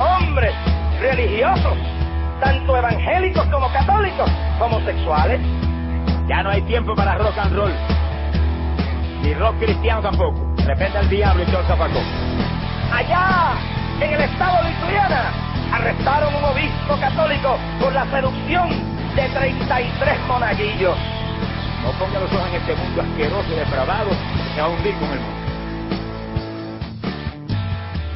hombres religiosos, tanto evangélicos como católicos, homosexuales. Ya no hay tiempo para rock and roll. Ni rock cristiano tampoco. De repente el diablo y todo zapacón. Allá, en el estado de Ituriana, arrestaron un obispo católico por la seducción de 33 monaguillos. No ponga los ojos en este mundo asqueroso y depravado que a hundir el mundo.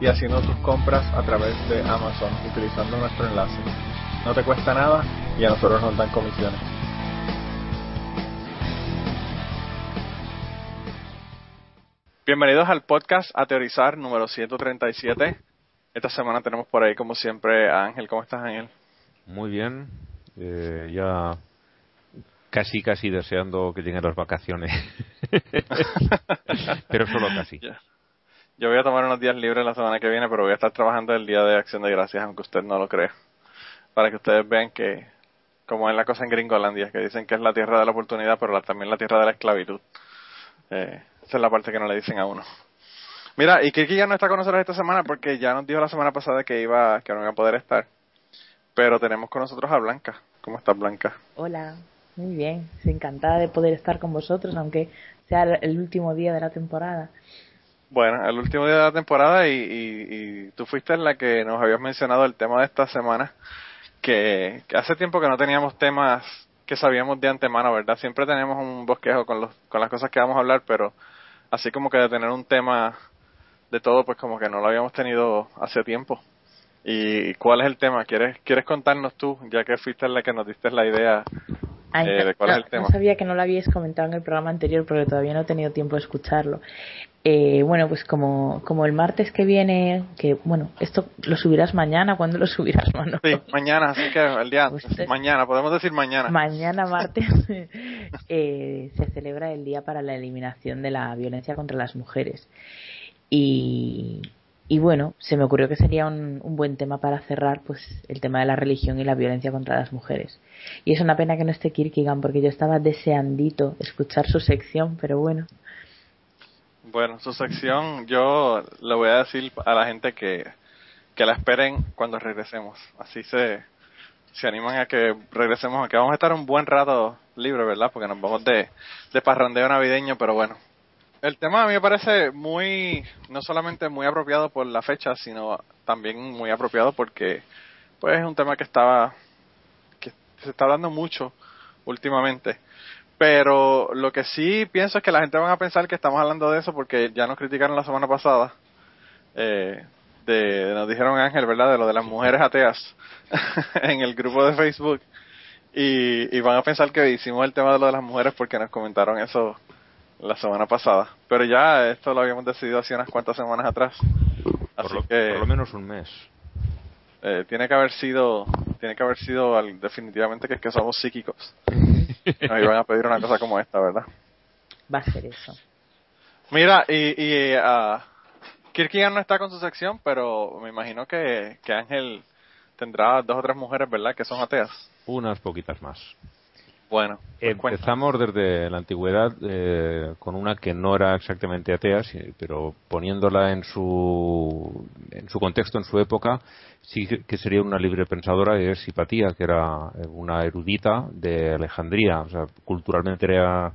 y haciendo tus compras a través de Amazon utilizando nuestro enlace. No te cuesta nada y a nosotros nos dan comisiones. Bienvenidos al podcast A Teorizar número 137. Esta semana tenemos por ahí, como siempre, a Ángel. ¿Cómo estás, Ángel? Muy bien. Eh, ya casi, casi deseando que lleguen las vacaciones. pero solo casi. Yo voy a tomar unos días libres la semana que viene, pero voy a estar trabajando el día de Acción de Gracias, aunque usted no lo crea. Para que ustedes vean que, como es la cosa en Gringolandia, que dicen que es la tierra de la oportunidad, pero también la tierra de la esclavitud. Eh, esa es la parte que no le dicen a uno. Mira, y Kiki ya no está con nosotros esta semana porque ya nos dijo la semana pasada que iba, que no iba a poder estar. Pero tenemos con nosotros a Blanca. ¿Cómo estás, Blanca? Hola, muy bien. Encantada de poder estar con vosotros, aunque sea el último día de la temporada. Bueno, el último día de la temporada y, y, y tú fuiste la que nos habías mencionado el tema de esta semana, que, hace tiempo que no teníamos temas que sabíamos de antemano, ¿verdad? Siempre tenemos un bosquejo con, los, con las cosas que vamos a hablar, pero así como que de tener un tema de todo, pues como que no lo habíamos tenido hace tiempo. ¿Y cuál es el tema? ¿Quieres, quieres contarnos tú, ya que fuiste la que nos diste la idea Ay, eh, de cuál es no- el tema? no sabía que no lo habíais comentado en el programa anterior porque todavía no he tenido tiempo de escucharlo. Eh, bueno, pues como, como el martes que viene, que bueno, esto lo subirás mañana, ¿cuándo lo subirás, Manolo? Sí, mañana, así que el día Usted- mañana, podemos decir mañana. Mañana martes eh, se celebra el Día para la Eliminación de la Violencia contra las Mujeres. Y, y bueno, se me ocurrió que sería un, un buen tema para cerrar pues el tema de la religión y la violencia contra las mujeres. Y es una pena que no esté Kierkegaard porque yo estaba deseandito escuchar su sección, pero bueno. Bueno, su sección yo le voy a decir a la gente que, que la esperen cuando regresemos. Así se, se animan a que regresemos, aunque vamos a estar un buen rato libre, ¿verdad? Porque nos vamos de, de parrandeo navideño, pero bueno. El tema a mí me parece muy, no solamente muy apropiado por la fecha, sino también muy apropiado porque pues es un tema que estaba, que se está hablando mucho últimamente. Pero lo que sí pienso es que la gente va a pensar que estamos hablando de eso porque ya nos criticaron la semana pasada. Eh, de, nos dijeron Ángel, ¿verdad? De lo de las mujeres ateas en el grupo de Facebook. Y, y van a pensar que hicimos el tema de lo de las mujeres porque nos comentaron eso la semana pasada. Pero ya esto lo habíamos decidido hace unas cuantas semanas atrás. Por lo, que por lo menos un mes. eh, tiene que haber sido, tiene que haber sido al- definitivamente que es que somos psíquicos. Nos iban a pedir una cosa como esta, ¿verdad? Va a ser eso. Mira, y, y uh, Kierkegaard no está con su sección, pero me imagino que, que Ángel tendrá dos o tres mujeres, ¿verdad? Que son ateas. Unas poquitas más. Bueno, pues. Empezamos desde la antigüedad eh, con una que no era exactamente atea, pero poniéndola en su, en su contexto, en su época, sí que- sería una libre pensadora, que es Hipatía, que era una erudita de Alejandría, o sea, culturalmente era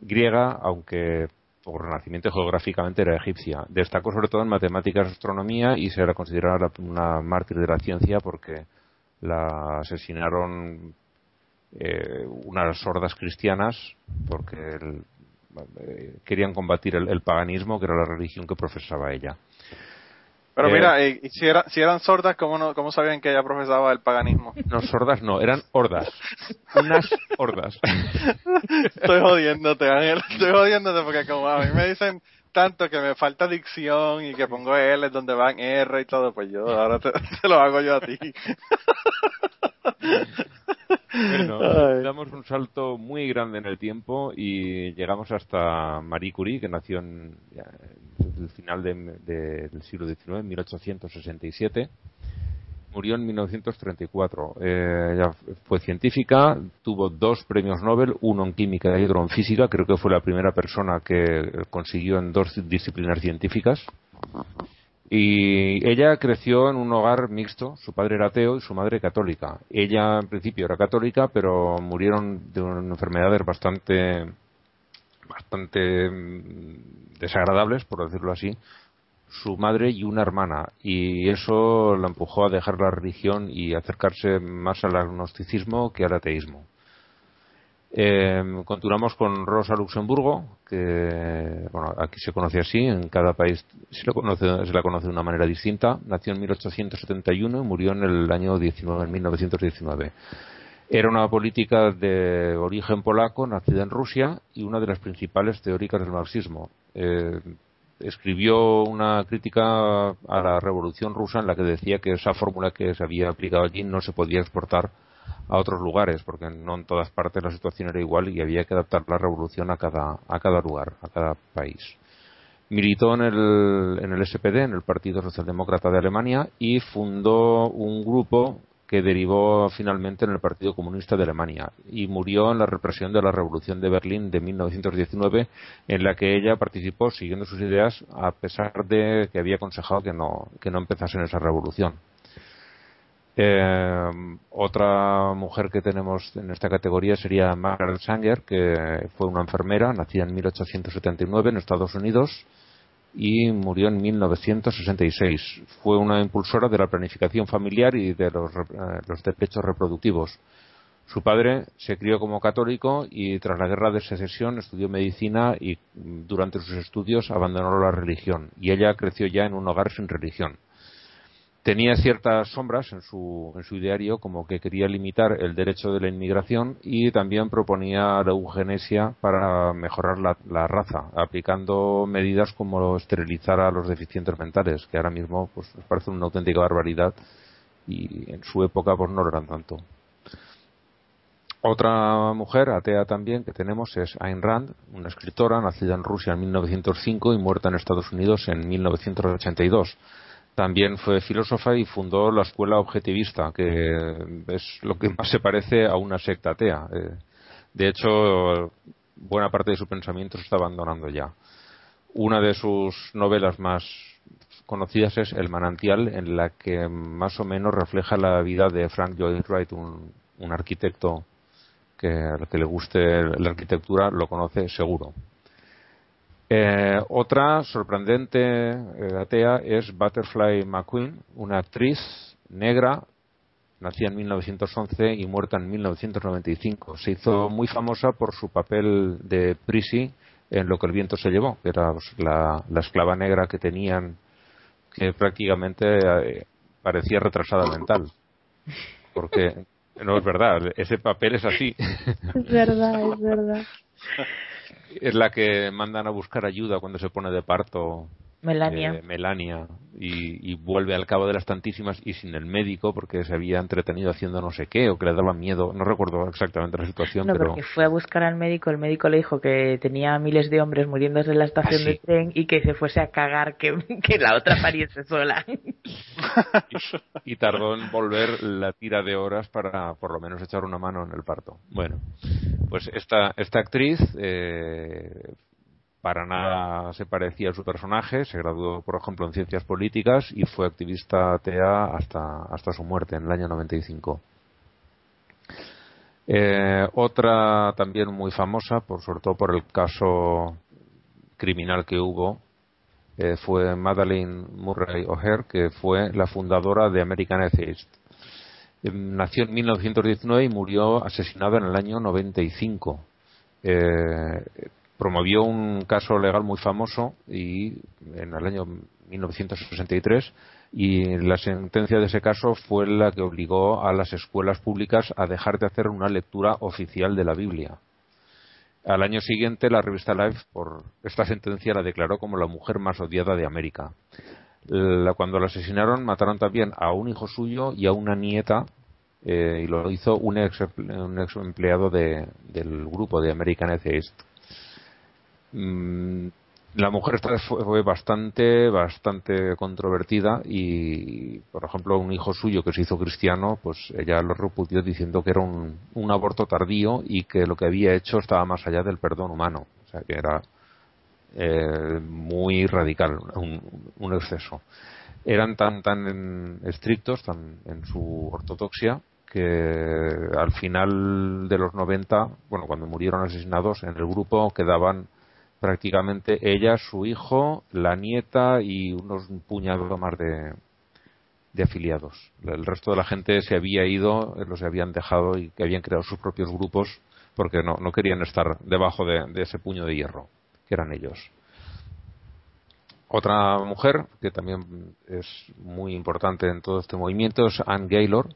griega, aunque por nacimiento geográficamente era egipcia. Destacó sobre todo en matemáticas y astronomía y se la consideraba una mártir de la ciencia porque la asesinaron eh, unas sordas cristianas porque eh, querían combatir el, paganismo, que era la religión que profesaba ella. Pero mira, eh, si, si eran sordas, ¿cómo, no, ¿cómo sabían que ella profesaba el paganismo? No, sordas no, eran hordas. Unas hordas. estoy jodiéndote, Ángel, estoy jodiéndote porque como a mí me dicen tanto que me falta dicción y que pongo L donde van R y todo, pues yo ahora te, lo hago yo a ti. Bueno, damos un salto muy grande en el tiempo y llegamos hasta Marie Curie, que nació en el final del siglo XIX, en 1867 murió en 1934. Eh, ella fue científica, tuvo dos premios Nobel, uno en química y otro en física. Creo que fue la primera persona que consiguió en dos disciplinas científicas. Y ella creció en un hogar mixto. Su padre era ateo y su madre católica. Ella en principio era católica, pero murieron de enfermedades bastante bastante mm, desagradables, por decirlo así, su madre y una hermana y eso la empujó a dejar la religión y acercarse más al agnosticismo que al ateísmo. Eh, continuamos con Rosa Luxemburgo, que bueno, aquí se conoce así, en cada país se la conoce de una manera distinta. Nació en 1871 y murió en el año 19, en 1919. Era una política de origen polaco, nacida en Rusia y una de las principales teóricas del marxismo. Eh, escribió una crítica a la Revolución Rusa en la que decía que esa fórmula que se había aplicado allí no se podía exportar a otros lugares, porque no en todas partes la situación era igual y había que adaptar la revolución a cada, a cada lugar, a cada país. Militó en el, en el SPD, en el Partido Socialdemócrata de Alemania, y fundó un grupo que derivó finalmente en el Partido Comunista de Alemania y murió en la represión de la Revolución de Berlín de 1919 en la que ella participó siguiendo sus ideas a pesar de que había aconsejado que no, que no empezasen esa revolución. Eh, otra mujer que tenemos en esta categoría sería Margaret Sanger, que fue una enfermera, nacida en 1879 en Estados Unidos y murió en 1966. Fue una impulsora de la planificación familiar y de los, eh, los, derechos reproductivos. Su padre se crió como católico y tras la guerra de secesión estudió medicina y durante sus estudios abandonó la religión y ella creció ya en un hogar sin religión tenía ciertas sombras en su, en su ideario, como que quería limitar el derecho de la inmigración y también proponía la eugenesia para mejorar la, la raza, aplicando medidas como esterilizar a los deficientes mentales, que ahora mismo pues, nos parece una auténtica barbaridad y en su época pues no lo eran tanto. Otra mujer, atea también, que tenemos es Ayn Rand, una escritora nacida en Rusia en 1905 y muerta en Estados Unidos en 1982 también fue filósofa y fundó la escuela objetivista, que es lo que más se parece a una secta atea. Eh, de hecho, buena parte de su pensamiento se está abandonando ya. Una de sus novelas más conocidas es El manantial, en la que más o menos refleja la vida de Frank Lloyd Wright, un, un arquitecto que al que le guste la arquitectura lo conoce seguro. Eh, otra sorprendente eh, atea es Butterfly McQueen, una actriz negra, nacida en 1911 y muerta en 1995. Se hizo muy famosa por su papel de Prissy en Lo que el viento se llevó, que era pues, la, esclava negra que tenían, que prácticamente eh, parecía retrasada mental. Porque no es verdad, ese papel es así. Es verdad, es verdad. Es la que mandan a buscar ayuda cuando se pone de parto Melania. Eh, Melania y, vuelve al cabo de las tantísimas y sin el médico porque se había entretenido haciendo no sé qué o que le daba miedo. No recuerdo exactamente la situación. No, pero... porque fue a buscar al médico. El médico le dijo que tenía miles de hombres muriéndose en la estación ah, de tren y que se fuese a cagar que, que la otra pariese sola. y, tardó en volver la tira de horas para por lo menos echar una mano en el parto. Bueno, pues esta, esta actriz eh, para nada se parecía a su personaje, se graduó, por ejemplo, en ciencias políticas y fue activista atea hasta, hasta su muerte en el año 95. Eh, otra también muy famosa, por, sobre todo por el caso criminal que hubo, eh, fue Madeleine Murray O'Hare, que fue la fundadora de American Atheist. nació en 1919 y murió asesinado en el año 95. Eh, promovió un caso legal muy famoso y en el año 1963 y la sentencia de ese caso fue la que obligó a las escuelas públicas a dejar de hacer una lectura oficial de la Biblia. Al año siguiente, la revista Life, por esta sentencia, la declaró como la mujer más odiada de América. cuando la asesinaron, mataron también a un hijo suyo y a una nieta, eh, y lo hizo un ex, empleado del grupo de American Atheist. Mm, la mujer fue, bastante bastante controvertida y por ejemplo un hijo suyo que se hizo cristiano pues ella lo repudió diciendo que era un, un aborto tardío y que lo que había hecho estaba más allá del perdón humano. O sea que era eh, muy radical un, un, exceso. Eran tan tan estrictos tan en su ortodoxia que al final de los 90 bueno cuando murieron asesinados en el grupo quedaban prácticamente ella, su hijo, la nieta y unos puñados más de, de afiliados. El resto de la gente se había ido, los habían dejado y que habían creado sus propios grupos porque no, no querían estar debajo de, de, ese puño de hierro, que eran ellos. Otra mujer que también es muy importante en todo este movimiento es Anne Gaylor,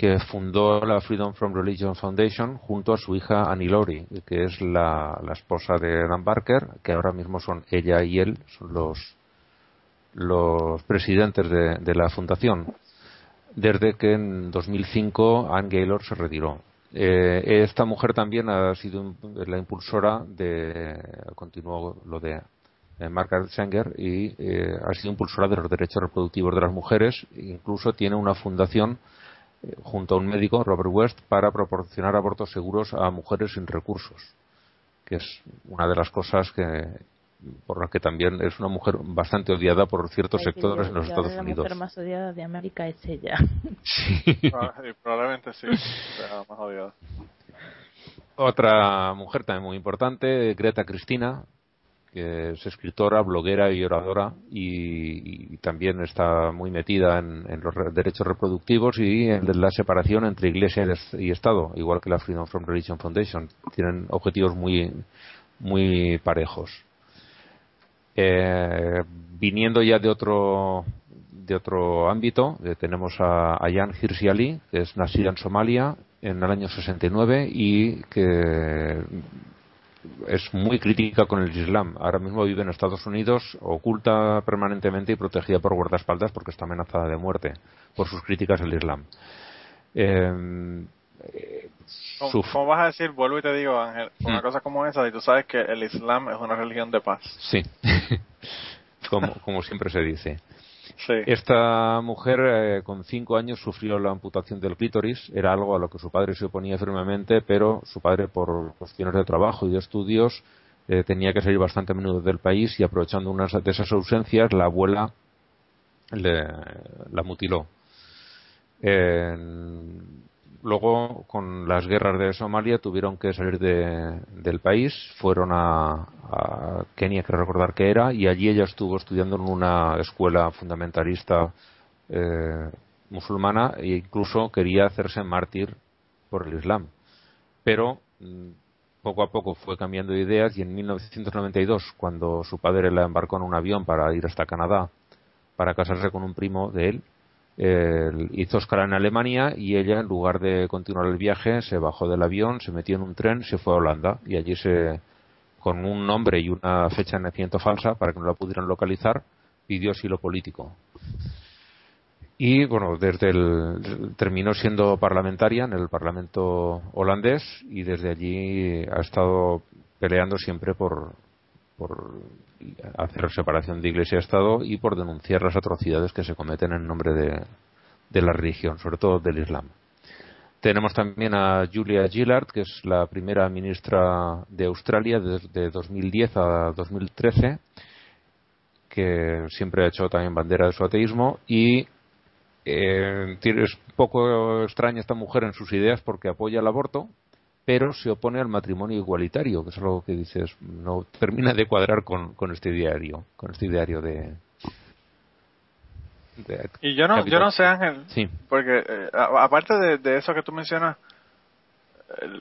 que fundó la Freedom from Religion Foundation junto a su hija Annie Laurie, que es la, esposa de Dan Barker, que ahora mismo son ella y él, son los, los presidentes de, la fundación, desde que en 2005 Anne Gaylor se retiró. Eh, esta mujer también ha sido la impulsora de, continuó lo de Margaret Sanger y eh, ha sido impulsora de los derechos reproductivos de las mujeres, incluso tiene una fundación eh, junto a un médico, Robert West, para proporcionar abortos seguros a mujeres sin recursos, que es una de las cosas que por las que también es una mujer bastante odiada por ciertos sectores en los Estados Unidos. La mujer más odiada de América es ella. Sí. Probablemente sí, más odiada. Otra mujer también muy importante, Greta Cristina, que es escritora, bloguera y oradora y, también está muy metida en, los derechos reproductivos y en la separación entre Iglesia y Estado, igual que la Freedom from Religion Foundation. Tienen objetivos muy, muy parejos. Eh, viniendo ya de otro de otro ámbito, eh, tenemos a Ayan Hirsi Ali, que es nacida en Somalia en el año 69 y que es muy crítica con el Islam. Ahora mismo vive en Estados Unidos, oculta permanentemente y protegida por guardaespaldas porque está amenazada de muerte por sus críticas al Islam. Eh, ¿Cómo, vas a decir, vuelvo y te digo, Ángel, una mm. cosa como esa, y tú sabes que el Islam es una religión de paz? Sí, como, como siempre se dice. Esta mujer eh, con cinco años sufrió la amputación del clítoris, era algo a lo que su padre se oponía firmemente, pero su padre por cuestiones de trabajo y de estudios eh, tenía que salir bastante a menudo del país y aprovechando una de esas ausencias la abuela le, la mutiló. Luego, con las guerras de Somalia, tuvieron que salir del país, fueron a, a Kenia, que recordar que era, y allí ella estuvo estudiando en una escuela fundamentalista eh, musulmana e incluso quería hacerse mártir por el Islam. Pero mm, poco a poco fue cambiando de ideas y en 1992, cuando su padre la embarcó en un avión para ir hasta Canadá para casarse con un primo de él, hizo escala en Alemania y ella, en lugar de continuar el viaje, se bajó del avión, se metió en un tren, se fue a Holanda y allí se, con un nombre y una fecha de nacimiento falsa para que no la pudieran localizar, pidió asilo político. Y bueno, desde el, terminó siendo parlamentaria en el Parlamento holandés y desde allí ha estado peleando siempre por, por hacer separación de Iglesia y Estado y por denunciar las atrocidades que se cometen en nombre de la religión, sobre todo del Islam. Tenemos también a Julia Gillard, que es la primera ministra de Australia desde 2010 a 2013, que siempre ha hecho también bandera de su ateísmo y eh, es poco extraña esta mujer en sus ideas porque apoya el aborto, pero se opone al matrimonio igualitario, que es algo que dices no termina de cuadrar con, con este diario, con este diario de y yo no, yo no sé, Ángel, sí. porque eh, aparte de, de, eso que tú mencionas,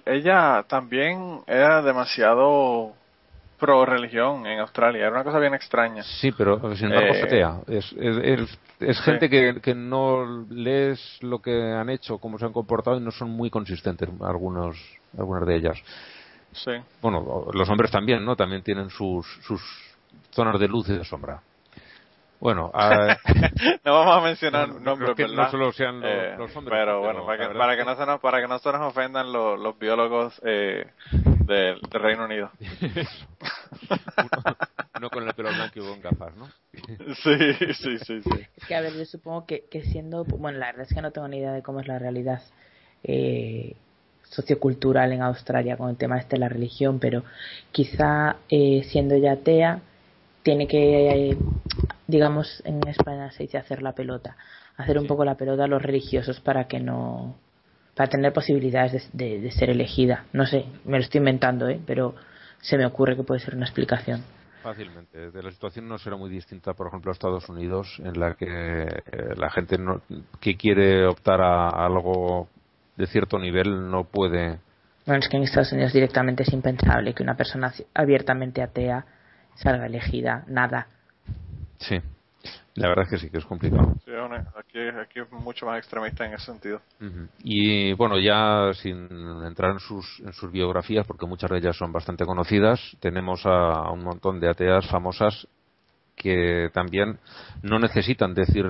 ella también era demasiado pro religión en Australia. Era una cosa bien extraña. Sí, pero sin embargo eh. Es, es, es, gente que, que, no lees lo que han hecho, cómo se han comportado y no son muy consistentes algunos, algunas de ellas. Sí. Bueno, los hombres también, ¿no? También tienen sus, sus zonas de luz y de sombra. Bueno, no vamos a mencionar nombres, que no solo sean los, eh, hombres. Pero bueno, para, que, para que, no se nos, para que no se nos ofendan los, los biólogos eh, del, Reino Unido. no con el pelo blanco y con gafas, ¿no? sí, sí, sí, sí. Es que, a ver, yo supongo que, que siendo... Bueno, la verdad es que no tengo ni idea de cómo es la realidad eh, sociocultural en Australia con el tema este de la religión, pero quizá eh, siendo ya atea tiene que, digamos, en España se dice hacer la pelota, hacer un poco la pelota a los religiosos para que no, para tener posibilidades de, ser elegida. No sé, me lo estoy inventando, ¿eh? pero se me ocurre que puede ser una explicación. Fácilmente. De la situación no será muy distinta, por ejemplo, a Estados Unidos, en la que eh, la gente no, que quiere optar a algo de cierto nivel no puede. Bueno, es que en Estados Unidos directamente es impensable que una persona abiertamente atea salga elegida, nada. Sí, la verdad es que sí, que es complicado. Sí, aquí, aquí es mucho más extremista en ese sentido. Y bueno, ya sin entrar en sus, en sus biografías, porque muchas de ellas son bastante conocidas, tenemos a, un montón de ateas famosas que también no necesitan decir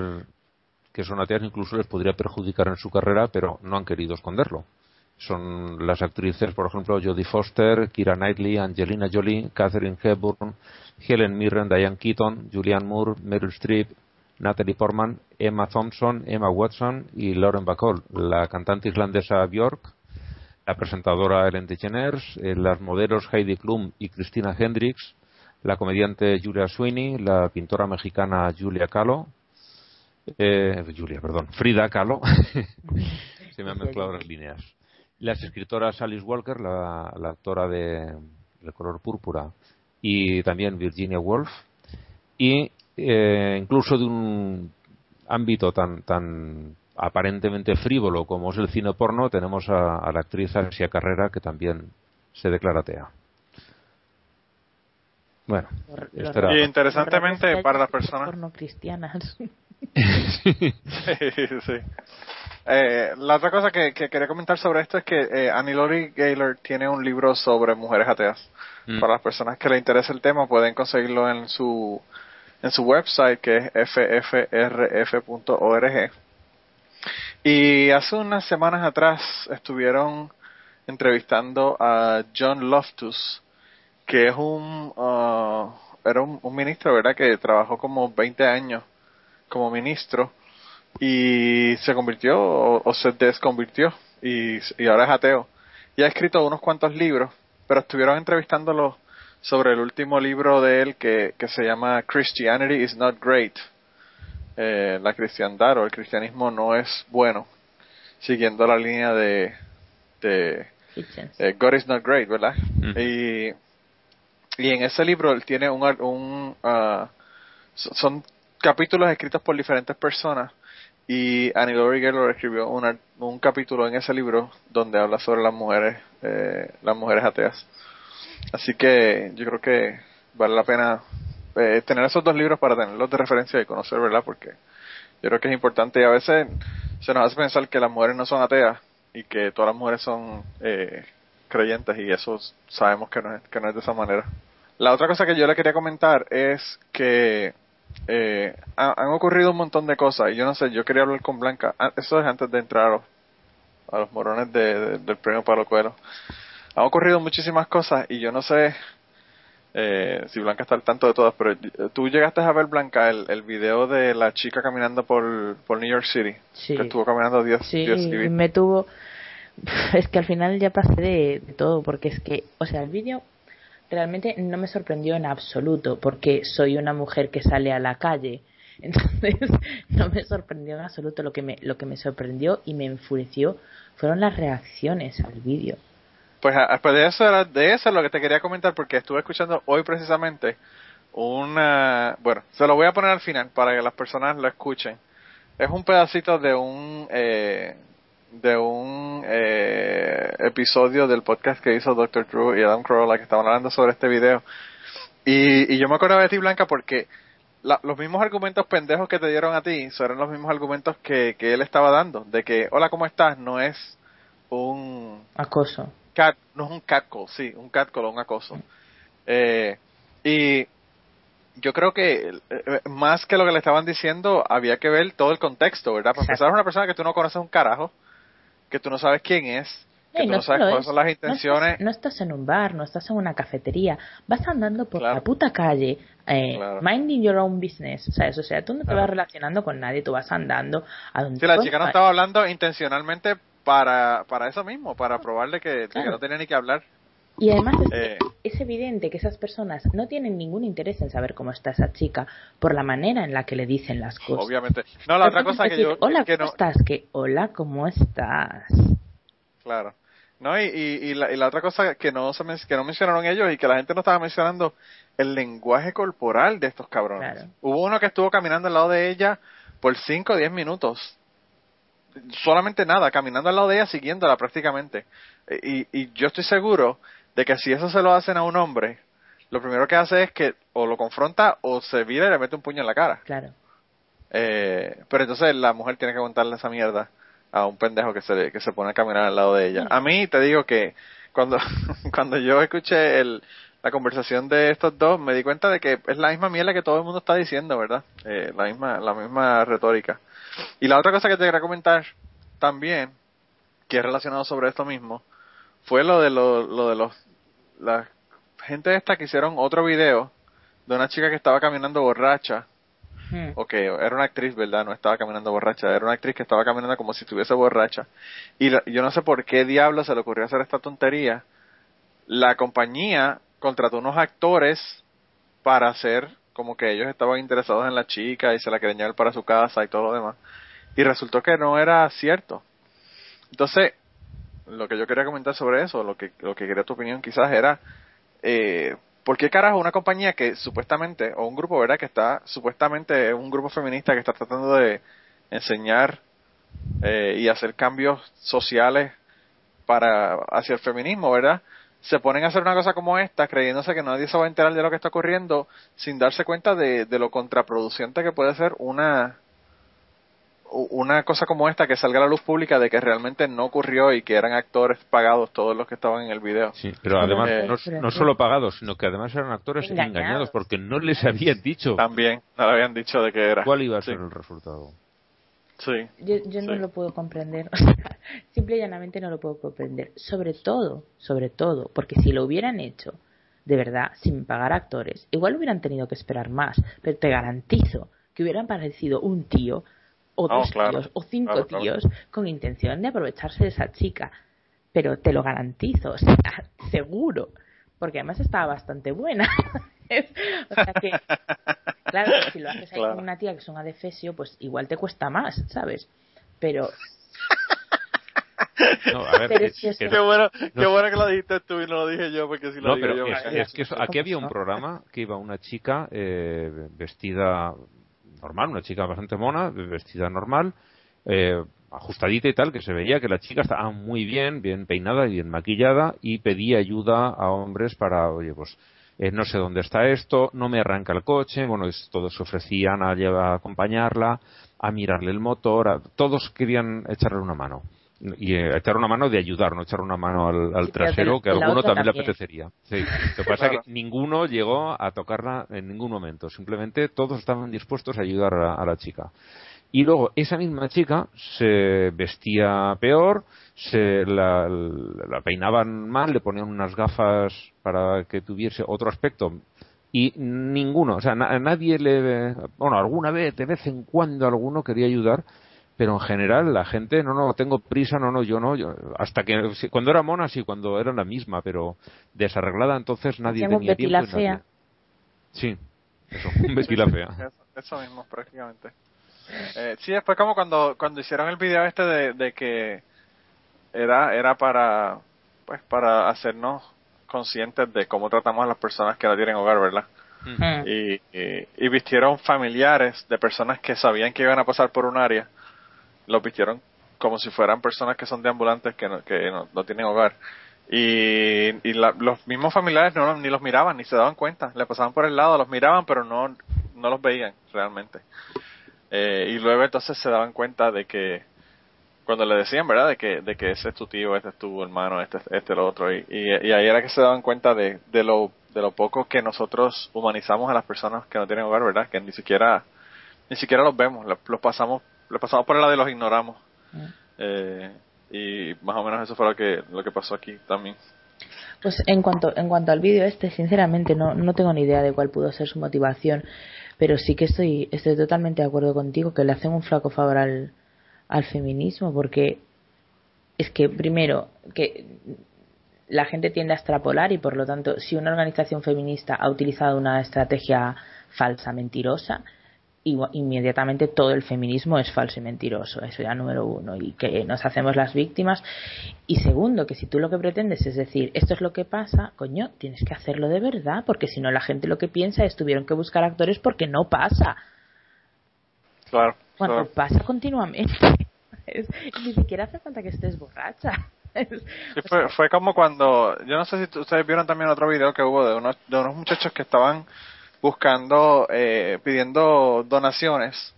que son ateas, incluso les podría perjudicar en su carrera, pero no han querido esconderlo son las actrices, por ejemplo, Jodie Foster, Kira Knightley, Angelina Jolie, Catherine Hepburn, Helen Mirren, Diane Keaton, Julianne Moore, Meryl Streep, Natalie Portman, Emma Thompson, Emma Watson y Lauren Bacall, la cantante islandesa Björk, la presentadora Ellen DeGeneres, eh, las modelos Heidi Klum y Christina Hendricks, la comediante Julia Sweeney, la pintora mexicana Julia Kahlo, eh, Julia, perdón, Frida Kahlo, se me han mezclado las líneas las escritoras Alice Walker, la, autora de El color púrpura, y también Virginia Woolf, y eh, incluso de un ámbito tan, tan aparentemente frívolo como es el cine porno, tenemos a, la actriz Alicia Carrera, que también se declara atea. Bueno, y interesantemente para las personas porno cristianas. sí, sí. Eh, la otra cosa que, quería comentar sobre esto es que eh, Annie Lori Gaylor tiene un libro sobre mujeres ateas. Mm. Para las personas que le interesa el tema pueden conseguirlo en su en su website que es ffrf.org. Y hace unas semanas atrás estuvieron entrevistando a John Loftus, que es un uh, era un, un ministro, ¿verdad? Que trabajó como 20 años como ministro y se convirtió o, se desconvirtió y, y, ahora es ateo. Y ha escrito unos cuantos libros, pero estuvieron entrevistándolo sobre el último libro de él que, que se llama Christianity is not great. Eh, la cristiandad o el cristianismo no es bueno, siguiendo la línea de, de eh, God is not great, ¿verdad? Y, y en ese libro él tiene un, un uh, son capítulos escritos por diferentes personas y Annie Laurie escribió un capítulo en ese libro donde habla sobre las mujeres, eh, las mujeres ateas. Así que yo creo que vale la pena eh, tener esos dos libros para tenerlos de referencia y conocer, ¿verdad? Porque yo creo que es importante y a veces se nos hace pensar que las mujeres no son ateas y que todas las mujeres son eh, creyentes y eso sabemos que no, es, que no es de esa manera. La otra cosa que yo le quería comentar es que eh, han, ocurrido un montón de cosas y yo no sé, yo quería hablar con Blanca, ah, eso es antes de entrar a los, morones del premio Pablo Coelho. Han ocurrido muchísimas cosas y yo no sé eh, si Blanca está al tanto de todas, pero tú llegaste a ver, Blanca, el, el video de la chica caminando por, por New York City, que estuvo caminando 10 Sí, y me tuvo... Es que al final ya pasé de, de todo, porque es que, o sea, el vídeo realmente no me sorprendió en absoluto, porque soy una mujer que sale a la calle. Entonces, no me sorprendió en absoluto. Lo que me, lo que me sorprendió y me enfureció fueron las reacciones al vídeo. Pues, ah, pues de eso era, de eso es lo que te quería comentar, porque estuve escuchando hoy precisamente una. Bueno, se lo voy a poner al final para que las personas lo escuchen. es un pedacito de un eh, de un eh, episodio del podcast que hizo Dr. Drew y Adam Carolla que estaban hablando sobre este video. Y, y yo me acordaba de ti, Blanca, porque la, los mismos argumentos pendejos que te dieron a ti son los mismos argumentos que, que él estaba dando. De que, hola, ¿cómo estás? No es un... Acoso. Cat, no es un catcall, sí, un catcall o un acoso. Eh, y yo creo que eh, más que lo que le estaban diciendo, había que ver todo el contexto, ¿verdad? Porque empezar, una persona que tú no conoces un carajo, que tú no sabes quién es, que tú no, sabes cuáles son las intenciones. No estás, en un bar, no estás en una cafetería, vas andando por la puta calle, eh, minding your own business, ¿sabes? O sea, tú no te vas relacionando con nadie, tú vas andando a donde... Sí, la chica no estaba hablando intencionalmente para, para eso mismo, para probarle que, que no tenía ni que hablar. Y además es, eh. es, evidente que esas personas no tienen ningún interés en saber cómo está esa chica por la manera en la que le dicen las cosas. Obviamente. No, la otra cosa que yo... Hola, que ¿cómo estás? Que, hola, ¿cómo estás? Claro. No, y, y, la, y la otra cosa que no, se que no mencionaron ellos y que la gente no estaba mencionando, el lenguaje corporal de estos cabrones. Hubo uno que estuvo caminando al lado de ella por 5 o 10 minutos. Solamente nada, caminando al lado de ella, siguiéndola prácticamente. Y, y yo estoy seguro de que si eso se lo hacen a un hombre, lo primero que hace es que o lo confronta o se vira y le mete un puño en la cara. Claro. Eh, pero entonces la mujer tiene que aguantarle esa mierda a un pendejo que se, que se pone a caminar al lado de ella. A mí te digo que cuando, cuando yo escuché el, la conversación de estos dos, me di cuenta de que es la misma mierda que todo el mundo está diciendo, ¿verdad? Eh, la misma, la misma retórica. Y la otra cosa que te quería comentar también, que es relacionado sobre esto mismo, fue lo de lo, lo de los la gente esta que hicieron otro video de una chica que estaba caminando borracha. Hmm. Ok, era una actriz, ¿verdad? No estaba caminando borracha, era una actriz que estaba caminando como si estuviese borracha. Y yo no sé por qué diablo se le ocurrió hacer esta tontería. La compañía contrató unos actores para hacer como que ellos estaban interesados en la chica y se la querían llevar para su casa y todo lo demás. Y resultó que no era cierto. Entonces, lo que yo quería comentar sobre eso, lo que, lo que quería tu opinión quizás era, eh, ¿por qué carajo una compañía que supuestamente, o un grupo, ¿verdad? Que está, supuestamente un grupo feminista que está tratando de enseñar eh, y hacer cambios sociales para, hacia el feminismo, ¿verdad? Se ponen a hacer una cosa como esta, creyéndose que nadie se va a enterar de lo que está ocurriendo, sin darse cuenta de, de lo contraproducente que puede ser una, una cosa como esta que salga a la luz pública de que realmente no ocurrió y que eran actores pagados todos los que estaban en el video. Sí, pero además no, no, solo pagados, sino que además eran actores engañados, porque no les habían dicho. También, no le habían dicho de qué era. ¿Cuál iba a ser el resultado? Sí. Yo, yo no lo puedo comprender. Simple y llanamente no lo puedo comprender. Sobre todo, sobre todo, porque si lo hubieran hecho de verdad, sin pagar actores, igual hubieran tenido que esperar más, pero te garantizo que hubieran parecido un tío o dos tíos o cinco tíos con intención de aprovecharse de esa chica. Pero te lo garantizo, o sea, seguro. Porque además estaba bastante buena. o sea que, claro, si lo haces ahí con una tía que es una defesio, pues igual te cuesta más, ¿sabes? Pero no, a ver, es, que, qué, bueno, qué bueno que lo dijiste tú y no lo dije yo, porque si lo digo yo... Es, que aquí había un programa que iba una chica eh, vestida normal, una chica bastante mona, vestida normal, eh, ajustadita y tal, que se veía que la chica estaba muy bien, bien peinada y bien maquillada y pedía ayuda a hombres para, oye, pues eh, no sé dónde está esto, no me arranca el coche, bueno, todos se ofrecían a, a acompañarla, a mirarle el motor, todos querían echarle una mano y eh, echar una mano de ayudar, no echar una mano al, trasero, que a alguno también, le apetecería. Sí. Lo que pasa es que ninguno llegó a tocarla en ningún momento, simplemente todos estaban dispuestos a ayudar a, la chica. Y luego esa misma chica se vestía peor, se la, peinaban mal, le ponían unas gafas para que tuviese otro aspecto y ninguno, o sea, nadie le, bueno, alguna vez, de vez en cuando alguno quería ayudar, pero en general la gente, no, no, tengo prisa, no, no, yo no, yo, hasta que, cuando era mona sí, cuando era la misma, pero desarreglada entonces nadie tenía tiempo. La fea. Sí, eso, un Betty la fea. Eso, mismo, prácticamente. Eh, sí, después como cuando, cuando hicieron el video este de, de que era, era para, pues para hacernos conscientes de cómo tratamos a las personas que no tienen hogar, ¿verdad? Mm. y, y, y vistieron familiares de personas que sabían que iban a pasar por un área, los vistieron como si fueran personas que son deambulantes que no, que no, no tienen hogar. Y, y la- los mismos familiares no, ni los miraban, ni se daban cuenta. Le pasaban por el lado, los miraban, pero no, no los veían realmente. Eh, y luego entonces se daban cuenta de que, cuando le decían, ¿verdad? De que, de que ese es tu tío, este es tu hermano, este, este lo otro. Y, y, y ahí era que se daban cuenta de, de lo, de lo poco que nosotros humanizamos a las personas que no tienen hogar, ¿verdad? Que ni siquiera, ni siquiera los vemos, los, los pasamos, los pasamos por el lado y los ignoramos. Eh, y más o menos eso fue lo que, lo que pasó aquí también. Pues en cuanto, en cuanto al vídeo este, sinceramente no, no tengo ni idea de cuál pudo ser su motivación, pero sí que estoy, estoy totalmente de acuerdo contigo que le hacen un flaco favor al, al feminismo, porque es que primero, que la gente tiende a extrapolar y por lo tanto, si una organización feminista ha utilizado una estrategia falsa, mentirosa, inmediatamente todo el feminismo es falso y mentiroso, eso ya número uno, y que nos hacemos las víctimas. Y segundo, que si tú lo que pretendes es decir, esto es lo que pasa, coño, tienes que hacerlo de verdad, porque si no la gente lo que piensa es tuvieron que buscar actores porque no pasa. Claro. Cuando claro. pasa continuamente. Es- ni siquiera hace falta que estés borracha. Sí, fue, fue como cuando, yo no sé si ustedes vieron también otro video que hubo de unos, de unos muchachos que estaban buscando, eh, pidiendo donaciones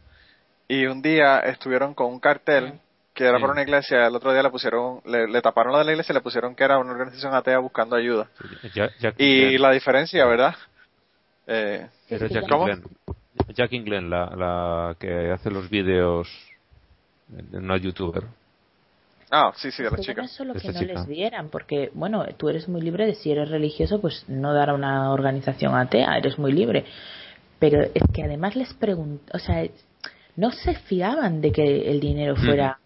y un día estuvieron con un cartel que era Sí. para una iglesia, el otro día le pusieron, le, le taparon lo de la iglesia y le pusieron que era una organización atea buscando ayuda. Jack Y la diferencia, ¿verdad? Eh, Era Sí, Jackie ¿Cómo? Glenn. Jackie Glenn, la, la que hace los vídeos, una youtuber. Ah, sí, sí, de la Pero chica. no es solo que no chica. les dieran, porque, bueno, tú eres muy libre de si eres religioso, pues no dar a una organización atea, eres muy libre. Pero es que además les preguntó, o sea, no se fiaban de que el dinero fuera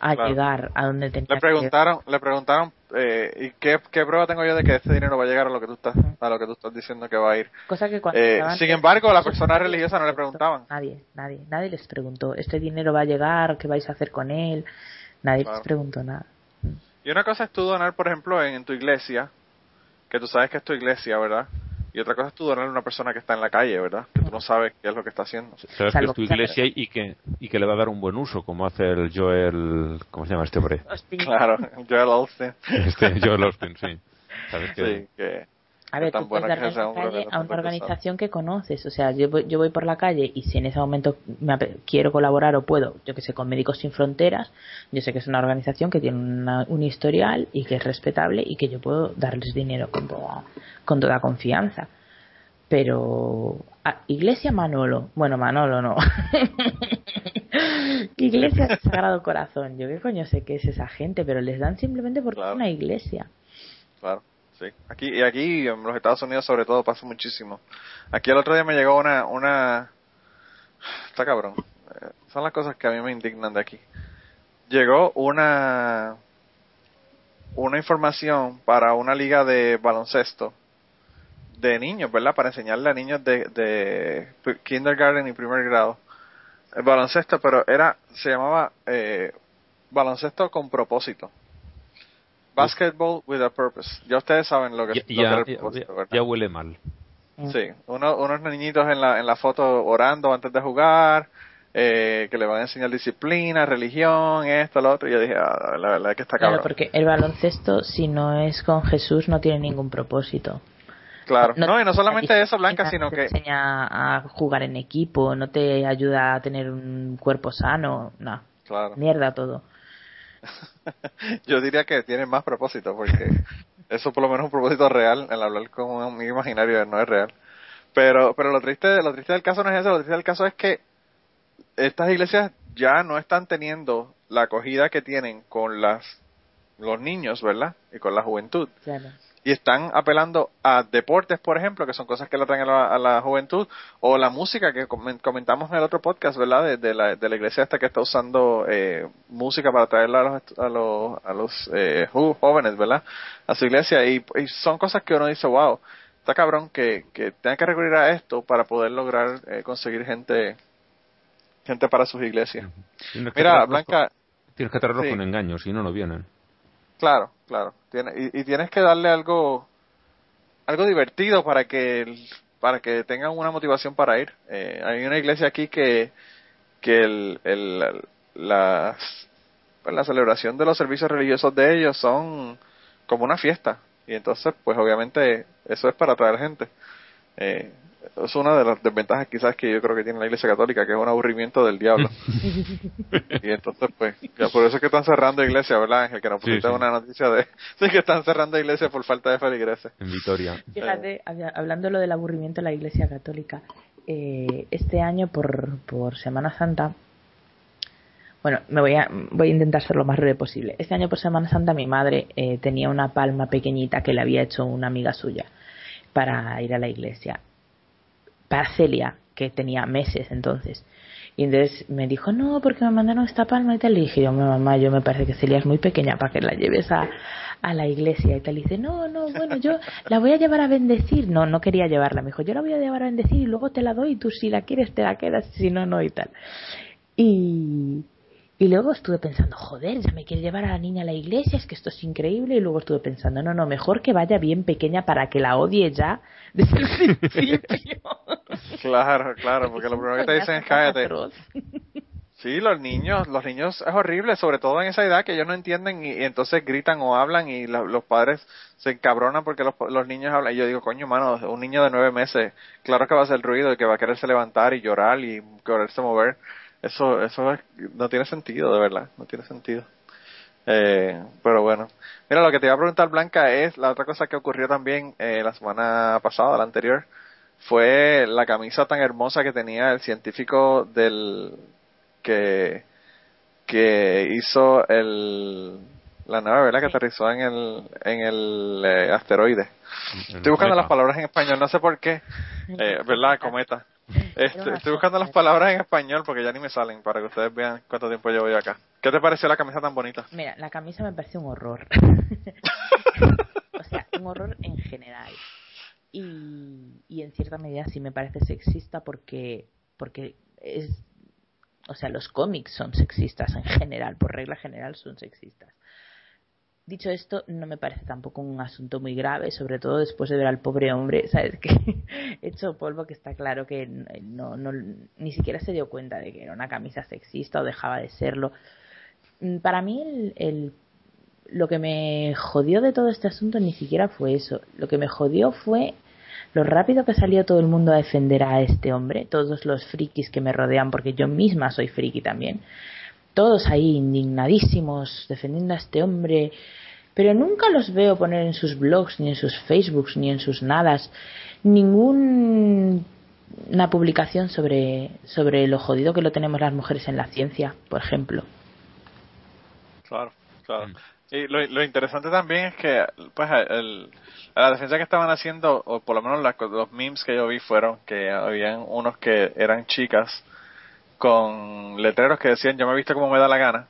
a Claro. llegar a donde tenía Le que preguntaron, le preguntaron, eh, ¿y qué, qué prueba tengo yo de que este dinero va a llegar a lo que tú estás, a lo que tú estás diciendo que va a ir? Cosa que cuando Eh, sin embargo, a la persona religiosa no le preguntaban. Nadie, nadie, nadie les preguntó, ¿este dinero va a llegar? ¿Qué vais a hacer con él? Nadie Claro. les preguntó nada. Y una cosa es tú donar, por ejemplo, en, en tu iglesia, que tú sabes que es tu iglesia, ¿verdad? Y otra cosa es tú donar a una persona que está en la calle, ¿verdad? Que tú no sabes qué es lo que está haciendo. Sabes que es tu iglesia y que, y que le va a dar un buen uso, como hace el Joel, ¿cómo se llama este hombre? Claro, Joel Austin. Este Joel Austin, sí. Sabes que Sí, que A ver, tú puedes darle la calle a una organización que conoces. O sea, yo voy, yo voy por la calle y si en ese momento me quiero colaborar o puedo, yo que sé, con Médicos Sin Fronteras, yo sé que es una organización que tiene una- un historial y que es respetable y que yo puedo darles dinero con toda, con toda confianza. Pero, ah, Iglesia Manolo, bueno, Manolo no. iglesia del Sagrado Corazón, yo qué coño sé qué es esa gente, pero les dan simplemente porque Claro. es una iglesia. Claro, sí. Aquí, y aquí en los Estados Unidos sobre todo pasa muchísimo. Aquí el otro día me llegó una, una, está cabrón. Eh, Son las cosas que a mí me indignan de aquí. Llegó una, una información para una liga de baloncesto de niños, ¿verdad? Para enseñarle a niños de, de kindergarten y primer grado. El baloncesto, pero era, se llamaba eh, baloncesto con propósito. Basketball with a purpose. Ya ustedes saben lo que, ya, lo que ya, el ya- huele mal. Sí, uno- unos niñitos en la, en la foto orando antes de jugar, eh, que le van a enseñar disciplina, religión, esto, lo otro. Y yo dije, ah, la verdad es que está Claro, cabrón. porque el baloncesto, si no es con Jesús, no tiene ningún propósito. Claro, no, y no te solamente eso, Blanca, sino no te que, enseña a jugar en equipo, no te ayuda a tener un cuerpo sano, no, claro, mierda todo. yo diría que tiene más propósito, porque eso por lo menos es un propósito real, el hablar con un imaginario no es real. Pero, pero lo triste, lo triste del caso no es eso, lo triste del caso es que estas iglesias ya no están teniendo la acogida que tienen con las los niños, ¿verdad? Y con la juventud. Y están apelando a deportes, por ejemplo, que son cosas que le traen a la, a la juventud, o la música que comen- comentamos en el otro podcast, ¿verdad? De, de la, de la iglesia esta que está usando eh, música para traerla a los, a los, a los eh, jóvenes, ¿verdad? A su iglesia, y, y son cosas que uno dice, wow, está cabrón que, que tenga que recurrir a esto para poder lograr eh, conseguir gente gente para sus iglesias. Mira, Blanca, Tienes que traerlos sí. con engaños, si no, no vienen. Claro, claro. Tiene, y, tienes que darle algo, algo divertido para que para que tengan una motivación para ir. Eh, hay una iglesia aquí que, que el, el, las, pues la celebración de los servicios religiosos de ellos son como una fiesta. Y entonces, pues obviamente eso es para atraer gente. Eh, es una de las desventajas quizás que yo creo que tiene la Iglesia Católica, que es un aburrimiento del diablo. y entonces, pues, por eso es que están cerrando iglesias, ¿verdad, Ángel? Que nos pusiste una noticia de sí, que están cerrando iglesias por falta de feligreses. En Vitoria. Fíjate, hablando lo del aburrimiento de la Iglesia Católica, eh, este año por, por Semana Santa, bueno, me voy a, voy a intentar ser lo más breve posible. Este año por Semana Santa mi madre eh, tenía una palma pequeñita que le había hecho una amiga suya para ir a la iglesia para Celia, que tenía meses entonces. Y entonces me dijo, no, porque me mandaron esta palma y tal. Y dije, yo, mamá, yo me parece que Celia es muy pequeña para que la lleves a, a la iglesia y tal. Y dice, no, no, bueno, yo la voy a llevar a bendecir. No, no quería llevarla. Me dijo, yo la voy a llevar a bendecir y luego te la doy y tú si la quieres te la quedas, si no, no y tal. Y, y luego estuve pensando, joder, ya me quiere llevar a la niña a la iglesia, es que esto es increíble. Y luego estuve pensando, no, no, mejor que vaya bien pequeña para que la odie ya desde el principio. claro, claro, porque lo primero que te dicen es cállate. Sí, los niños, los niños es horrible, sobre todo en esa edad que ellos no entienden y, entonces gritan o hablan y los padres se encabronan porque los, los niños hablan. Y yo digo, coño, mano, un niño de nueve meses, claro que va a hacer ruido y que va a quererse levantar y llorar y quererse mover eso, eso no tiene sentido, de verdad, no tiene sentido. Eh, pero bueno, mira, lo que te iba a preguntar, Blanca, es la otra cosa que ocurrió también eh, la semana pasada, la anterior, fue la camisa tan hermosa que tenía el científico del que que hizo el la nave, ¿verdad? Que aterrizó en el en el eh, asteroide. Estoy buscando las palabras en español, no sé por qué, eh, ¿verdad? Cometa. Este, estoy buscando las palabras en español porque ya ni me salen para que ustedes vean cuánto tiempo llevo yo acá. ¿Qué te pareció la camisa tan bonita? Mira, la camisa me parece un horror. o sea, un horror en general. Y, y en cierta medida sí me parece sexista porque, porque es. O sea, los cómics son sexistas en general, por regla general son sexistas. Dicho esto, no me parece tampoco un asunto muy grave, sobre todo después de ver al pobre hombre, ¿sabes? Que hecho polvo, que está claro que no, no, ni siquiera se dio cuenta de que era una camisa sexista o dejaba de serlo. Mm, para mí, el, el, lo que me jodió de todo este asunto ni siquiera fue eso. Lo que me jodió fue lo rápido que salió todo el mundo a defender a este hombre, todos los frikis que me rodean, porque yo misma soy friki también todos ahí indignadísimos defendiendo a este hombre, pero nunca los veo poner en sus blogs, ni en sus Facebooks, ni en sus nadas, ninguna publicación sobre, sobre lo jodido que lo tenemos las mujeres en la ciencia, por ejemplo. Claro, claro. Mm. Y lo, lo interesante también es que, pues, el, la defensa que estaban haciendo, o por lo menos los memes que yo vi fueron que habían unos que eran chicas con letreros que decían yo me he visto como me da la gana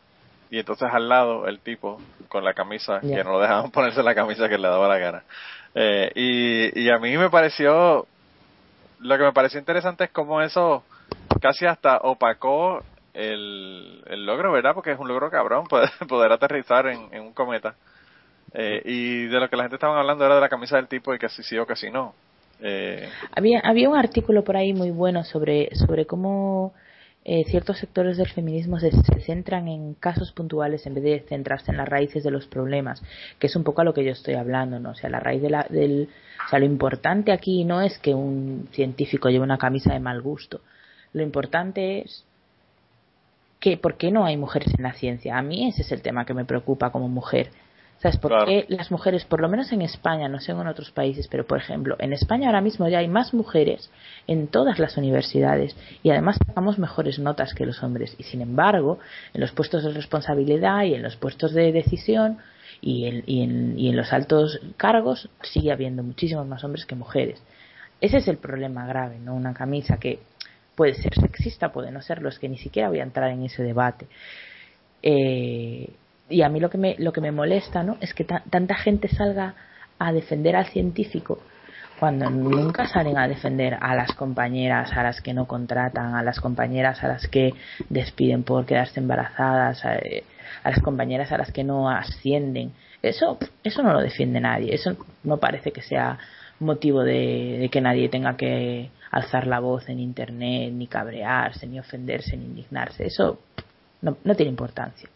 y entonces al lado el tipo con la camisa que no lo dejaban ponerse la camisa que le daba la gana. Eh, y, y a mí me pareció lo que me pareció interesante es cómo eso casi hasta opacó el, el logro verdad porque es un logro cabrón poder, poder aterrizar en, en un cometa. Eh, y de lo que la gente estaba hablando era de la camisa del tipo y que si sí o que si no. Eh, había había un artículo por ahí muy bueno sobre sobre cómo eh, ciertos sectores del feminismo se, centran en casos puntuales en vez de centrarse en las raíces de los problemas, que es un poco a lo que yo estoy hablando, ¿no? O sea, la raíz de la, del, o sea, lo importante aquí no es que un científico lleve una camisa de mal gusto. Lo importante es que, ¿por qué no hay mujeres en la ciencia? A mí ese es el tema que me preocupa como mujer. ¿Sabes por qué las mujeres, por lo menos en España, no sé en otros países, pero por ejemplo, en España ahora mismo ya hay más mujeres en todas las universidades y además sacamos mejores notas que los hombres. Y sin embargo, en los puestos de responsabilidad y en los puestos de decisión y en, y en, y en los altos cargos sigue habiendo muchísimos más hombres que mujeres. Ese es el problema grave, ¿no? Una camisa que puede ser sexista, puede no serlo, es que ni siquiera voy a entrar en ese debate. Eh, y a mí lo que me, lo que me molesta ¿no? es que tanta gente salga a defender al científico cuando nunca salen a defender a las compañeras a las que no contratan, a las compañeras a las que despiden por quedarse embarazadas, a, a las compañeras a las que no ascienden. Eso, eso no lo defiende nadie, eso no parece que sea motivo de, que nadie tenga que alzar la voz en internet, ni cabrearse, ni ofenderse, ni indignarse. Eso no tiene importancia.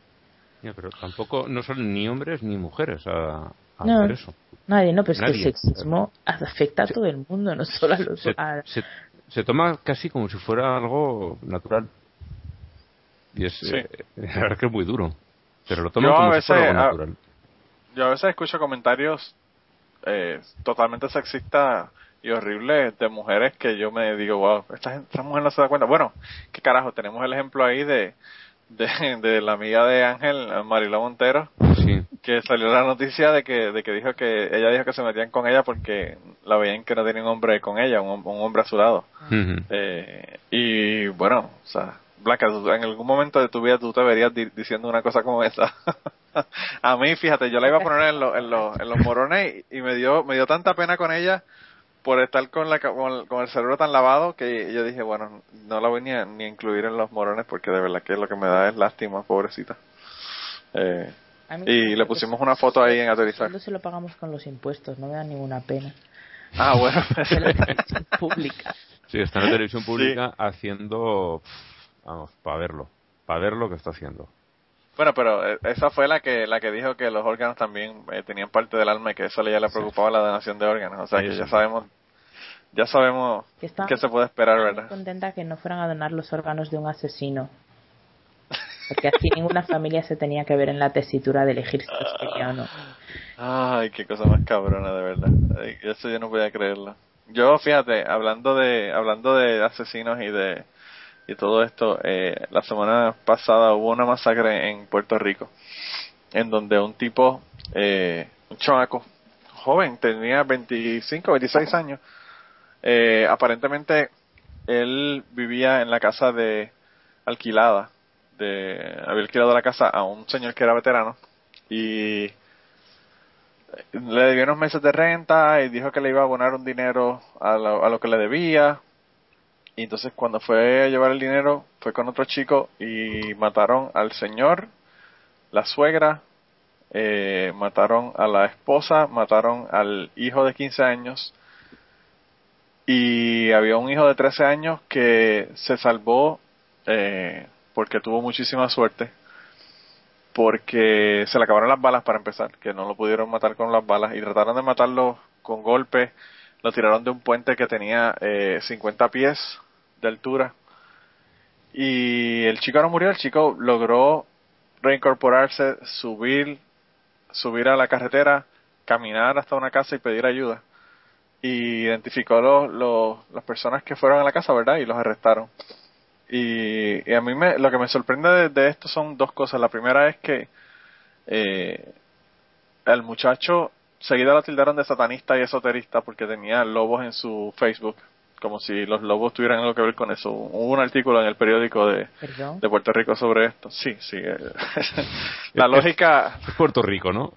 Pero tampoco, no son ni hombres ni mujeres a, hacer eso. Nadie, no, pero es que el sexismo afecta a todo el mundo, no solo a los. Se, toma casi como si fuera algo natural. Y es, eh, la verdad que es muy duro. Pero lo toma como si fuera algo natural. yo a veces escucho comentarios eh, totalmente sexistas y horribles de mujeres que yo me digo, wow, esta, esta mujer no se da cuenta. Bueno, qué carajo, tenemos el ejemplo ahí de, de, de la amiga de Ángel, Marilo Montero, que salió la noticia de que, de que dijo que ella dijo que se metían con ella porque la veían que no tenía un hombre con ella, un, hombre a su lado. eh, y bueno, o sea, Blanca, en algún momento de tu vida tú te verías diciendo una cosa como esa. a mí, fíjate, yo la iba a poner en, en, en los morones y, y, me dio me dio tanta pena con ella por estar con, la, con, el cerebro tan lavado que yo dije, bueno, no la voy ni a, ni a incluir en los morones porque de verdad que lo que me da es lástima, pobrecita. Eh, y le pusimos una foto ahí en aterrizar. se lo pagamos con los impuestos, no me da ninguna pena. Ah, bueno. pública. Sí, está en la televisión pública haciendo, vamos, para verlo, para ver lo que está haciendo. Bueno, pero eh, esa fue la que la que dijo que los órganos también eh, tenían parte del alma y que eso ya le preocupaba la donación de órganos. O sea, que ya sabemos ya sabemos qué se puede esperar, ¿verdad? contenta que no fueran a donar los órganos de un asesino. Porque así ninguna familia se tenía que ver en la tesitura de elegir si o no. Ay, qué cosa más cabrona, de verdad. eso yo no podía creerlo. Yo, fíjate, hablando de hablando de asesinos y de y todo esto, eh, la semana pasada hubo una masacre en Puerto Rico, en donde un tipo, eh, un chamaco, joven, tenía 25, 26 años, eh, aparentemente él vivía en la casa de alquilada, de, había alquilado la casa a un señor que era veterano y le debió unos meses de renta y dijo que le iba a abonar un dinero a lo, a lo que le debía. Y entonces cuando fue a llevar el dinero fue con otro chico y mataron al señor, la suegra, eh, mataron a la esposa, mataron al hijo de 15 años y había un hijo de 13 años que se salvó eh, porque tuvo muchísima suerte porque se le acabaron las balas para empezar, que no lo pudieron matar con las balas y trataron de matarlo con golpes, lo tiraron de un puente que tenía eh, 50 pies de altura. Y el chico no murió, el chico logró reincorporarse, subir, subir a la carretera, caminar hasta una casa y pedir ayuda y identificó los, las personas que fueron a la casa, ¿verdad? Y los arrestaron. Y, a mí me, lo que me sorprende de, esto son dos cosas. La primera es que eh, el muchacho seguida lo tildaron de satanista y esoterista porque tenía lobos en su Facebook como si los lobos tuvieran algo que ver con eso. Hubo un artículo en el periódico de, de Puerto Rico sobre esto. Sí, sí. Eh, la lógica... Puerto Rico, ¿no?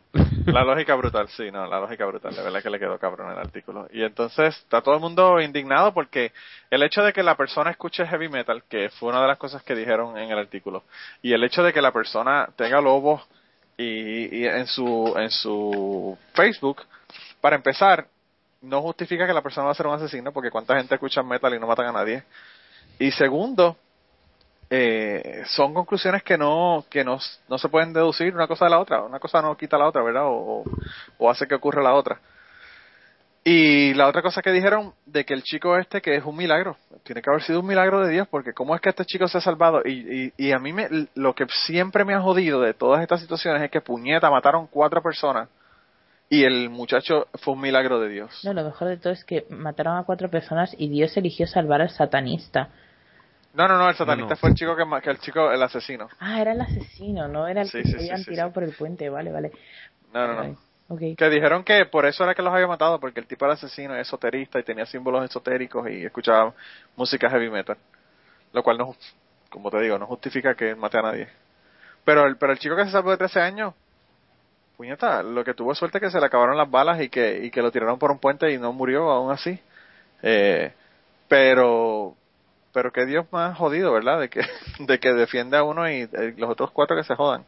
La lógica brutal, sí, no, la lógica brutal. De verdad que le quedó cabrón el artículo. Y entonces está todo el mundo indignado porque el hecho de que la persona escuche heavy metal, que fue una de las cosas que dijeron en el artículo, y el hecho de que la persona tenga lobos y, y en su en su Facebook, para empezar, no justifica que la persona va a ser un asesino, porque cuánta gente escucha metal y no matan a nadie. Y segundo, eh, son conclusiones que no que no, no se pueden deducir una cosa de la otra. Una cosa no quita la otra, ¿verdad? O, o hace que ocurra la otra. Y la otra cosa que dijeron de que el chico este, que es un milagro, tiene que haber sido un milagro de Dios, porque cómo es que este chico se ha salvado. Y, y, y a mí me, lo que siempre me ha jodido de todas estas situaciones es que puñeta, mataron cuatro personas y el muchacho fue un milagro de Dios. No, lo mejor de todo es que mataron a cuatro personas y Dios eligió salvar al satanista. No, no, no, el satanista fue el chico que, que, el chico, el asesino. Ah, era el asesino, no era el que se habían tirado por el puente, vale, vale. No, no, no. Que dijeron que por eso era que los había matado, porque el tipo era asesino, esoterista y tenía símbolos esotéricos y escuchaba música heavy metal. Lo cual no, como te digo, no justifica que mate a nadie. Pero el, pero el chico que se salvó de 13 años, puñeta, lo que tuvo suerte que se le acabaron las balas y que, y que lo tiraron por un puente y no murió aún así. Eh, pero, pero que Dios más jodido, ¿verdad? De que, de que defiende a uno y, eh, los otros cuatro que se jodan.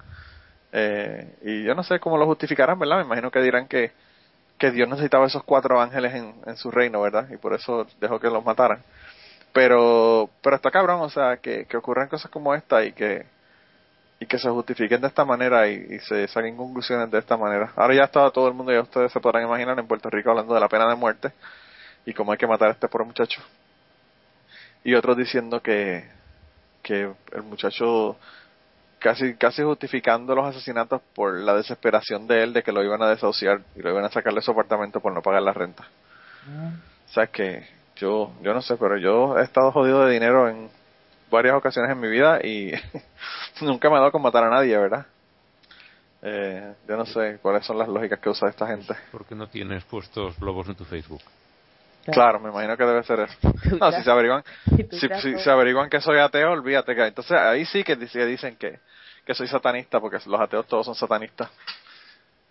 Eh, y yo no sé cómo lo justificarán, ¿verdad? Me imagino que dirán que, que Dios necesitaba esos cuatro ángeles en, en su reino, ¿verdad? Y por eso dejó que los mataran. Pero, pero está cabrón, o sea, que, que ocurran cosas como esta y que, y que se justifiquen de esta manera y, se saquen conclusiones de esta manera. Ahora ya está todo el mundo, ya ustedes se podrán imaginar en Puerto Rico hablando de la pena de muerte y cómo hay que matar a este pobre muchacho. Y otros diciendo que, que el muchacho casi casi justificando los asesinatos por la desesperación de él de que lo iban a desahuciar y lo iban a sacar de su apartamento por no pagar la renta. Ah. O sea que yo yo no sé, pero yo he estado jodido de dinero en varias ocasiones en mi vida y nunca me ha dado con matar a nadie, ¿verdad? Eh, yo no sé cuáles son las lógicas que usa esta gente. ¿Por qué no tienes puestos globos en tu Facebook? Claro, me imagino que debe ser eso. No, si se averiguan, si, se averiguan que soy ateo, olvídate que entonces ahí sí que dicen que, que soy satanista, porque los ateos todos son satanistas.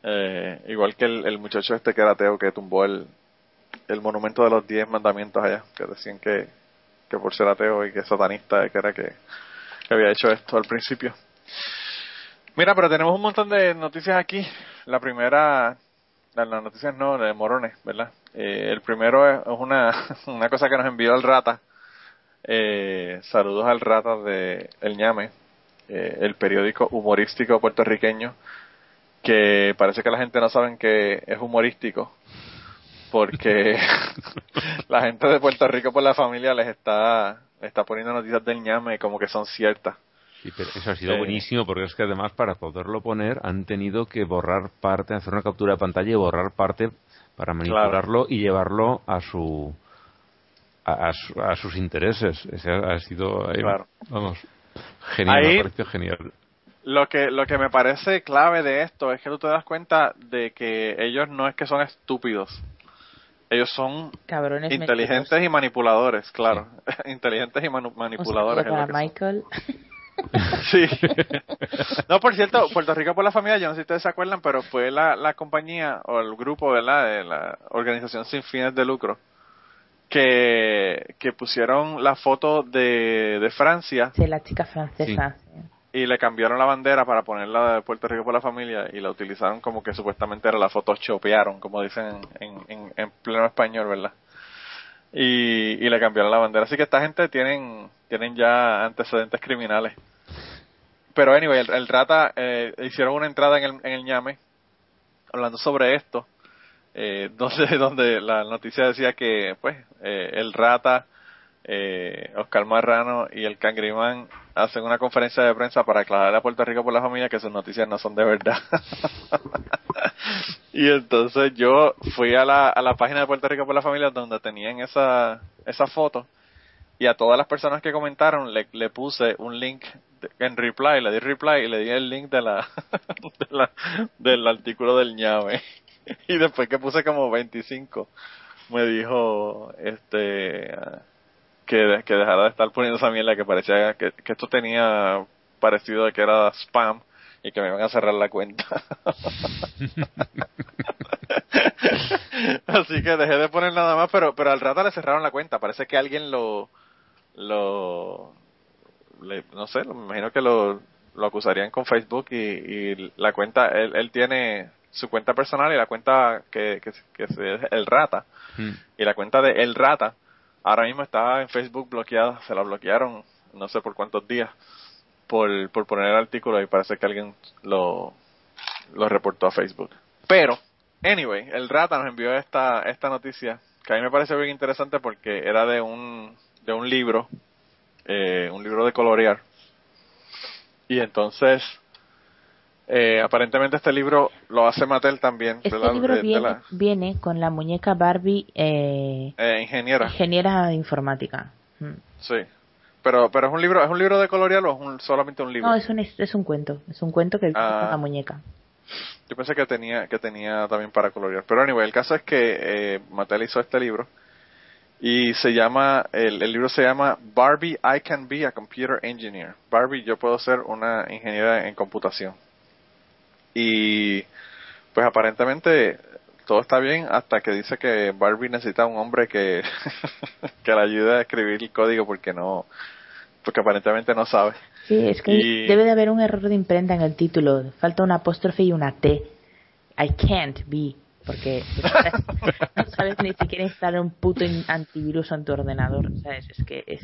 Eh, igual que el, muchacho este que era ateo que tumbó el, el monumento de los diez mandamientos allá, que decían que, que por ser ateo y que satanista, que era que, que había hecho esto al principio. Mira, pero tenemos un montón de noticias aquí. La primera las noticias no, de Morones, ¿verdad? Eh, el primero es una, una cosa que nos envió el Rata. Eh, saludos al Rata de El Ñame, eh, el periódico humorístico puertorriqueño, que parece que la gente no sabe que es humorístico, porque la gente de Puerto Rico por la familia les está, está poniendo noticias del Ñame como que son ciertas. Sí, pero eso ha sido buenísimo porque es que además para poderlo poner han tenido que borrar parte, hacer una captura de pantalla y borrar parte para manipularlo y llevarlo a su a, sus intereses. Ese ha sido, eh, vamos, genial, genial. Lo que, lo que me parece clave de esto es que tú te das cuenta de que ellos no es que son estúpidos. Ellos son inteligentes y manipuladores, claro. inteligentes y manipuladores. para Michael. Sí. No, por cierto, Puerto Rico por la familia, yo no sé si ustedes se acuerdan, pero fue la, la compañía o el grupo, ¿verdad? De la organización sin fines de lucro que, que pusieron la foto de, de Francia. Sí, la chica francesa. Y le cambiaron la bandera para ponerla de Puerto Rico por la familia y la utilizaron como que supuestamente era la foto chopearon, como dicen en, en, en pleno español, ¿verdad? Y, y le cambiaron la bandera. Así que esta gente tienen, tienen ya antecedentes criminales. Pero anyway, el, Rata eh, hicieron una entrada en el, en el ñame hablando sobre esto, eh, donde, donde la noticia decía que pues eh, el Rata, eh, Oscar Marrano y el Cangrimán hacen una conferencia de prensa para aclararle a Puerto Rico por la familia que sus noticias no son de verdad. y entonces yo fui a la, a la página de Puerto Rico por la familia donde tenían esa, esa foto y a todas las personas que comentaron le, le puse un link en reply, le di reply y le di el link de la, del artículo del ñave. Y después que puse como 25, me dijo este que, que dejara de estar poniendo esa mierda que parecía que, que esto tenía parecido de que era spam y que me iban a cerrar la cuenta. Así que dejé de poner nada más, pero pero al rato le cerraron la cuenta. Parece que alguien lo lo no sé, me imagino que lo, lo acusarían con Facebook y, y la cuenta, él, él tiene su cuenta personal y la cuenta que, que, que es el rata hmm. y la cuenta de el rata ahora mismo está en Facebook bloqueada, se la bloquearon no sé por cuántos días por, por poner el artículo y parece que alguien lo, lo reportó a Facebook. Pero, anyway, el rata nos envió esta, esta noticia que a mí me parece bien interesante porque era de un, de un libro eh, un libro de colorear. Y entonces, eh, aparentemente este libro lo hace Mattel también. Este libro viene, con la muñeca Barbie eh, ingeniera. Ingeniera de informática. Mm. Sí. Pero, pero es un libro, es un libro de colorear o es solamente un libro. No, es un, es un cuento, es un cuento que ah. la muñeca. Yo pensé que tenía, que tenía también para colorear. Pero anyway, el caso es que Mattel hizo este libro y se llama, el, el, libro se llama Barbie, I Can Be a Computer Engineer. Barbie, yo puedo ser una ingeniera en computación. Y pues aparentemente todo está bien hasta que dice que Barbie necesita un hombre que, que le ayude a escribir el código porque no, porque aparentemente no sabe. Sí, es que debe de haber un error de imprenta en el título. Falta una apóstrofe y una T. I can't be Porque no sabes ni siquiera instalar un puto antivirus en tu ordenador, ¿sabes? Es que es...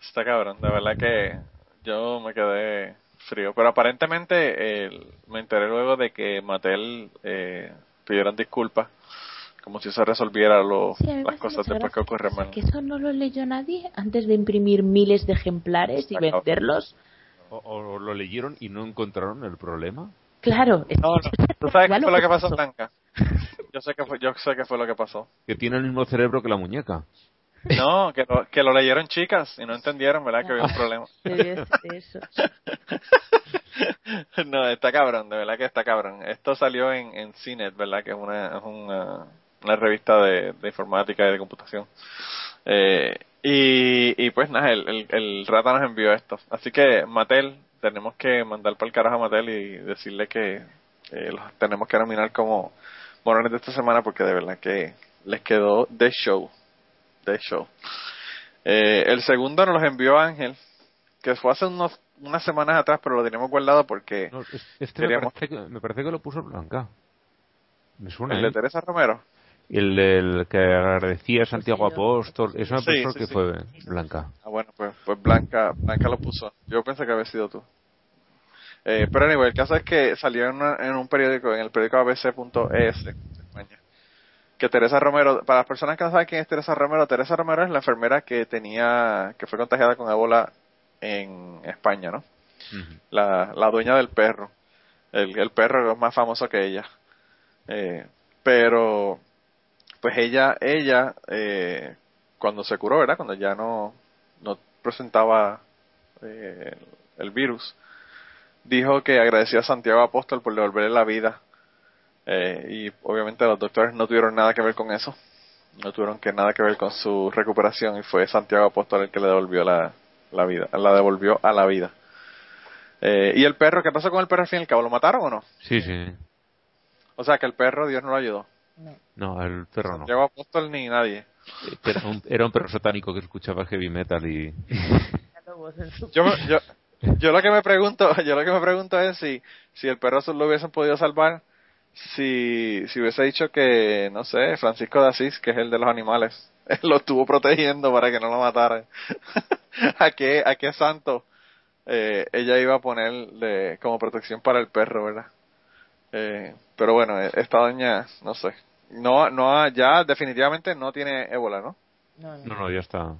Está cabrón, de verdad que yo me quedé frío. Pero aparentemente me enteré luego de que Mattel eh, pidieron disculpas como si se resolviera lo, las cosas después que ocurre mal. Que eso no lo leyó nadie antes de imprimir miles de ejemplares y venderlos. O, lo leyeron y no encontraron el problema. Claro. No, ¿Tú sabes qué fue lo que pasó, Blanca? Yo sé, que fue, yo sé qué fue lo que pasó. Que tiene el mismo cerebro que la muñeca. No, que lo, que lo leyeron chicas y no entendieron, ¿verdad? Que había un problema. Eso. no, está cabrón, de verdad que está cabrón. Esto salió en, en CINET, ¿verdad? Que es una, es una, una revista de, de, informática y de computación. Eh, y, y pues nada, el, el, el, rata nos envió esto. Así que, Mattel, tenemos que mandar para el carajo a Mattel y decirle que eh, los tenemos que nominar como morones de esta semana porque de verdad que les quedó de show de show. Eh, el segundo nos los envió Ángel, que fue hace unos, unas semanas atrás, pero lo teníamos guardado porque este me, parece que, lo puso Blanca. Me suena. ¿El de ¿eh? Teresa Romero? El, el que agradecía a Santiago Apóstol, eso me que fue Blanca. Ah, bueno, pues, pues Blanca, Blanca lo puso. Yo pensé que había sido tú. Eh, pero anyway, el caso es que salió en, en un periódico, en el periódico abc.es, que Teresa Romero, para las personas que no saben quién es Teresa Romero, Teresa Romero es la enfermera que tenía, que fue contagiada con ébola en España, ¿no? la, la dueña del perro. El, el perro es más famoso que ella. Eh, pero, pues ella, ella, eh, cuando se curó, ¿verdad? Cuando ya no, no presentaba eh, el virus, dijo que agradeció a Santiago Apóstol por devolverle la vida eh, y obviamente los doctores no tuvieron nada que ver con eso, no tuvieron que nada que ver con su recuperación y fue Santiago Apóstol el que le devolvió la, la vida, la devolvió a la vida. Eh, ¿Y el perro? ¿Qué pasó con el perro al fin y al cabo? ¿Lo mataron o no? Sí, sí. O sea que el perro Dios no lo ayudó. No, el perro no. Santiago Apóstol ni nadie. Era un, era un perro satánico que escuchaba heavy metal y... yo, yo, yo lo que me pregunto, yo lo que me pregunto es si, si el perro lo hubiesen podido salvar, si, si hubiese dicho que, no sé, Francisco de Asís, que es el de los animales, lo estuvo protegiendo para que no lo mataran. ¿A qué, a qué santo eh, ella iba a ponerle como protección para el perro, verdad? Eh, pero bueno, e, esta doña, no sé, no, no, ya definitivamente no tiene ébola, ¿no? No, no, ya está.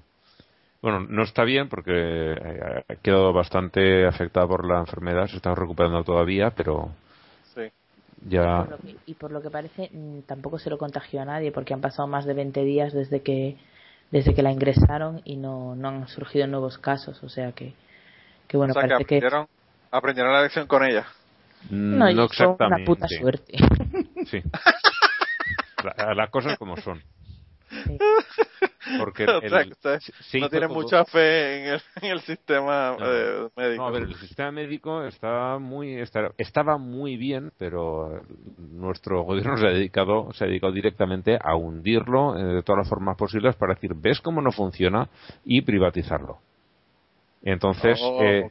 Bueno, no está bien porque eh, ha quedado bastante afectada por la enfermedad, se está recuperando todavía, pero ya... y por lo que parece mm, tampoco se lo contagió a nadie porque han pasado más de 20 días desde que desde que la ingresaron y no, no han surgido nuevos casos, o sea que, que bueno, parece que aprendieron, la lección con ella. No, no exactamente. una puta suerte. Sí. las cosas como son. Porque el, no tiene mucha fe en el, sistema eh, médico. No, a ver, el sistema médico está muy, estaba muy bien, pero nuestro gobierno se ha dedicado, se ha dedicado directamente a hundirlo eh, de todas las formas posibles para decir, ves cómo no funciona y privatizarlo. Entonces, oh, eh,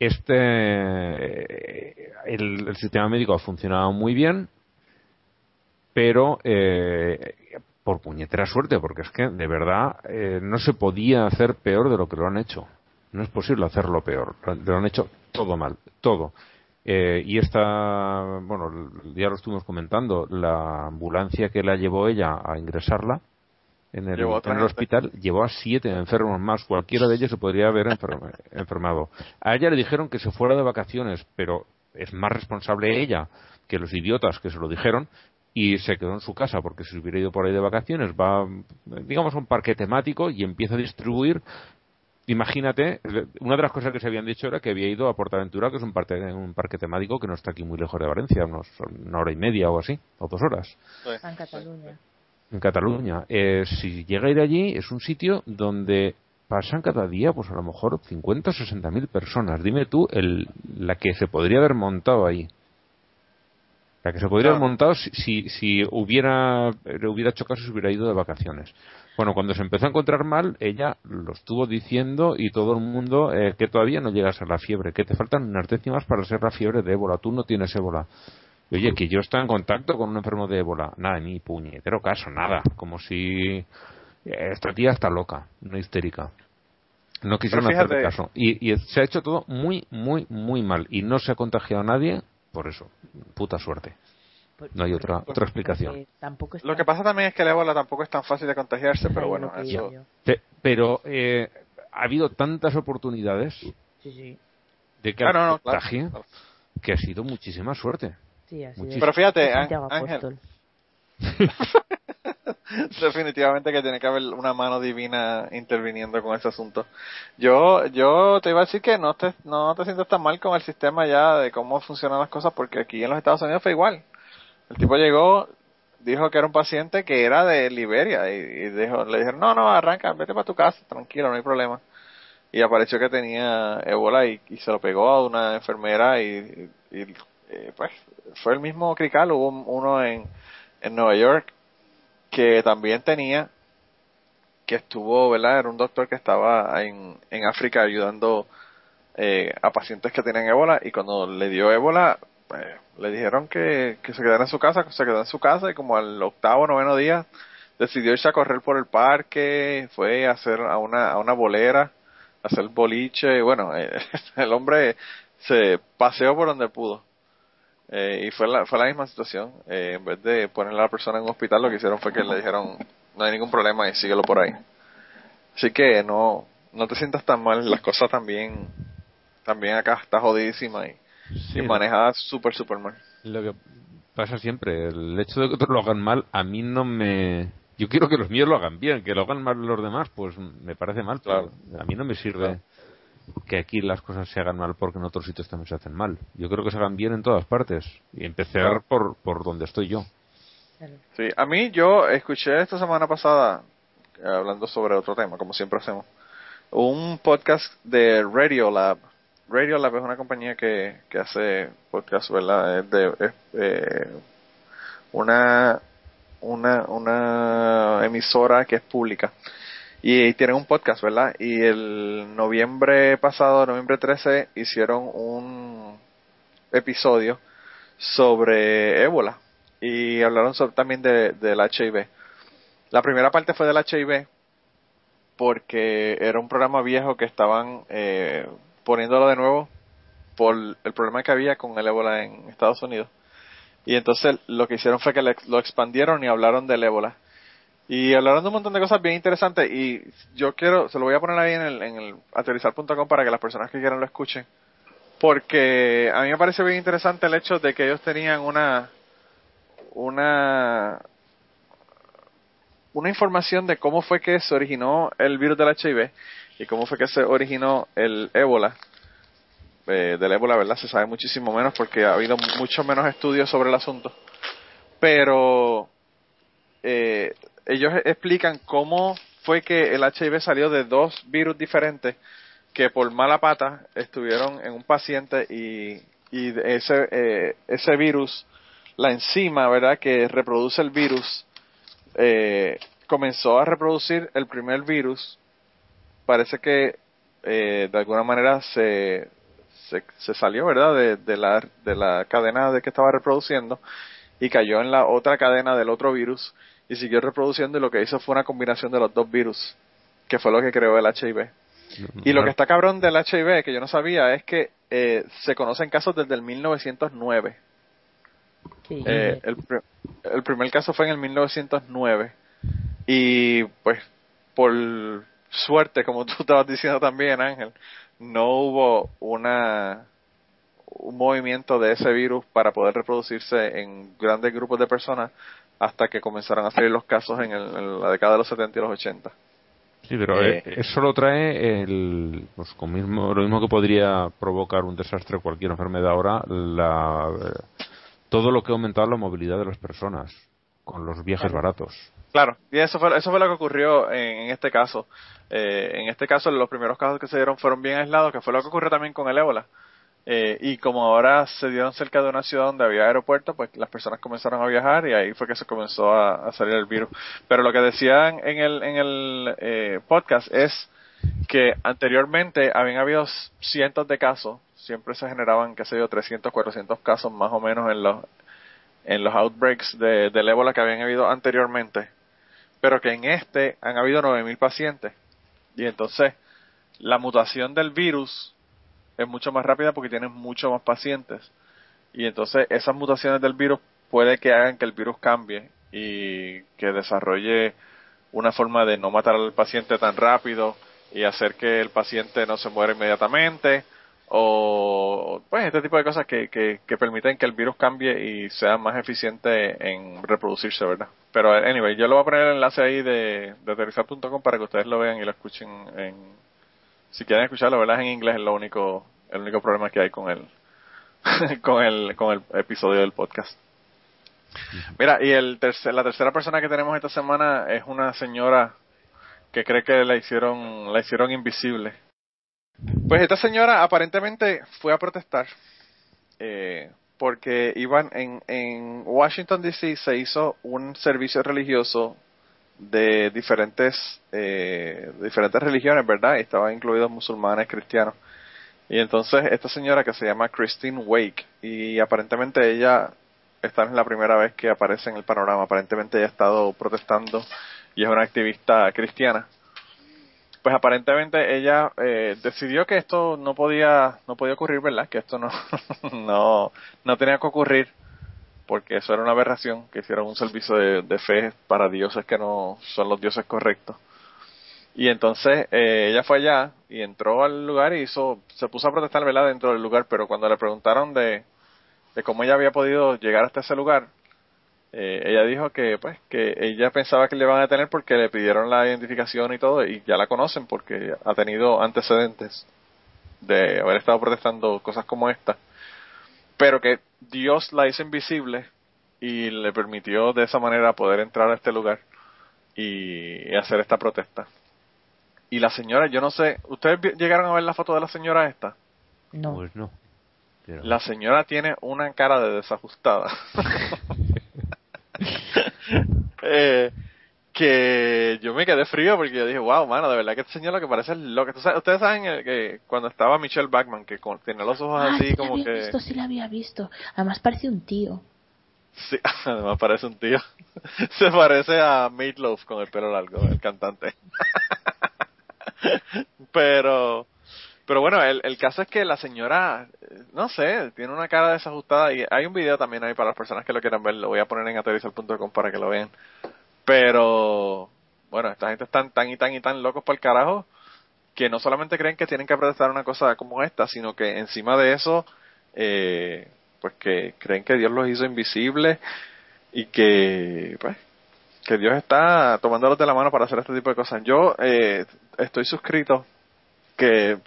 este, el, el sistema médico ha funcionado muy bien, pero eh, por puñetera suerte, porque es que de verdad eh, no se podía hacer peor de lo que lo han hecho. No es posible hacerlo peor. Lo han hecho todo mal, todo. Eh, y esta, bueno, ya lo estuvimos comentando, la ambulancia que la llevó ella a ingresarla en el, en el hospital llevó a siete enfermos más. Cualquiera de ellos se podría haber enfermado. A ella le dijeron que se fuera de vacaciones, pero es más responsable ella que los idiotas que se lo dijeron y se quedó en su casa porque si hubiera ido por ahí de vacaciones va digamos a un parque temático y empieza a distribuir. Imagínate una de las cosas que se habían dicho era que había ido a Portaventura que es un parque, un parque temático que no está aquí muy lejos de Valencia unos, una hora y media o así o dos horas. En Cataluña en Cataluña eh, si llega a ir allí es un sitio donde pasan cada día pues a lo mejor 50 o 60 mil personas dime tú el, la que se podría haber montado ahí la que se podría haber montado si, si, hubiera, le hubiera hecho caso si hubiera ido de vacaciones. Bueno, cuando se empezó a encontrar mal, ella lo estuvo diciendo y todo el mundo eh, que todavía no llegas a la fiebre, que te faltan unas décimas para ser la fiebre de ébola. Tú no tienes ébola. Oye, que yo estaba en contacto con un enfermo de ébola. Nada, ni puñetero caso, nada. Como si esta tía está loca, no histérica. No quisieron hacerle caso. Y, y, se ha hecho todo muy, muy, muy mal. Y no se ha contagiado a nadie por eso. Puta suerte. No hay otra otra explicación. Lo que pasa también es que el ébola tampoco es tan fácil de contagiarse, pero bueno, eso... Pero eh, ha habido tantas oportunidades de que ah, que ha sido muchísima suerte. Pero fíjate, Ángel... Definitivamente que tiene que haber una mano divina interviniendo con ese asunto. Yo, yo te iba a decir que no te, no te sientes tan mal con el sistema ya de cómo funcionan las cosas, porque aquí en los Estados Unidos fue igual. El tipo llegó, dijo que era un paciente que era de Liberia y, dijo, le dijeron, no, no, arranca, vete para tu casa, tranquilo, no hay problema. Y apareció que tenía ébola y, se lo pegó a una enfermera y, eh, pues fue el mismo crical, hubo uno en, en Nueva York que también tenía, que estuvo, ¿verdad? Era un doctor que estaba en, en África ayudando eh, a pacientes que tenían ébola y cuando le dio ébola, pues, le dijeron que, que se quedara en su casa, se quedó en su casa y como al octavo, noveno día decidió irse a correr por el parque, fue a hacer a una, a una bolera, a hacer boliche, bueno, el hombre se paseó por donde pudo. Eh, y fue la, fue la misma situación. Eh, en vez de poner a la persona en un hospital, lo que hicieron fue que le dijeron, no hay ningún problema y síguelo por ahí. Así que no, no te sientas tan mal, las cosas también, también acá está jodidísima y, sí, manejada súper, súper mal. Lo que pasa siempre, el hecho de que otros lo hagan mal, a mí no me... Yo quiero que los míos lo hagan bien, que lo hagan mal los demás, pues me parece mal, claro. a mí no me sirve que aquí las cosas se hagan mal porque en otros sitios también se hacen mal. Yo creo que se hagan bien en todas partes y empezar por, por donde estoy yo. Sí, a mí yo escuché esta semana pasada, hablando sobre otro tema, como siempre hacemos, un podcast de Radio Lab. Radio Lab es una compañía que, que hace podcast, ¿verdad? Es de, eh, una, una, una emisora que es pública y tienen un podcast, ¿verdad? Y el noviembre pasado, noviembre 13, hicieron un episodio sobre ébola y hablaron también de, del HIV. La primera parte fue del HIV porque era un programa viejo que estaban eh, poniéndolo de nuevo por el problema que había con el ébola en Estados Unidos. Y entonces lo que hicieron fue que lo expandieron y hablaron del ébola y hablaron de un montón de cosas bien interesantes y yo quiero, se lo voy a poner ahí en el, en el aterrizar.com para que las personas que quieran lo escuchen. Porque a mí me parece bien interesante el hecho de que ellos tenían una, una, una información de cómo fue que se originó el virus del HIV y cómo fue que se originó el ébola. Eh, del ébola, ¿verdad? Se sabe muchísimo menos porque ha habido mucho menos estudios sobre el asunto. Pero eh, ellos explican cómo fue que el HIV salió de dos virus diferentes que por mala pata estuvieron en un paciente y, y ese, eh, ese virus, la enzima, ¿verdad?, que reproduce el virus, eh, comenzó a reproducir el primer virus. Parece que eh, de alguna manera se, se, salió, ¿verdad?, de, de, la, de la cadena de que estaba reproduciendo y cayó en la otra cadena del otro virus y siguió reproduciendo y lo que hizo fue una combinación de los dos virus, que fue lo que creó el HIV. Y lo que está cabrón del HIV, que yo no sabía, es que eh, se conocen casos desde el 1909. Eh, el, el primer caso fue en el 1909. Y pues, por suerte, como tú estabas diciendo también, Ángel, no hubo una un movimiento de ese virus para poder reproducirse en grandes grupos de personas hasta que comenzaron a salir los casos en, la década de los 70 y los 80. Sí, pero eh, eh, eso lo trae el, pues, mismo, lo mismo que podría provocar un desastre cualquier enfermedad ahora, la, todo lo que ha aumentado la movilidad de las personas con los viajes baratos. Claro, y eso fue, eso fue lo que ocurrió en, este caso. Eh, en este caso, los primeros casos que se dieron fueron bien aislados, que fue lo que ocurrió también con el ébola. Eh, y como ahora se dieron cerca de una ciudad donde había aeropuerto, pues las personas comenzaron a viajar y ahí fue que se comenzó a, salir el virus. Pero lo que decían en el, en el eh, podcast es que anteriormente habían habido cientos de casos, siempre se generaban, qué sé yo, 300, 400 casos más o menos en los, en los outbreaks de, del ébola que habían habido anteriormente, pero que en este han habido 9.000 pacientes. Y entonces la mutación del virus es mucho más rápida porque tienen mucho más pacientes. Y entonces esas mutaciones del virus puede que hagan que el virus cambie y que desarrolle una forma de no matar al paciente tan rápido y hacer que el paciente no se muera inmediatamente o pues este tipo de cosas que, que, que, permiten que el virus cambie y sea más eficiente en reproducirse, ¿verdad? Pero anyway, yo le voy a poner el enlace ahí de, de aterrizar.com para que ustedes lo vean y lo escuchen en si quieren escucharlo, ¿verdad? En inglés es lo único el único problema que hay con el con el con el episodio del podcast. Mira, y el tercer, la tercera persona que tenemos esta semana es una señora que cree que la hicieron la hicieron invisible pues esta señora aparentemente fue a protestar eh, porque iban en, en Washington DC se hizo un servicio religioso de diferentes eh, diferentes religiones, ¿verdad? Y estaban incluidos musulmanes, cristianos. Y entonces esta señora que se llama Christine Wake y aparentemente ella esta es la primera vez que aparece en el panorama. Aparentemente ella ha estado protestando y es una activista cristiana pues aparentemente ella eh, decidió que esto no podía no podía ocurrir verdad que esto no no no tenía que ocurrir porque eso era una aberración que hicieron un servicio de, fe para dioses que no son los dioses correctos. Y entonces eh, ella fue allá y entró al lugar y hizo se puso a protestar verdad dentro del lugar pero cuando le preguntaron de de cómo ella había podido llegar hasta ese lugar eh, ella dijo que pues que ella pensaba que le iban a detener porque le pidieron la identificación y todo y ya la conocen porque ha tenido antecedentes de haber estado protestando cosas como esta. Pero que Dios la hizo invisible y le permitió de esa manera poder entrar a este lugar y hacer esta protesta. Y la señora yo no sé ustedes llegaron a ver la foto de la señora esta no. Pues no la señora tiene una cara de desajustada. Eh, que yo me quedé frío porque yo dije, wow, mano, de verdad que este señor lo que parece es loco. Ustedes saben que cuando estaba Michelle Bachman, que tiene los ojos ah, así sí como la que... Visto, sí la había visto. Además parece un tío. Sí, además parece un tío. Se parece a Meatloaf con el pelo largo, el cantante. Pero pero bueno, el, el caso es que la señora, no sé, tiene una cara desajustada y hay un video también ahí para las personas que lo quieran ver, lo voy a poner en aterrizar.com para que lo vean. Pero, bueno, esta gente están tan y tan y tan locos por el carajo que no solamente creen que tienen que protestar una cosa como esta, sino que encima de eso, eh, pues que creen que Dios los hizo invisibles y que, pues, que Dios está tomándolos de la mano para hacer este tipo de cosas. Yo eh, estoy suscrito que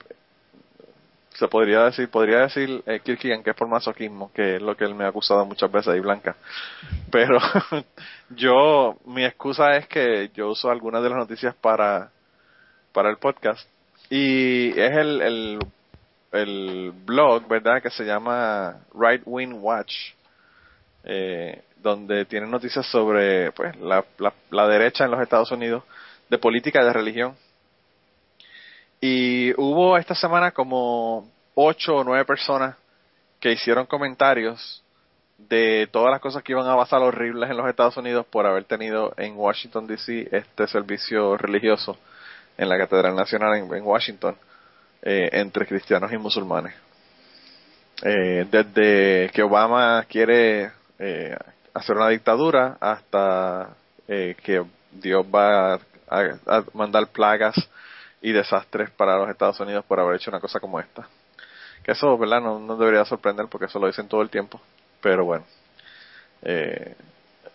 se podría decir, podría decir eh, que es por masoquismo, que es lo que él me ha acusado muchas veces, y Blanca. Pero yo, mi excusa es que yo uso algunas de las noticias para, para el podcast. Y es el, el, el blog, ¿verdad?, que se llama Right Wing Watch, eh, donde tiene noticias sobre pues, la, la, la derecha en los Estados Unidos, de política y de religión y hubo esta semana como ocho o nueve personas que hicieron comentarios de todas las cosas que iban a pasar horribles en los Estados Unidos por haber tenido en Washington DC este servicio religioso en la Catedral Nacional en, Washington eh, entre cristianos y musulmanes. Eh, desde que Obama quiere eh, hacer una dictadura hasta que Dios va a mandar plagas y desastres para los Estados Unidos por haber hecho una cosa como esta. Que eso, ¿verdad? No, no debería sorprender porque eso lo dicen todo el tiempo. Pero bueno, eh,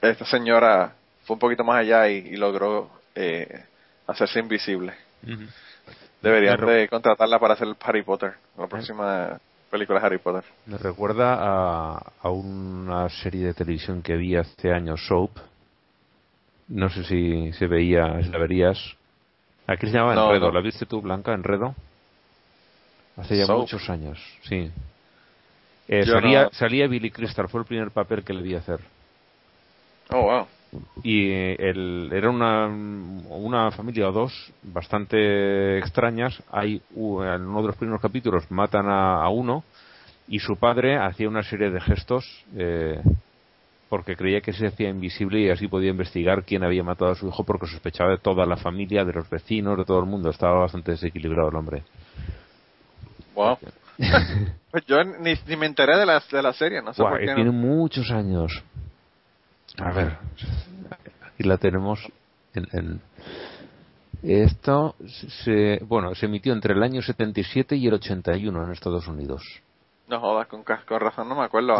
esta señora fue un poquito más allá y, logró eh, hacerse invisible. Deberían de contratarla para hacer Harry Potter, la próxima película Harry Potter. Me recuerda a, a una serie de televisión que vi hace años, Soap. No sé si se veía, si la verías, Aquí se llamaba Enredo. ¿La viste tú, Blanca, Enredo? Hace ya muchos años, sí. Eh, salía, salía, Billy Crystal, fue el primer papel que le vi hacer. Oh, wow. Y el, era una, una familia o dos bastante extrañas. Hay, en uno de los primeros capítulos matan a, uno y su padre hacía una serie de gestos eh, porque creía que se hacía invisible y así podía investigar quién había matado a su hijo porque sospechaba de toda la familia, de los vecinos, de todo el mundo. Estaba bastante desequilibrado el hombre. Wow. pues yo ni, ni, me enteré de la, de la serie, no sé por qué. Tiene muchos años. A ver, aquí la tenemos en, en esto se, bueno, se emitió entre el año 77 y el 81 en Estados Unidos. No jodas, con, con razón no me acuerdo.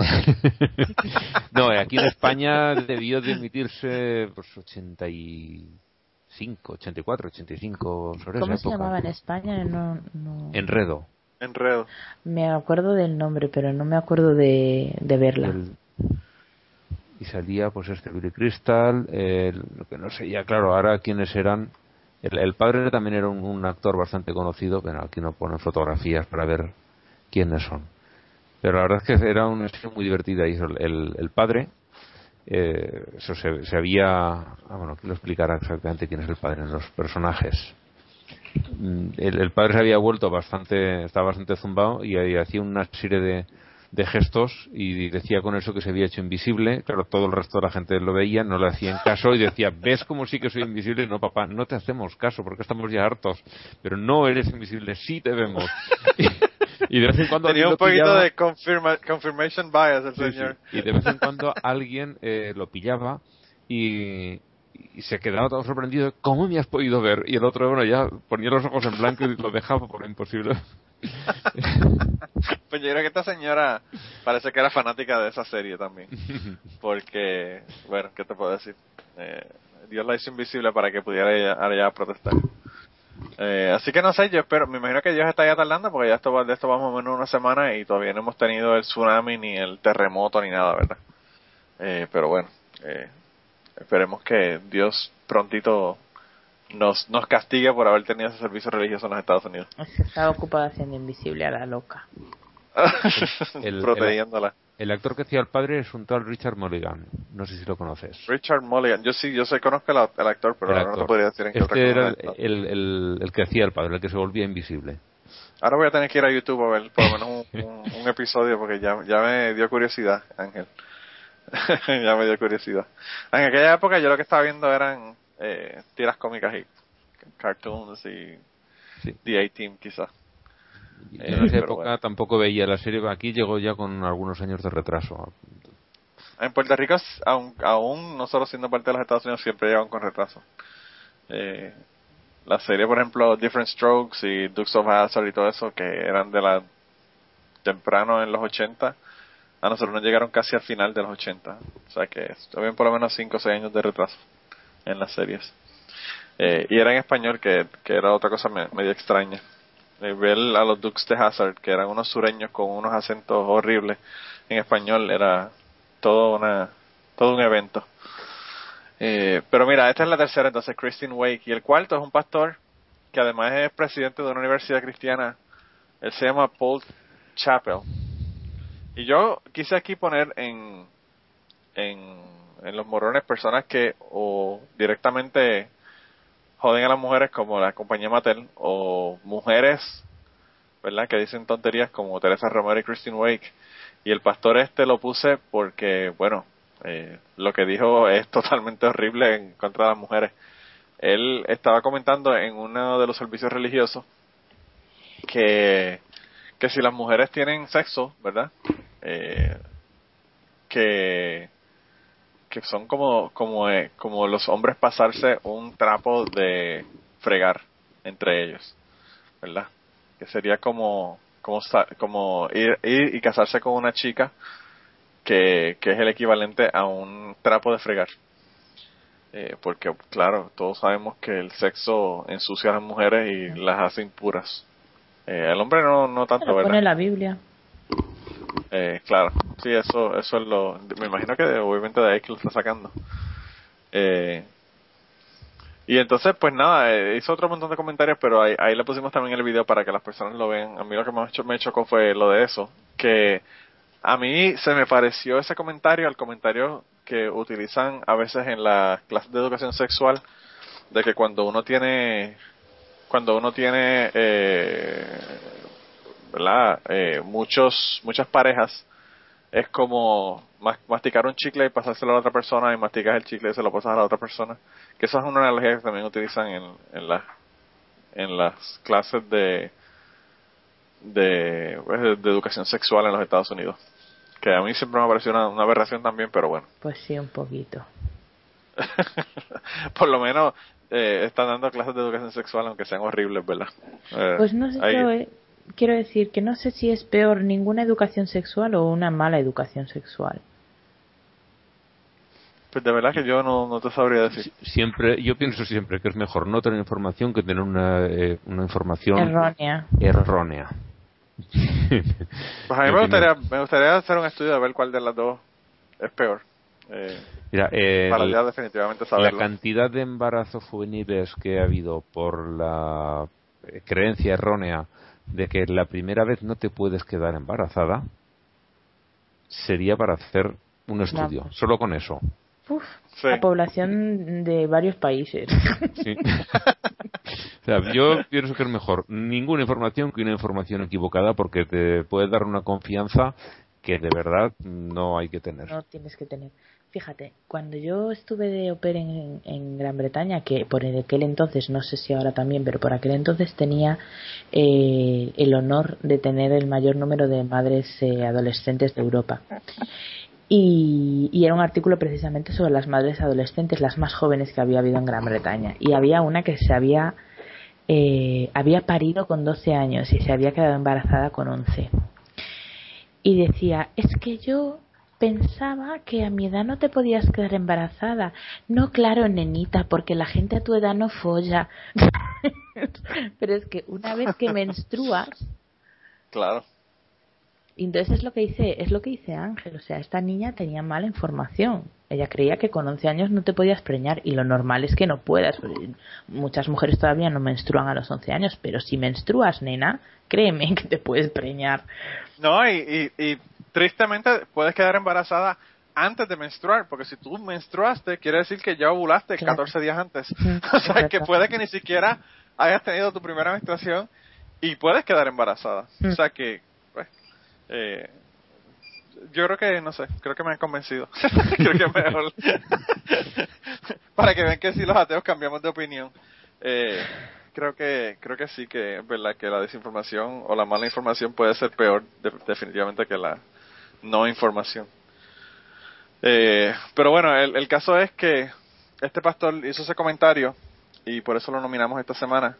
no, aquí en España debió de emitirse pues 85, 84, 85 sobre ¿Cómo esa se época. llamaba en España? No, no... Enredo. Enredo. Me acuerdo del nombre, pero no me acuerdo de, de verla. El- y salía pues este Billy Crystal, el- lo que no sé ya claro, ahora quiénes eran. El, el padre también era un, un actor bastante conocido, pero aquí no ponen fotografías para ver quiénes son. Pero la verdad es que era una serie muy divertida y el, el padre eh, eso se, se había ah, bueno aquí lo explicará exactamente quién es el padre en los personajes el, el padre se había vuelto bastante estaba bastante zumbado y, hacía una serie de, de gestos y decía con eso que se había hecho invisible. Claro todo el resto de la gente lo veía no le hacían caso y decía ves cómo sí que soy invisible no papá no te hacemos caso porque estamos ya hartos pero no eres invisible sí te vemos y de vez en cuando Tenía un poquito pillaba- de confirma- confirmation bias el Sí, sí. señor. Y de vez en cuando alguien eh, lo pillaba y, y se quedaba todo sorprendido. ¿Cómo me has podido ver? Y el otro, bueno, ya ponía los ojos en blanco y lo dejaba por imposible. Pues yo creo que esta señora parece que era fanática de esa serie también. Porque, bueno, ¿qué te puedo decir? Eh, Dios la hizo invisible para que pudiera ella, ella protestar. Eh, así que no sé, yo espero, me imagino que Dios está ya tardando porque ya esto va, de esto vamos más o menos una semana y todavía no hemos tenido el tsunami ni el terremoto ni nada, ¿verdad? Eh, pero bueno, eh, esperemos que Dios prontito nos, nos castigue por haber tenido ese servicio religioso en los Estados Unidos. Se estaba ocupada haciendo invisible a la loca. El- Protegiéndola. El actor que hacía el padre es un tal Richard Mulligan. No sé si lo conoces. Richard Mulligan, yo sí, yo sé, conozco el, el actor, pero no te podría decir en qué otra Este era cosa el, el, el- el que hacía el padre, el que se volvía invisible. Ahora voy a tener que ir a YouTube a ver por lo menos un, un- un episodio porque ya, ya me dio curiosidad, Ángel. ya me dio curiosidad. En aquella época yo lo que estaba viendo eran eh, tiras cómicas y cartoons y Sí. The A-Team quizás. Eh, en esa época bueno. tampoco veía la serie. Aquí llegó ya con algunos años de retraso. En Puerto Rico, aún, aún nosotros siendo parte de los Estados Unidos, siempre llegan con retraso. Eh, la serie, por ejemplo, Different Strokes y Dukes of Hazzard y todo eso, que eran de la temprano en los 80, a nosotros nos llegaron casi al final de los 80. O sea que habían por lo menos 5 o 6 años de retraso en las series. Eh, y era en español, que, que era otra cosa me- medio extraña. Eh, ver a los Dukes de Hazard, que eran unos sureños con unos acentos horribles en español, era todo una todo un evento. Eh, pero mira, esta es la tercera, entonces Christine Wake. Y el cuarto es un pastor que además es presidente de una universidad cristiana. Él se llama Paul Chappell. Y yo quise aquí poner en, en, en los morrones personas que o directamente joden a las mujeres como la compañía Mattel o mujeres, ¿verdad? Que dicen tonterías como Teresa Romero y Christine Wake. Y el pastor este lo puse porque, bueno, eh, lo que dijo es totalmente horrible en contra de las mujeres. Él estaba comentando en uno de los servicios religiosos que, que si las mujeres tienen sexo, ¿verdad? Eh, que, que son como, como, eh, como los hombres pasarse un trapo de fregar entre ellos, ¿verdad? Que sería como, como, como ir, ir y casarse con una chica que, que es el equivalente a un trapo de fregar. Eh, porque, claro, todos sabemos que el sexo ensucia a las mujeres y las hace impuras. Eh, el hombre no, no tanto, ¿verdad? pone la Biblia. Eh, claro, sí, eso, eso es lo. Me imagino que obviamente de ahí que lo está sacando. Eh, y entonces, pues nada, eh, hizo otro montón de comentarios, pero ahí, ahí le pusimos también el video para que las personas lo vean. A mí lo que más me chocó fue lo de eso, que a mí se me pareció ese comentario al comentario que utilizan a veces en las clases de educación sexual, de que cuando uno tiene, cuando uno tiene, eh, ¿verdad? Eh, muchos, muchas parejas, es como masticar un chicle y pasárselo a la otra persona y masticas el chicle y se lo pasas a la otra persona. Que esa es una analogía que también utilizan en, en, la, en las clases de, de, pues, de educación sexual en los Estados Unidos. Que a mí siempre me ha parecido una, aberración también, pero bueno. Pues sí, un poquito. Por lo menos eh, están dando clases de educación sexual, aunque sean horribles, ¿verdad? Eh, pues no sé, quiero decir que no sé si es peor ninguna educación sexual o una mala educación sexual. Pues de verdad que yo no, no te sabría decir. Siempre, yo pienso siempre que es mejor no tener información que tener una, eh, una información errónea. errónea. pues a mí me gustaría, me gustaría hacer un estudio de ver cuál de las dos es peor. Eh, Mira, eh, para ya definitivamente saberlo. La cantidad de embarazos juveniles que ha habido por la creencia errónea de que la primera vez no te puedes quedar embarazada sería para hacer un estudio, solo con eso. Uf, La población de varios países. Sí. o sea, yo pienso que es mejor ninguna información que una información equivocada porque te puede dar una confianza que de verdad no hay que tener. No tienes que tener. Fíjate, cuando yo estuve de oper en, Gran Bretaña, que por aquel entonces, no sé si ahora también, pero por aquel entonces tenía eh, el honor de tener el mayor número de madres eh, adolescentes de Europa. Y, era un artículo precisamente sobre las madres adolescentes, las más jóvenes que había habido en Gran Bretaña. Y había una que se había, eh, había parido con 12 años y se había quedado embarazada con 11. Y decía, es que yo pensaba que a mi edad no te podías quedar embarazada. No, claro, nenita, porque la gente a tu edad no folla. Pero es que una vez que menstruas. Claro. Entonces es lo que dice, es lo que dice Ángel, o sea, esta niña tenía mala información. Ella creía que con 11 años no te podías preñar y lo normal es que no puedas. Muchas mujeres todavía no menstruan a los 11 años, pero si menstruas, nena, créeme que te puedes preñar. No, y, y tristemente puedes quedar embarazada antes de menstruar, porque si tú menstruaste, quiere decir que ya ovulaste 14 días antes. o sea, que puede que ni siquiera hayas tenido tu primera menstruación y puedes quedar embarazada. O sea que, eh, yo creo que, no sé, creo que me han convencido. creo que mejor. Para que vean que si los ateos cambiamos de opinión. Eh, creo que creo que sí que verdad que la desinformación o la mala información puede ser peor definitivamente que la no información. Eh, pero bueno, el, caso es que este pastor hizo ese comentario y por eso lo nominamos esta semana.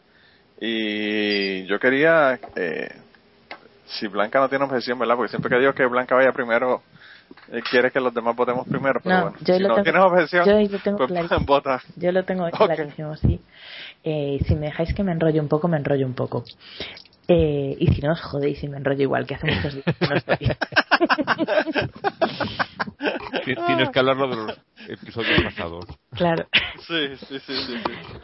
Y yo quería, eh, si Blanca no tiene objeción, ¿verdad? Porque siempre que digo que Blanca vaya primero, eh, quiere que los demás votemos primero. Pero bueno, si no tienes objeción, yo lo tengo pues vota. Yo lo tengo clarísimo, sí. Eh, si me dejáis que me enrolle un poco, me enrollo un poco. Eh, y si no os jodéis y me enrollo igual, que hace muchos días que no estoy. Tienes que hablarlo de los episodios pasados. Claro. Sí, sí, sí, sí,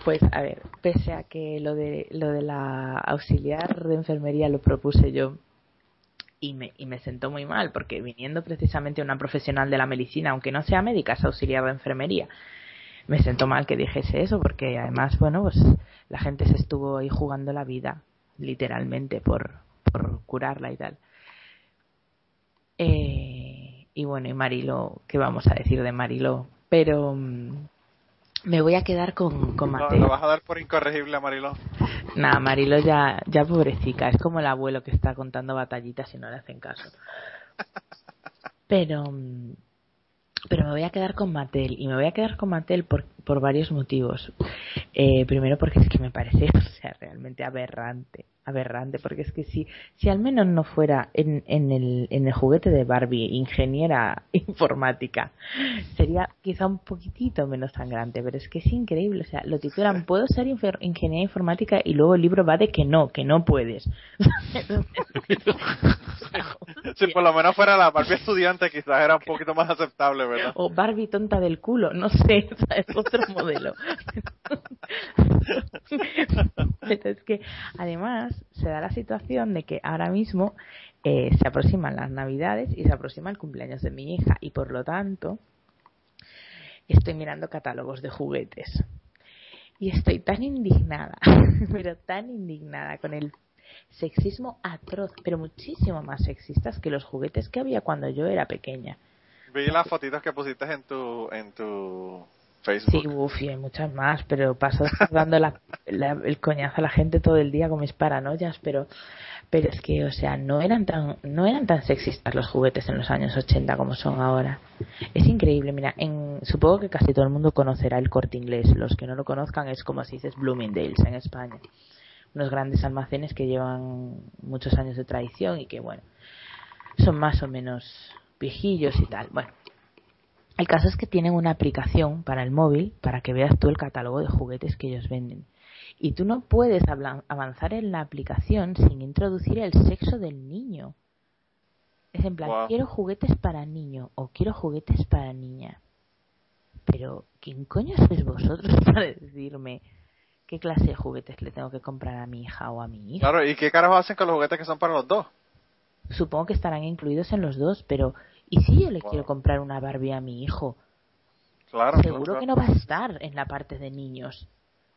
Pues a ver, pese a que lo de, lo de la auxiliar de enfermería lo propuse yo y me, sentó muy mal, porque viniendo precisamente una profesional de la medicina, aunque no sea médica, es auxiliar de enfermería, me sentó mal que dijese eso, porque además, bueno, pues la gente se estuvo ahí jugando la vida literalmente por, por curarla y tal. Eh, y bueno, y Marilo, ¿qué vamos a decir de Marilo? Pero mm, me voy a quedar con, con Mateo. ¿Lo vas a dar por incorregible a Marilo? Nada, Marilo ya, ya pobrecita, es como el abuelo que está contando batallitas y no le hacen caso. Pero, pero me voy a quedar con Mattel y me voy a quedar con Mattel por, por varios motivos. Eh, primero porque es que me parece o sea, realmente aberrante aberrante, porque es que si, si al menos no fuera en, en, el, en el juguete de Barbie ingeniera informática, sería quizá un poquitito menos sangrante, pero es que es increíble, o sea, lo titulan, puedo ser ingeniera informática y luego el libro va de que no, que no puedes. si por lo menos fuera la Barbie estudiante quizás era un poquito más aceptable, ¿verdad? O Barbie tonta del culo, no sé, otro modelo. pero es que además se da la situación de que ahora mismo eh, se aproximan las navidades y se aproxima el cumpleaños de mi hija y por lo tanto estoy mirando catálogos de juguetes y estoy tan indignada, pero tan indignada con el Sexismo atroz, pero muchísimo más sexistas que los juguetes que había cuando yo era pequeña. Vi las fotitos que pusiste en tu, en tu Sí, uff, y muchas más, pero paso dando la, el coñazo a la gente todo el día con mis paranoias, pero pero es que, o sea, no eran tan no eran tan sexistas los juguetes en los años 80 como son ahora. Es increíble, mira, en, supongo que casi todo el mundo conocerá el Corte Inglés, los que no lo conozcan es como si dices Bloomingdale's en España. Unos grandes almacenes que llevan muchos años de tradición y que, bueno, son más o menos viejillos y tal. Bueno, el caso es que tienen una aplicación para el móvil para que veas tú el catálogo de juguetes que ellos venden. Y tú no puedes avanzar en la aplicación sin introducir el sexo del niño. Es en plan, quiero juguetes para niño o quiero juguetes para niña. Pero, ¿quién coño sois vosotros para decirme qué clase de juguetes le tengo que comprar a mi hija o a mi hijo? Claro, ¿y qué carajo hacen con los juguetes que son para los dos? Supongo que estarán incluidos en los dos, pero ¿y si yo le quiero comprar una Barbie a mi hijo? Claro, Seguro que no va a estar en la parte de niños.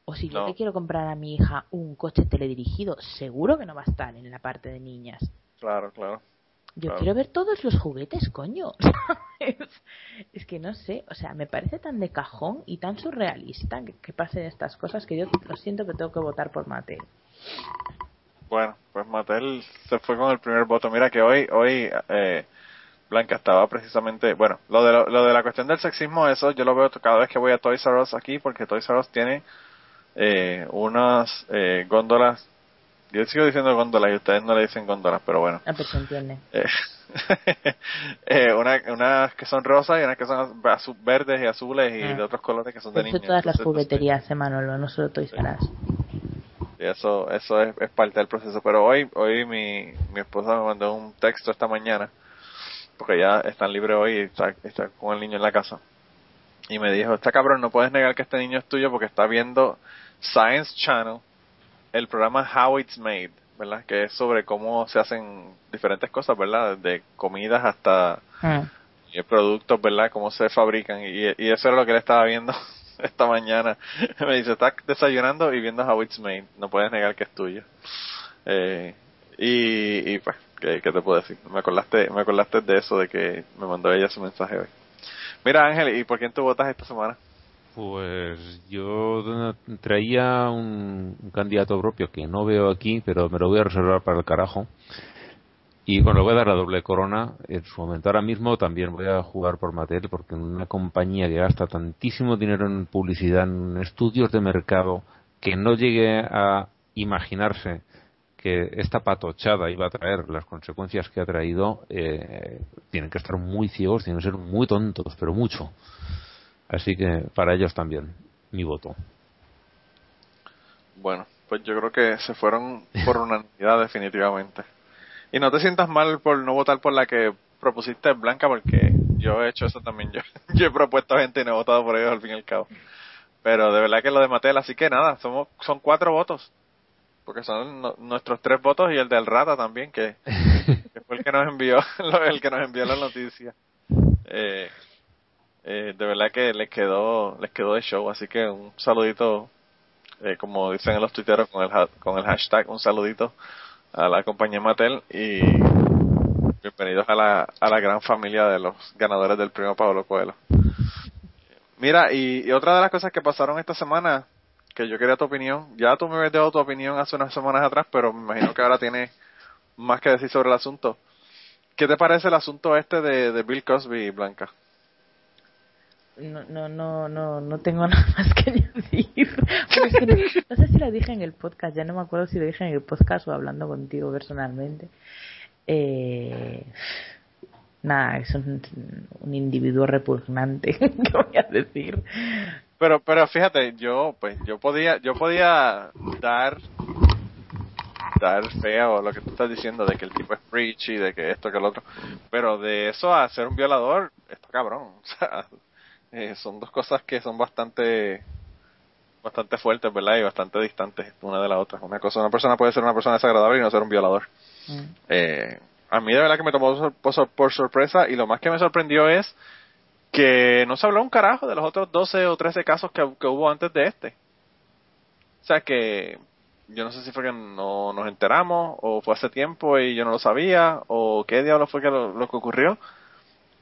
O si yo le quiero comprar a mi hija un coche teledirigido, seguro que no va a estar en la parte de niñas. Claro, claro. Yo quiero ver todos los juguetes, coño. es que no sé, o sea, me parece tan de cajón y tan surrealista que, que pasen estas cosas que yo lo siento que tengo que votar por Mattel. Bueno, pues Mattel se fue con el primer voto. Mira que hoy, hoy eh, Blanca estaba precisamente, bueno, lo de, lo, de la cuestión del sexismo, eso yo lo veo cada vez que voy a Toys R Us aquí, porque Toys R Us tiene eh, unas eh, góndolas. Yo sigo diciendo góndolas y ustedes no le dicen góndolas, pero bueno. Ah, pues entiende. Eh, eh, una, unas que son rosas y unas que son verdes y azules y ah. de otros colores que son de niños. todas las jugueterías, Manolo, no solo Toys R Us. Eso, eso es, es, parte del proceso. Pero hoy, hoy mi, mi esposa me mandó un texto esta mañana, porque ya están libres hoy y está, está con el niño en la casa. Y me dijo, está cabrón, no puedes negar que este niño es tuyo porque está viendo Science Channel, el programa How It's Made, ¿verdad? Que es sobre cómo se hacen diferentes cosas, ¿verdad? De comidas hasta ah. productos, ¿verdad? Cómo se fabrican. Y, y eso era lo que él estaba viendo esta mañana. Me dice, está desayunando y viendo How It's Made. No puedes negar que es tuyo. Eh, y, y pues, ¿qué, ¿qué, te puedo decir? Me acordaste, me acordaste de eso, de que me mandó ella su mensaje hoy. Mira Ángel, ¿y por quién tú votas esta semana? Pues yo traía un, candidato propio que no veo aquí, pero me lo voy a reservar para el carajo. Y bueno, voy a dar la doble corona en su momento. Ahora mismo también voy a jugar por Mattel porque una compañía que gasta tantísimo dinero en publicidad, en estudios de mercado, que no llegue a imaginarse que esta patochada iba a traer las consecuencias que ha traído, eh, tienen que estar muy ciegos, tienen que ser muy tontos, pero mucho. Así que para ellos también, mi voto. Bueno, pues yo creo que se fueron por unanimidad definitivamente. Y no te sientas mal por no votar por la que propusiste Blanca, porque yo he hecho eso también. Yo, yo he propuesto gente y no he votado por ellos al fin y al cabo. Pero de verdad que lo de Mattel, así que nada, somos, son cuatro votos. Porque son nuestros tres votos y el del Rata también, que, que fue el que nos envió, el que nos envió la noticia. Eh, eh, de verdad que les quedó les quedó de show así que un saludito eh, como dicen en los tuiteros con el con el hashtag un saludito a la compañía Mattel y bienvenidos a la a la gran familia de los ganadores del premio Pablo Coelho mira y, otra de las cosas que pasaron esta semana que yo quería tu opinión ya tú me habías dado tu opinión hace unas semanas atrás pero me imagino que ahora tienes más que decir sobre el asunto ¿qué te parece el asunto este de, de Bill Cosby Blanca? no, no, no, no, no tengo nada más que decir. no, sé si lo dije en el podcast, ya no me acuerdo si lo dije en el podcast o hablando contigo personalmente. Eh, nada, es un, un individuo repugnante, ¿qué voy a decir? Pero, pero fíjate, yo, pues, yo podía, yo podía dar dar fea o lo que tú estás diciendo de que el tipo es preachy, de que esto, que el otro, pero de eso a ser un violador, está cabrón, o sea, eh, son dos cosas que son bastante bastante fuertes, ¿verdad? Y bastante distantes una de la otra. Una cosa, una persona puede ser una persona desagradable y no ser un violador. Mm. Eh, a mí de verdad que me tomó por, sorpresa y lo más que me sorprendió es que no se habló un carajo de los otros 12 o 13 casos que, hubo antes de este. O sea que yo no sé si fue que no nos enteramos o fue hace tiempo y yo no lo sabía o qué diablo fue que lo, que ocurrió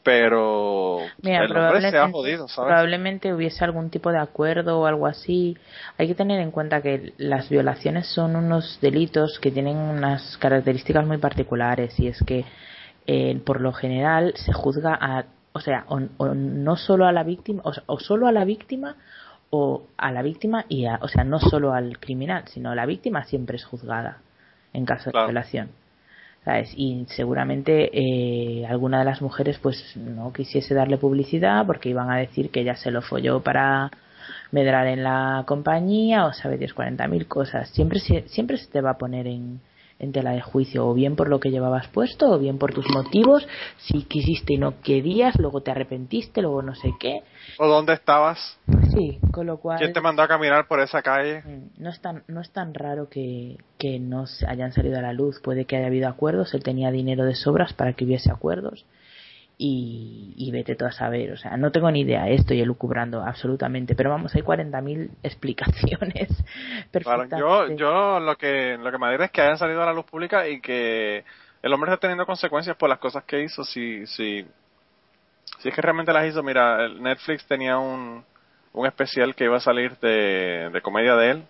pero el hombre se ha jodido, ¿sabes? Probablemente hubiese algún tipo de acuerdo o algo así. Hay que tener en cuenta que las violaciones son unos delitos que tienen unas características muy particulares y es que eh, por lo general se juzga a, o sea, o, no solo a la víctima, o, o solo a la víctima o a la víctima y a, o sea, no solo al criminal, sino la víctima siempre es juzgada en caso de violación. ¿Sabes? Y seguramente eh, alguna de las mujeres pues no quisiese darle publicidad porque iban a decir que ella se lo folló para medrar en la compañía o sabe 10, 40 mil cosas. Siempre, siempre se te va a poner en, en tela de juicio, o bien por lo que llevabas puesto, o bien por tus motivos, si quisiste y no querías, luego te arrepentiste, luego no sé qué. ¿O dónde estabas? Sí, con lo cual... ¿Quién te mandó a caminar por esa calle? Mm, no es tan, no es tan raro que, que no hayan salido a la luz, puede que haya habido acuerdos, él tenía dinero de sobras para que hubiese acuerdos, y, y, vete tú a saber, o sea, no tengo ni idea, estoy elucubrando absolutamente, pero vamos, hay 40.000 explicaciones yo, yo lo que lo que me alegra es que hayan salido a la luz pública y que el hombre está teniendo consecuencias por las cosas que hizo, si, si, si es que realmente las hizo, mira, Netflix tenía un, un especial que iba a salir de, de comedia de él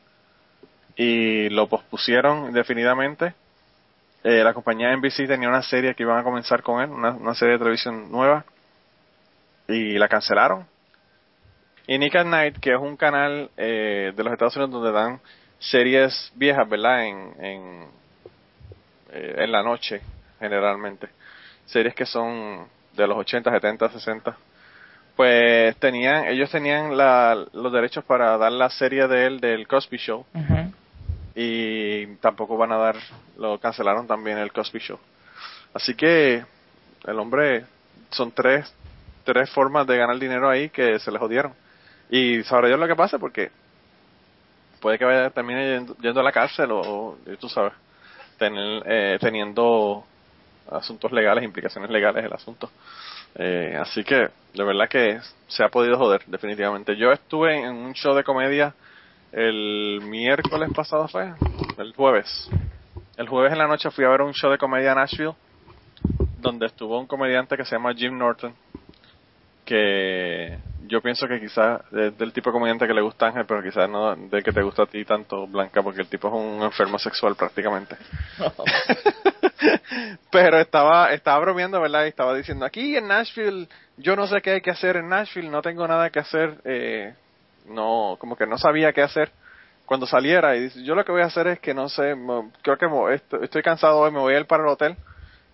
y lo pospusieron indefinidamente eh, la compañía NBC tenía una serie que iban a comenzar con él, una, serie de televisión nueva, y la cancelaron. Y Nick at Night, que es un canal eh, de los Estados Unidos donde dan series viejas, ¿verdad? En, en, eh, en la noche, generalmente. Series que son de los 80, 70, 60. Pues tenían, ellos tenían la, los derechos para dar la serie de él del Cosby Show y tampoco van a dar, lo cancelaron también el Cosby Show. Así que el hombre, son tres, tres formas de ganar dinero ahí que se le jodieron. Y sabrá Dios lo que pasa porque puede que vaya, termine yendo, a la cárcel o, tú sabes, tener, eh, teniendo asuntos legales, implicaciones legales el asunto. Eh, así que de verdad que se ha podido joder, definitivamente. Yo estuve en un show de comedia el miércoles pasado fue, el jueves. El jueves en la noche fui a ver un show de comedia en Nashville, donde estuvo un comediante que se llama Jim Norton, que yo pienso que quizás es del tipo de comediante que le gusta a Ángel, pero quizás no del que te gusta a ti tanto, Blanca, porque el tipo es un enfermo sexual prácticamente. pero estaba, estaba bromeando, ¿verdad? Y estaba diciendo, aquí en Nashville, yo no sé qué hay que hacer en Nashville, no tengo nada que hacer, eh, no, como que no sabía qué hacer cuando saliera y dice, yo lo que voy a hacer es que no sé, creo que estoy cansado hoy, me voy a ir para el hotel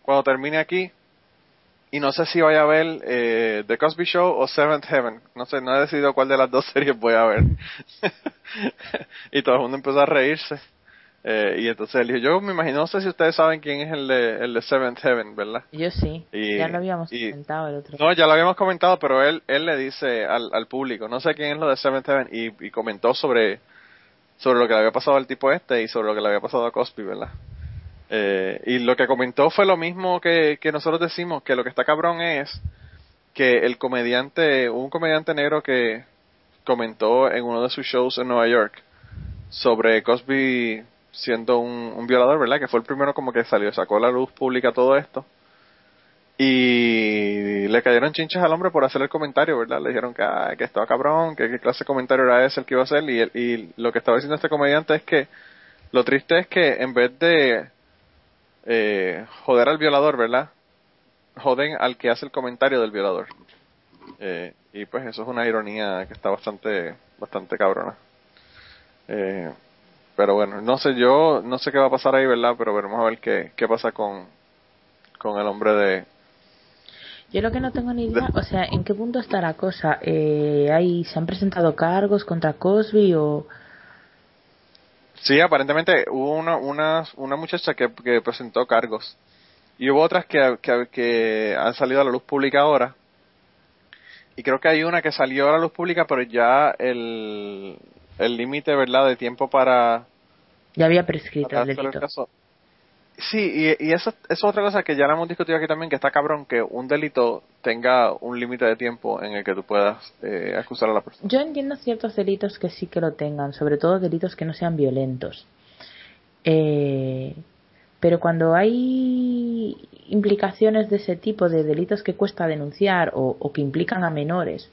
cuando termine aquí y no sé si voy a ver eh, The Cosby Show o Seventh Heaven, no sé, no he decidido cuál de las dos series voy a ver. y todo el mundo empezó a reírse. Eh, y entonces él dijo, yo me imagino, no sé si ustedes saben quién es el de, el de Seventh Heaven, ¿verdad? Yo sí, ya lo habíamos comentado el otro No, ya lo habíamos comentado, pero él, él le dice al, al público, no sé quién es lo de Seventh Heaven, y, y comentó sobre, sobre lo que le había pasado al tipo este y sobre lo que le había pasado a Cosby, ¿verdad? Eh, y lo que comentó fue lo mismo que, que nosotros decimos, que lo que está cabrón es que el comediante, un comediante negro que comentó en uno de sus shows en Nueva York sobre Cosby siendo un, violador, ¿verdad? Que fue el primero como que salió, sacó a la luz pública todo esto. Y le cayeron chinches al hombre por hacer el comentario, ¿verdad? Le dijeron que, ah, que estaba cabrón, que qué clase de comentario era ese el que iba a hacer. Y, y lo que estaba diciendo este comediante es que lo triste es que en vez de eh, joder al violador, ¿verdad? Joden al que hace el comentario del violador. Eh, y pues eso es una ironía que está bastante, bastante cabrona. Eh, pero bueno, no sé, yo no sé qué va a pasar ahí, ¿verdad? Pero veremos a ver qué, qué pasa con, con el hombre de... Yo lo que no tengo ni idea, o sea, ¿en qué punto está la cosa? Eh, ¿hay, ¿Se han presentado cargos contra Cosby o...? Sí, aparentemente hubo una, una, una muchacha que, que presentó cargos. Y hubo otras que, que, que han salido a la luz pública ahora. Y creo que hay una que salió a la luz pública, pero ya el, el límite, ¿verdad?, de tiempo para... Ya había prescrito el delito. Sí, y, y eso, es otra cosa que ya la hemos discutido aquí también, que está cabrón que un delito tenga un límite de tiempo en el que tú puedas eh, acusar a la persona. Yo entiendo ciertos delitos que sí que lo tengan, sobre todo delitos que no sean violentos. Eh, pero cuando hay implicaciones de ese tipo de delitos que cuesta denunciar o, que implican a menores,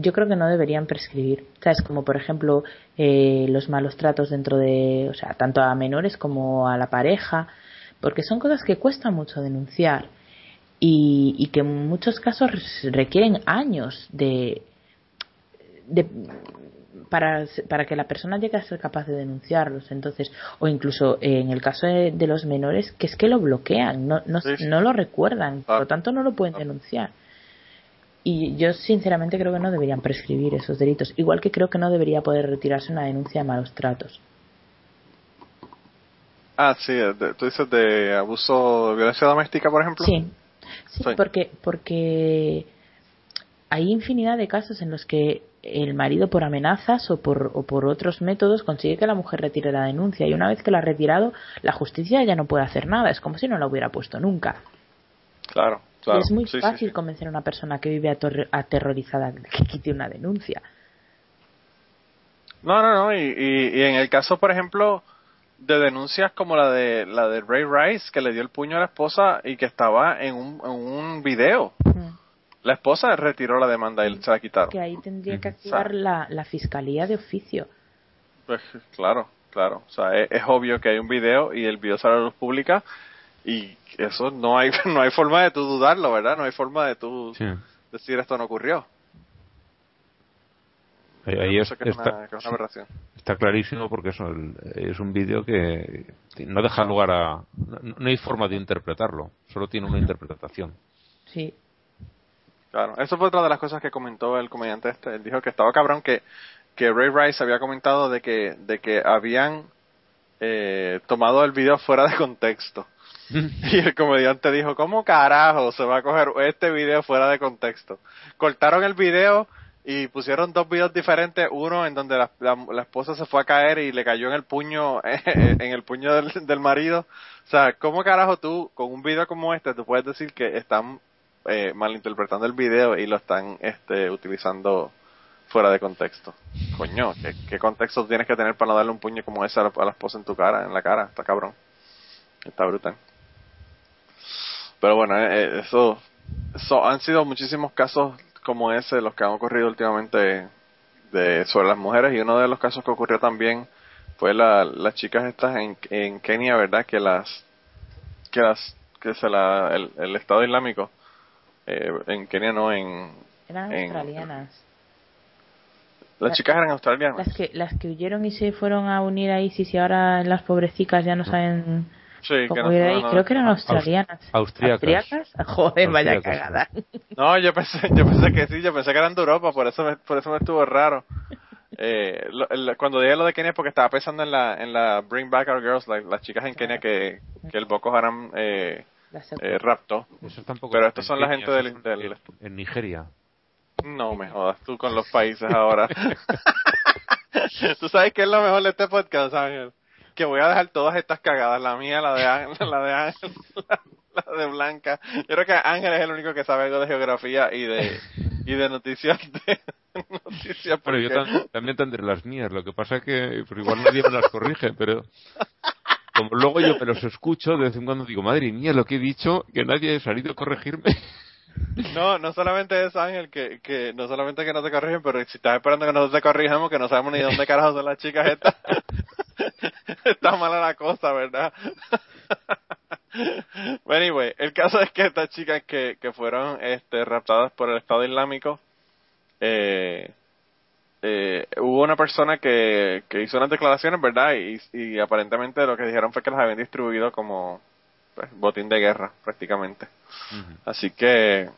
yo creo que no deberían prescribir. ¿Sabes? Como por ejemplo eh, los malos tratos dentro de, o sea, tanto a menores como a la pareja, porque son cosas que cuesta mucho denunciar y, y que en muchos casos requieren años de, de para, para que la persona llegue a ser capaz de denunciarlos. Entonces, o incluso eh, en el caso de, los menores, que es que lo bloquean, no, no, no lo recuerdan, por lo tanto no lo pueden denunciar. Y yo sinceramente creo que no deberían prescribir esos delitos, igual que creo que no debería poder retirarse una denuncia de malos tratos. Ah, sí, tú dices de abuso, de violencia doméstica, por ejemplo. Sí, sí, porque porque hay infinidad de casos en los que el marido por amenazas o por, o por otros métodos consigue que la mujer retire la denuncia. Y una vez que la ha retirado la justicia ya no puede hacer nada. Es como si no la hubiera puesto nunca. Claro claro es muy fácil convencer a una persona que vive aterrorizada que quite una denuncia no no no y, y, en el caso por ejemplo de denuncias como la de la de Ray Rice que le dio el puño a la esposa y que estaba en un, en un video la esposa retiró la demanda y se la quitaron. Que ahí tendría que actuar la, la fiscalía de oficio. Pues claro, claro. O sea, es, obvio que hay un video y el video sale a la luz pública y eso no hay no hay forma de tú dudarlo, ¿verdad? No hay forma de tú decir esto no ocurrió. Ahí, es, está, está, clarísimo porque eso es un vídeo que no deja lugar a no, no hay forma de interpretarlo, solo tiene una interpretación. Sí, Claro, eso fue otra de las cosas que comentó el comediante este. Él dijo que estaba cabrón que, que Ray Rice había comentado de que, de que habían eh, tomado el video fuera de contexto. y el comediante dijo, ¿cómo carajo se va a coger este video fuera de contexto? Cortaron el video y pusieron dos videos diferentes, uno en donde la, la, esposa se fue a caer y le cayó en el puño, en el puño del, marido. O sea, ¿cómo carajo tú, con un video como este, tú puedes decir que están eh, malinterpretando el video y lo están este, utilizando fuera de contexto. Coño, ¿qué, contexto tienes que tener para no darle un puño como ese a la, esposa en tu cara, en la cara? Está cabrón. Está brutal. Pero bueno, eh, eh, eso, eso han sido muchísimos casos como ese los que han ocurrido últimamente de sobre las mujeres y uno de los casos que ocurrió también fue la, las chicas estas en, en Kenia, ¿verdad? Que las que las que se la el, el Estado Islámico eh, en Kenia no, en... Eran australianas. Las chicas eran australianas. Las que, las que huyeron y se fueron a unir a ISIS y ahora las pobrecicas ya no saben sí, cómo ir ahí. Creo que eran australianas. Austriacas. Joder, vaya cagada. No, yo pensé, yo pensé que sí, yo pensé que eran de Europa, por eso me, por eso me estuvo raro. Eh, cuando dije lo de Kenia porque estaba pensando en la, en la Bring Back Our Girls, las chicas en Kenia que, que el Boko Haram eh, eh, rapto. Pero estos son la gente del, del, En Nigeria. No me jodas tú con los países ahora. tú sabes que es lo mejor de este podcast, Ángel. Que voy a dejar todas estas cagadas, la mía, la de Ángel, la de Ángel, la, de Blanca. Yo creo que Ángel es el único que sabe algo de geografía y de y de noticias de noticias. Pero yo también tendré las mías. Lo que pasa es que por igual nadie me las corrige, pero como luego yo me los escucho, de vez en cuando digo, madre mía, lo que he dicho, que nadie ha salido a corregirme. No, no solamente es Ángel, que, que no solamente que no te corrigen, pero si estás esperando que nosotros te corrijamos, que no sabemos ni dónde carajo son las chicas estas, está mala la cosa, ¿verdad? bueno, anyway, el caso es que estas chicas que, que fueron este, raptadas por el Estado Islámico, eh, eh, hubo una persona que, que hizo unas declaraciones, ¿verdad? Y, y aparentemente lo que dijeron fue que las habían distribuido como pues, botín de guerra, prácticamente. Así que,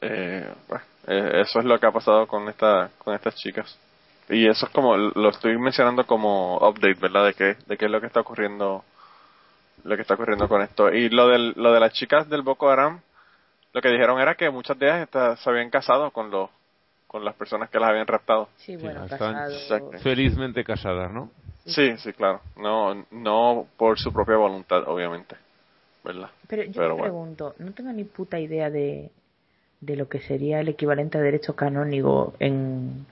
eh, pues, eh, eso es lo que ha pasado con, esta, con estas chicas. Y eso es como, lo estoy mencionando como update, ¿verdad? De qué, de qué es lo que está ocurriendo, lo que está ocurriendo con esto. Y lo, del, lo de las chicas del Boko Haram, lo que dijeron era que muchas de ellas se habían casado con los con las personas que las habían raptado. Sí, bueno, felizmente casadas, ¿no? Sí, sí, claro. No, no por su propia voluntad, obviamente. ¿Verdad? Pero yo me pregunto, no tengo ni puta idea de, de lo que sería el equivalente a derecho canónico en,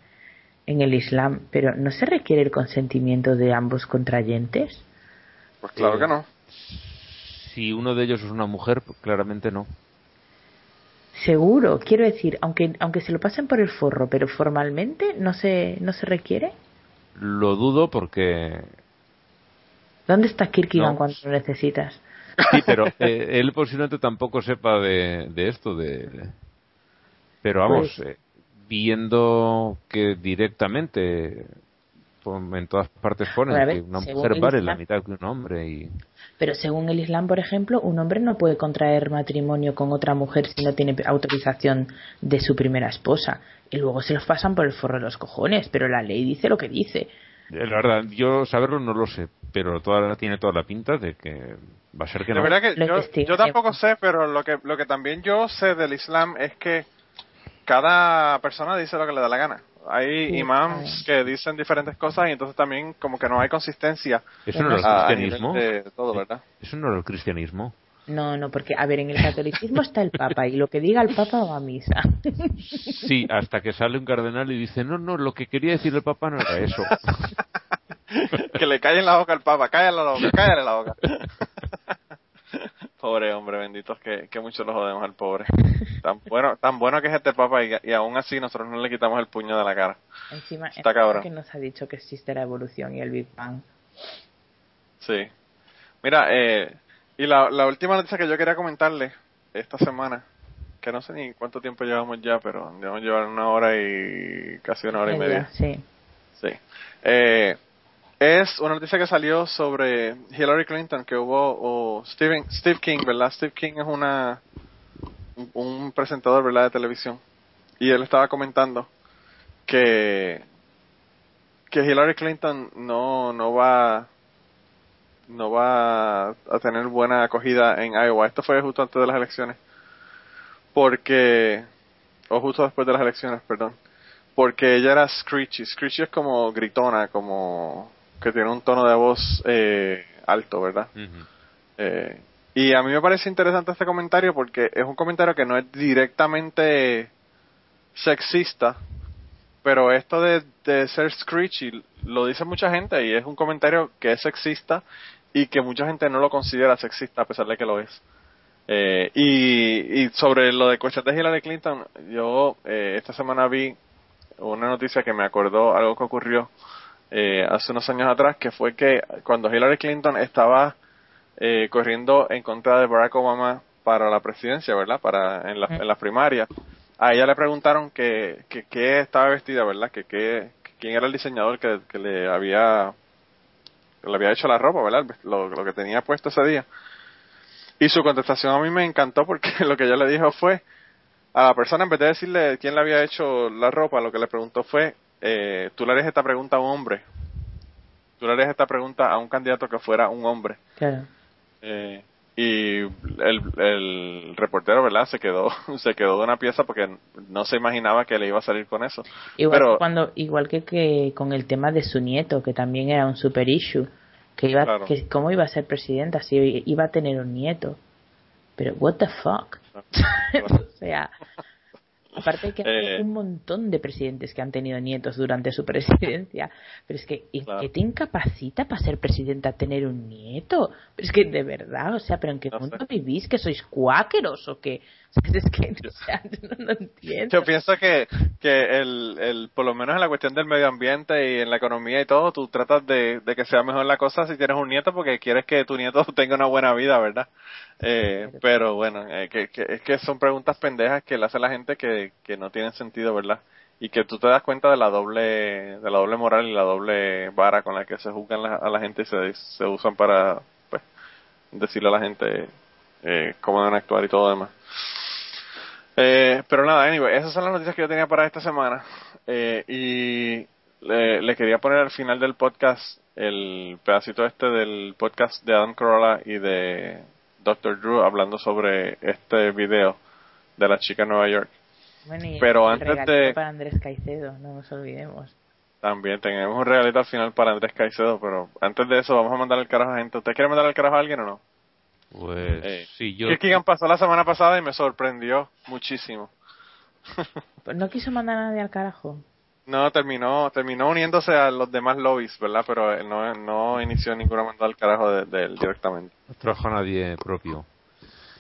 en el Islam, pero ¿no se requiere el consentimiento de ambos contrayentes? Pues claro Eh, que no. Si uno de ellos es una mujer, pues claramente no. Seguro, quiero decir, aunque aunque se lo pasen por el forro, pero formalmente no se no se requiere. Lo dudo porque ¿Dónde está Kirkigan No. cuando lo necesitas? Sí, pero eh, él posiblemente tampoco sepa de, de esto, de... Pero vamos, Pues- eh, viendo que directamente en todas partes ponen ver, que una mujer vale Islam- la mitad que un hombre y... Pero según el Islam, por ejemplo, un hombre no puede contraer matrimonio con otra mujer si no tiene autorización de su primera esposa. Y luego se los pasan por el forro de los cojones, pero la ley dice lo que dice. Eh, La verdad, yo saberlo no lo sé, pero toda, tiene toda la pinta de que va a ser que De no. verdad que Lo yo, yo tampoco sé, pero lo que, lo que también yo sé del Islam es que cada persona dice lo que le da la gana. Hay Sí, imams que dicen diferentes cosas y entonces también como que no hay consistencia Eso no era el cristianismo. todo, ¿verdad? Eso no era el cristianismo. No, no, porque, a ver, en el catolicismo está el Papa y lo que diga el Papa va a misa. Sí, hasta que sale un cardenal y dice, no, no, lo que quería decir el Papa no era eso. que le calle en la boca al Papa, cállale la boca, cállale la boca. pobre hombre, benditos que, que mucho lo jodemos al pobre. Tan bueno, tan bueno que es este Papa y, y aún así nosotros no le quitamos el puño de la cara. Encima, Está cabrón. que nos ha dicho que existe la evolución y el Big Bang. Sí. Mira, eh, y la, la última noticia que yo quería comentarle esta semana, que no sé ni cuánto tiempo llevamos ya, pero debemos llevar una hora y casi una hora y media. Sí. Sí. Eh, es una noticia que salió sobre Hillary Clinton, que hubo o Steven, Steve King, ¿verdad? Steve King es una un, presentador, ¿verdad? De televisión. Y él estaba comentando que que Hillary Clinton no no va no va a tener buena acogida en Iowa. Esto fue justo antes de las elecciones. Porque o justo después de las elecciones, perdón porque ella era screechy. Screechy es como gritona, como que tiene un tono de voz eh, alto, ¿verdad? Eh, y a mí me parece interesante este comentario porque es un comentario que no es directamente sexista, pero esto de, de ser screechy lo dice mucha gente y es un comentario que es sexista y que mucha gente no lo considera sexista a pesar de que lo es. Eh, y, y sobre lo de cuestión de Hillary Clinton, yo eh, esta semana vi una noticia que me acordó algo que ocurrió eh, hace unos años atrás, que fue que cuando Hillary Clinton estaba eh, corriendo en contra de Barack Obama para la presidencia, ¿verdad? Para en, la- en las primarias, a ella le preguntaron que, que, qué estaba vestida, ¿verdad? Que, que, que quién era el diseñador que, que le había que le había hecho la ropa, ¿verdad? Lo, lo que tenía puesto ese día. Y su contestación a mí me encantó porque lo que ella le dijo fue a la persona, en vez de decirle quién le había hecho la ropa, lo que le preguntó fue, eh, tú le harías esta pregunta a un hombre. Tú le harías esta pregunta a un candidato que fuera un hombre. Claro. Eh, y el, el reportero, ¿verdad? Se quedó, se quedó de una pieza porque no se imaginaba que le iba a salir con eso. Igual, Pero- cuando, igual que, que con el tema de su nieto, que también era un super issue, que iba, Claro. que cómo iba a ser presidenta si iba a tener un nieto. Pero what the fuck? o sea, aparte que hay Eh. un montón de presidentes que han tenido nietos durante su presidencia, pero es que ¿y Claro. ¿qué te incapacita para ser presidenta tener un nieto? Pero es que de verdad, o sea, pero en qué No sé. mundo vivís que sois cuáqueros o qué? O sea, es que o sea, no, no entiendo. Yo pienso que, que el, el, por lo menos en la cuestión del medio ambiente y en la economía y todo, tú tratas de, de que sea mejor la cosa si tienes un nieto porque quieres que tu nieto tenga una buena vida, ¿verdad? Eh, pero bueno, eh, que, que, es que son preguntas pendejas que le hace la gente que, que no tienen sentido, ¿verdad? Y que tú te das cuenta de la doble, de la doble moral y la doble vara con la que se juzgan la- a la gente y se, se usan para, pues, decirle a la gente eh, cómo deben actuar y todo lo demás. Eh, pero nada, anyway, esas son las noticias que yo tenía para esta semana. Eh, y le, le quería poner al final del podcast el pedacito este del podcast de Adam Carolla y de Dr. Drew hablando sobre este video de la chica en Nueva York. Bueno, y Pero el antes regalito de- para Andrés Caicedo, no nos olvidemos. También tenemos un regalito al final para Andrés Caicedo, pero antes de eso vamos a mandar el carajo a gente. ¿Usted quiere mandar el carajo a alguien o no? Pues Eh, sí, yo... Kirkigan pasó la semana pasada y me sorprendió muchísimo. Pues no quiso mandar a nadie al carajo. No, terminó, terminó uniéndose a los demás lobbies, ¿verdad? Pero no, no inició ninguna mandada al carajo de, él directamente. No trajo a nadie propio.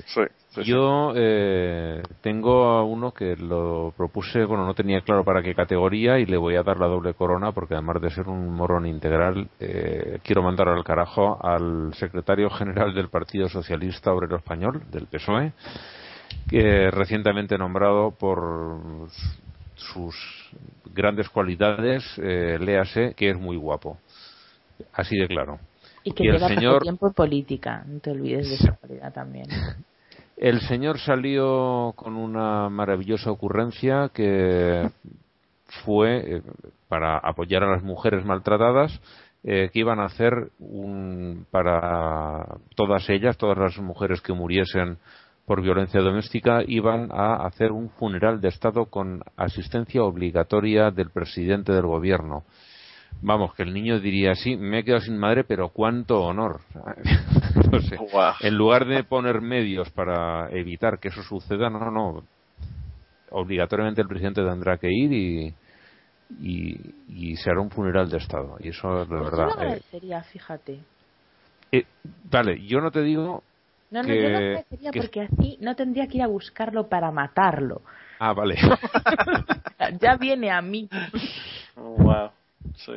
Sí. Yo eh, tengo uno que lo propuse, bueno, no tenía claro para qué categoría y le voy a dar la doble corona porque además de ser un morón integral, eh, quiero mandar al carajo al secretario general del Partido Socialista Obrero Español, del PSOE, que recientemente nombrado por sus grandes cualidades, eh, léase que es muy guapo. Así de claro. Y que lleva señor... tiempo en política, no te olvides de esa cualidad también. El señor salió con una maravillosa ocurrencia que fue eh, para apoyar a las mujeres maltratadas eh, que iban a hacer un, para todas ellas, todas las mujeres que muriesen por violencia doméstica, iban a hacer un funeral de Estado con asistencia obligatoria del presidente del gobierno vamos, que el niño diría, sí, me he quedado sin madre, pero cuánto honor. no sé. En lugar de poner medios para evitar que eso suceda, no, no. Obligatoriamente el presidente tendrá que ir y, y, se hará un funeral de Estado. Y eso, de pues verdad. Yo sería, fíjate. Eh, vale, yo no te digo. No, no, yo no porque así no tendría que ir a buscarlo para matarlo. Ah, vale. ya viene a mí. wow. Sí.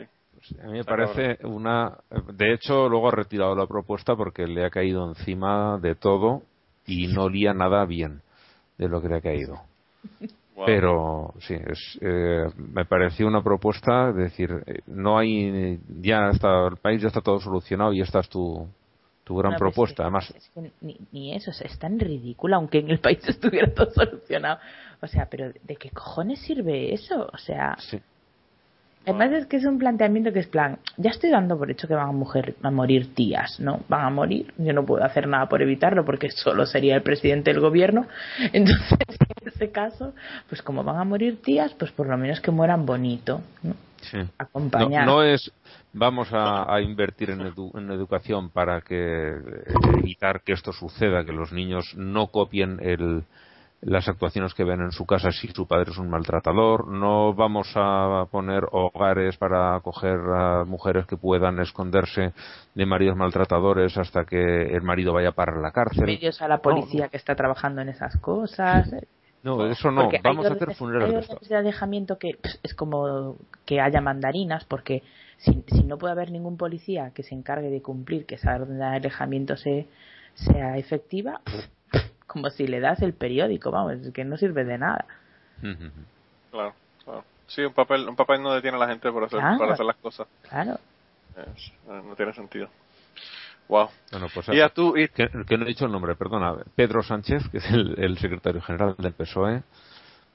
A mí me parece una. De hecho, luego ha retirado la propuesta porque le ha caído encima de todo y no olía nada bien de lo que le ha caído. Pero sí, es, eh, me pareció una propuesta, es decir, eh, no hay. Ya está, el país ya está todo solucionado y esta es tu, tu gran propuesta. Además, ni, ni, eso, es tan ridículo, aunque en el país estuviera todo solucionado. O sea, pero ¿de qué cojones sirve eso? O sea. Sí. Además es que es un planteamiento que es plan, ya estoy dando por hecho que van a, mujer, a morir tías, ¿no? Van a morir, yo no puedo hacer nada por evitarlo porque solo sería el presidente del gobierno. Entonces, en ese caso, pues como van a morir tías, pues por lo menos que mueran bonito, ¿no? Sí. Acompañar. No, es vamos a, invertir en, en, educación para que evitar que esto suceda, que los niños no copien el, las actuaciones que ven en su casa si su padre es un maltratador. No vamos a poner hogares para acoger a mujeres que puedan esconderse de maridos maltratadores hasta que el marido vaya para la cárcel. Medios a la policía que está trabajando en esas cosas. No, eso no. Vamos a hacer funerales de alejamiento que es como que haya mandarinas, porque si, si, no puede haber ningún policía que se encargue de cumplir que esa orden de alejamiento se, sea efectiva, como si le das el periódico, vamos, es que no sirve de nada. Claro, claro. Sí, un papel, un papel no detiene a la gente por hacer, para hacer las cosas. Claro. no tiene sentido. Wow. Bueno, pues y a tú, y... Que, no he dicho el nombre, perdona. Pedro Sánchez, que es el, secretario general del PSOE,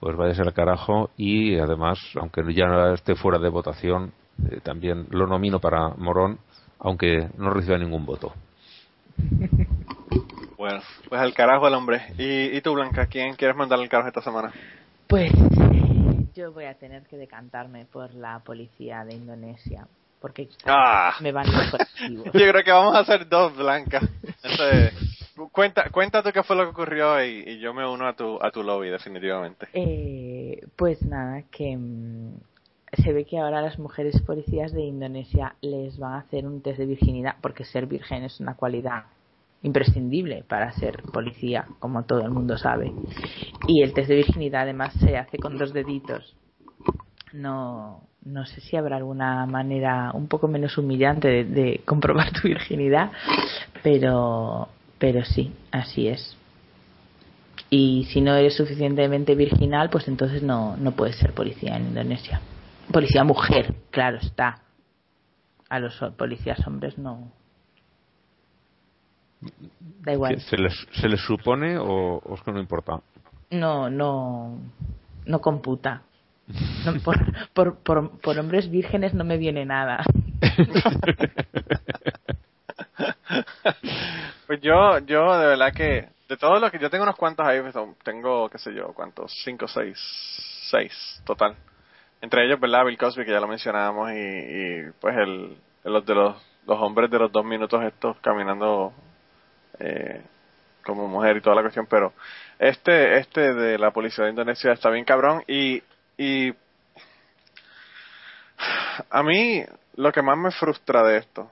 pues vaya al carajo y además, aunque ya esté fuera de votación, eh, también lo nomino para Morón, aunque no reciba ningún voto. Bueno, pues al carajo el hombre. ¿Y, y tú, Blanca, quién quieres mandar al carajo esta semana? Pues yo voy a tener que decantarme por la policía de Indonesia. Porque ah. me van los colectivos. Yo creo que vamos a hacer dos, Blanca. cuenta, cuenta tú qué fue lo que ocurrió y, yo me uno a tu, a tu lobby, definitivamente. Eh, pues nada, que mm, se ve que ahora las mujeres policías de Indonesia les van a hacer un test de virginidad, porque ser virgen es una cualidad imprescindible para ser policía, como todo el mundo sabe. Y el test de virginidad además se hace con dos deditos. No, no sé si habrá alguna manera un poco menos humillante de, comprobar tu virginidad, pero, pero sí, así es. Y si no eres suficientemente virginal, pues entonces no, no puedes ser policía en Indonesia. Policía mujer, claro está. A los policías hombres no, Da igual. ¿Se les, se les supone o, es que no importa? No, no, no computa. por, por, por, por, hombres vírgenes no me viene nada. pues yo, yo de verdad que de todo lo que yo tengo unos cuantos ahí, pues, tengo qué sé yo, cuántos, cinco, seis, seis total. Entre ellos, ¿verdad? Bill Cosby, que ya lo mencionábamos, y, y pues el, los de los, los hombres de los dos minutos estos caminando eh, como mujer y toda la cuestión, pero este este de la policía de Indonesia está bien cabrón y y a mí lo que más me frustra de esto,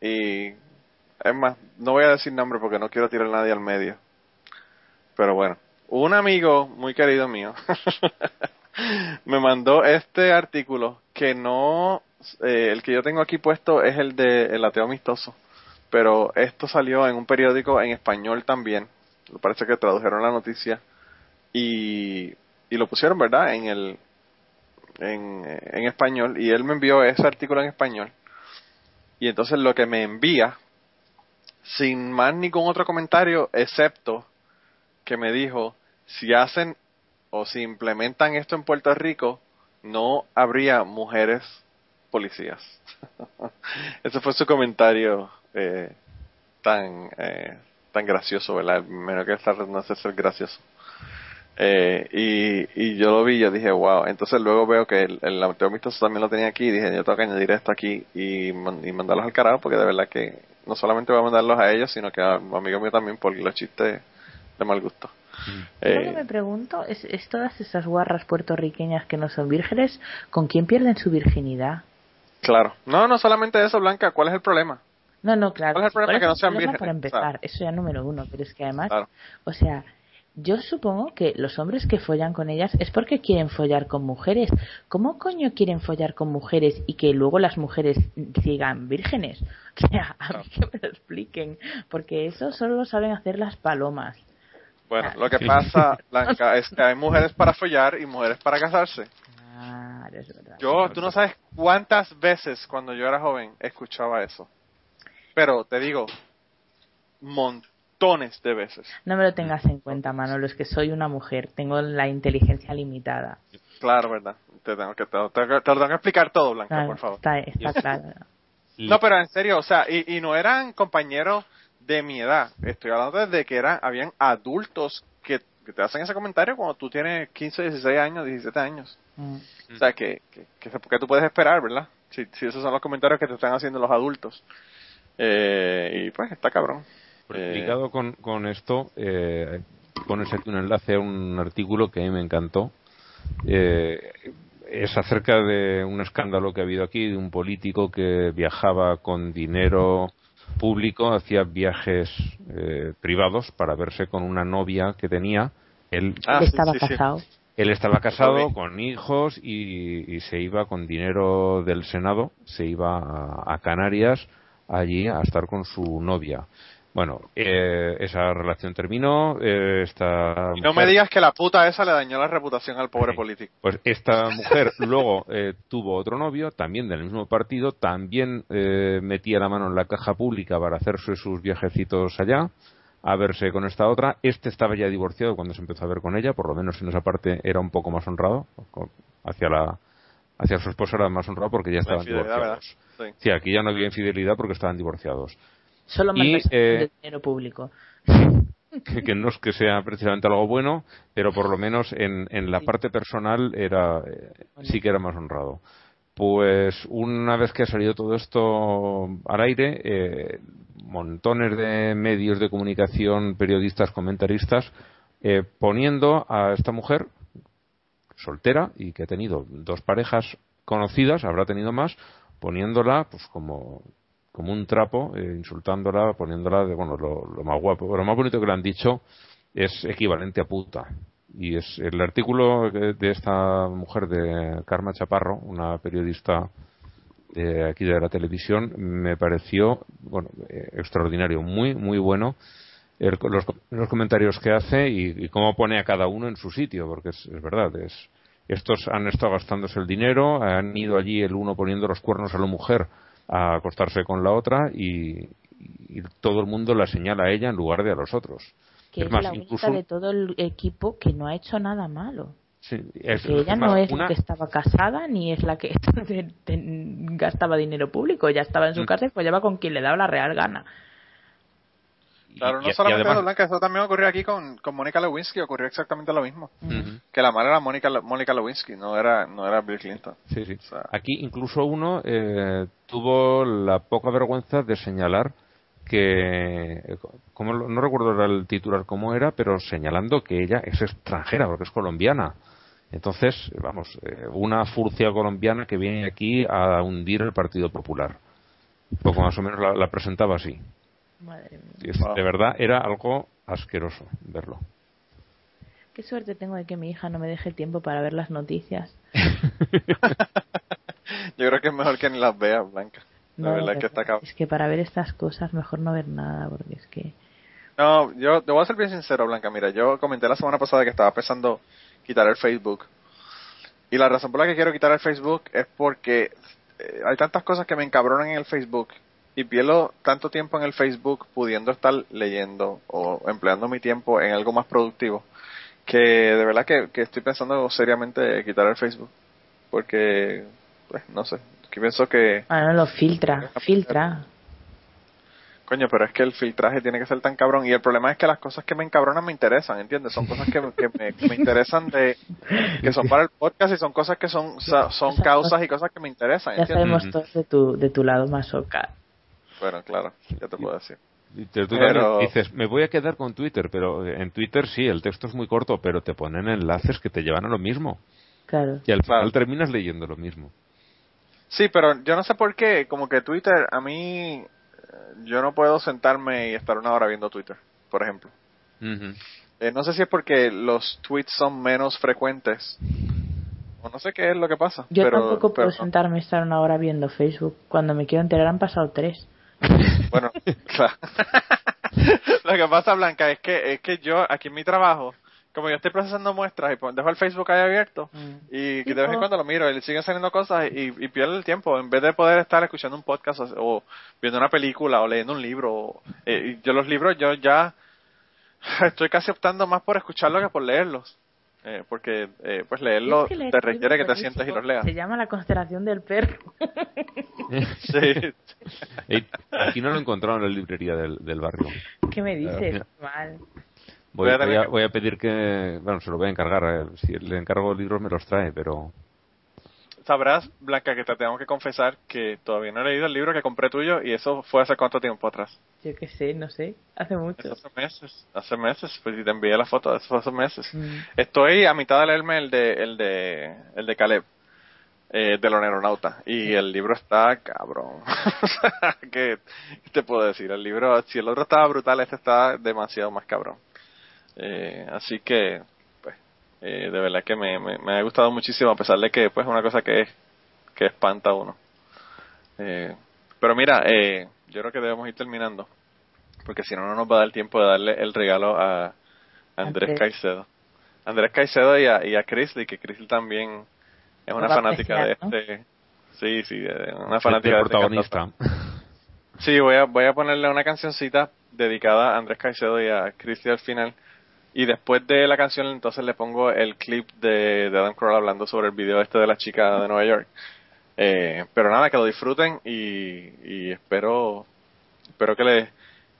y es más, no voy a decir nombre porque no quiero tirar a nadie al medio, pero bueno, un amigo muy querido mío me mandó este artículo que no, eh, el que yo tengo aquí puesto es el de El ateo amistoso, pero esto salió en un periódico en español también, parece que tradujeron la noticia. Y, lo pusieron, ¿verdad? En el, en español. Y él me envió ese artículo en español. Y entonces lo que me envía sin más ningún otro comentario excepto que me dijo si hacen o si implementan esto en Puerto Rico, no habría mujeres policías. Ese fue su comentario eh, tan eh, tan gracioso, ¿verdad? Menos que esta no sé ser gracioso. Eh, y, y yo lo vi yo dije, wow. Entonces luego veo que el, el amistoso también lo tenía aquí y dije, yo tengo que añadir esto aquí y, y mandarlos al carajo porque de verdad que no solamente voy a mandarlos a ellos, sino que a amigos míos también por los chistes de mal gusto. Yo lo que me pregunto es, es todas esas guarras puertorriqueñas que no son vírgenes, ¿con quién pierden su virginidad? Claro. No, no solamente eso, Blanca. ¿Cuál es el problema? No, no, claro. ¿Cuál es el problema? Que no sean vírgenes. Para empezar, Claro. eso ya número uno, pero es que además, Claro. o sea, yo supongo que los hombres que follan con ellas es porque quieren follar con mujeres. ¿Cómo coño quieren follar con mujeres y que luego las mujeres sigan vírgenes? O sea, a mí que me lo expliquen, porque eso solo lo saben hacer las palomas. Bueno, lo que pasa, Blanca, es que hay mujeres para follar y mujeres para casarse. Claro, es verdad. Yo, tú no sabes cuántas veces cuando yo era joven escuchaba eso. Pero te digo, montones de veces. No me lo tengas en cuenta, Manolo, es que soy una mujer, tengo la inteligencia limitada. Claro, ¿verdad? Te tengo que, te, te- te lo tengo que explicar todo, Blanca, Claro, por favor. Está, está claro. No, pero en serio, o sea, y, y no eran compañeros de mi edad. Estoy hablando de que eran, habían adultos que, que te hacen ese comentario cuando tú tienes 15, 16 años, 17 años. Mm. O sea, que, que, que tú puedes esperar, ¿verdad? Si, si esos son los comentarios que te están haciendo los adultos. Eh, y pues está cabrón. Eh, Ligado con, con esto, eh, pones aquí un enlace a un artículo que a mí me encantó. Eh, es acerca de un escándalo que ha habido aquí, de un político que viajaba con dinero público, hacía viajes eh, privados para verse con una novia que tenía. Él, Ah, estaba sí, sí. casado. él estaba casado con hijos y, y se iba con dinero del Senado, se iba a, a Canarias allí a estar con su novia. Bueno, eh, esa relación terminó. eh, esta Y no mujer- me digas que la puta esa le dañó la reputación al pobre Sí. político. Pues esta mujer luego eh, tuvo otro novio, también del mismo partido, también eh, metía la mano en la caja pública para hacerse sus viajecitos allá, a verse con esta otra. Este estaba ya divorciado cuando se empezó a ver con ella, por lo menos en esa parte era un poco más honrado. Hacia la hacia su esposa era más honrado porque ya estaban divorciados. Sí. Sí, aquí ya no había infidelidad porque estaban divorciados. Solo Y, eh, dinero público. que, que no es que sea precisamente algo bueno, pero por lo menos en, en la Sí. parte personal era eh, sí que era más honrado. Pues una vez que ha salido todo esto al aire, eh, montones de medios de comunicación, periodistas, comentaristas, eh, poniendo a esta mujer soltera y que ha tenido dos parejas conocidas, habrá tenido más, poniéndola pues como como un trapo, eh, insultándola, poniéndola de, bueno, lo, más guapo, lo más bonito que le han dicho es equivalente a puta. Y es el artículo de esta mujer de Karma Chaparro, una periodista de aquí de la televisión, me pareció, bueno, eh, extraordinario, muy, muy bueno. El- los, los comentarios que hace y, y cómo pone a cada uno en su sitio, porque es, es verdad, es, estos han estado gastándose el dinero, han ido allí el uno poniendo los cuernos a la mujer a acostarse con la otra y, y todo el mundo la señala a ella en lugar de a los otros. Que es es, más, la única incluso- de todo el equipo que no ha hecho nada malo. Sí, es- Que ella es más, no es una- la que estaba casada ni es la que gastaba dinero público. Ella estaba en su Mm. casa y follaba con quien le daba la real gana. Claro, y- no y solamente además- eso, Blanca, eso también ocurrió aquí con, con Mónica Lewinsky, ocurrió exactamente lo mismo. Que la madre era Mónica, Mónica Lewinsky, no era, no era Bill Clinton. Sí, sí. O sea- Aquí incluso uno eh, tuvo la poca vergüenza de señalar que, eh, como lo- no recuerdo el titular cómo era, pero señalando que ella es extranjera porque es colombiana Entonces, vamos, eh, una furcia colombiana que viene aquí a hundir el Partido Popular. Poco más o menos la, presentaba así. Madre mía. De verdad, era algo asqueroso verlo. Qué suerte tengo de que mi hija no me deje tiempo para ver las noticias. Yo creo que es mejor que ni las veas, Blanca. La verdad que está Es que para ver estas cosas mejor no ver nada, porque es que... No, yo te voy a ser bien sincero, Blanca. Mira, yo comenté la semana pasada que estaba pensando quitar el Facebook. Y la razón por la que quiero quitar el Facebook es porque eh, hay tantas cosas que me encabronan en el Facebook y pierdo tanto tiempo en el Facebook pudiendo estar leyendo o empleando mi tiempo en algo más productivo que de verdad que, que estoy pensando seriamente quitar el Facebook porque pues, no sé que pienso que ah no lo filtra filtra Coño, pero es que el filtraje tiene que ser tan cabrón. Y el problema es que las cosas que me encabronan me interesan, ¿entiendes? Son cosas que, me, interesan de que son para el podcast y son cosas que son son causas y cosas que me interesan. Ya sabemos todos de tu, de tu lado masoca. Bueno, claro, ya te puedo decir. Pero... dices, me voy a quedar con Twitter, pero en Twitter sí, el texto es muy corto, pero te ponen enlaces que te llevan a lo mismo. Claro. Y al final terminas leyendo lo mismo. Sí, pero yo no sé por qué, como que Twitter a mí yo no puedo sentarme y estar una hora viendo Twitter, por ejemplo. Eh, no sé si es porque los tweets son menos frecuentes. O no sé qué es lo que pasa. Yo tampoco puedo sentarme y estar una hora viendo Facebook. Cuando me quiero enterar han pasado tres. Bueno, lo que pasa, Blanca, es que, es que yo aquí en mi trabajo como yo estoy procesando muestras y dejo el Facebook ahí abierto mm. y de vez en cuando lo miro y le siguen saliendo cosas y, y pierdo el tiempo en vez de poder estar escuchando un podcast o, viendo una película o leyendo un libro. Eh, yo los libros yo ya estoy casi optando más por escucharlos que por leerlos. Eh, porque eh, pues leerlo te requiere que te sientes y los leas. Se llama la constelación del perro. sí. aquí no lo encontraron en la librería del, del barrio. ¿Qué me dices? Mal. Voy, a, voy, a, pedir que, bueno, se lo voy a encargar. Eh, si le encargo libros me los trae, pero... Sabrás, Blanca, que te tengo que confesar que todavía no he leído el libro que compré tuyo y eso fue hace cuánto tiempo atrás. Yo qué sé, no sé, hace mucho. Hace meses, hace meses, pues si te envié la foto, eso fue hace meses. Mm. Estoy a mitad de leerme el de, el de, el de Caleb, eh, del aeronauta, y el libro está cabrón. ¿Qué te puedo decir? El libro, si el otro estaba brutal, este está demasiado más cabrón. Eh, así que, eh, de verdad que me, me, ha gustado muchísimo, a pesar de que, pues, es una cosa que, que espanta a uno. Eh, pero mira, eh, yo creo que debemos ir terminando, porque si no, no nos va a dar tiempo de darle el regalo a Andrés Caicedo. Andrés Caicedo y a, y a Chrisley, que Chrisley también es una fanática de este. Sí, sí, una fanática de este protagonista. sí, voy a, voy a ponerle una cancioncita dedicada a Andrés Caicedo y a Chrisley al final y después de la canción entonces le pongo el clip de, de Adam Kroll hablando sobre el video este de la chica de Nueva York. Eh, pero nada, que lo disfruten y, y espero espero que les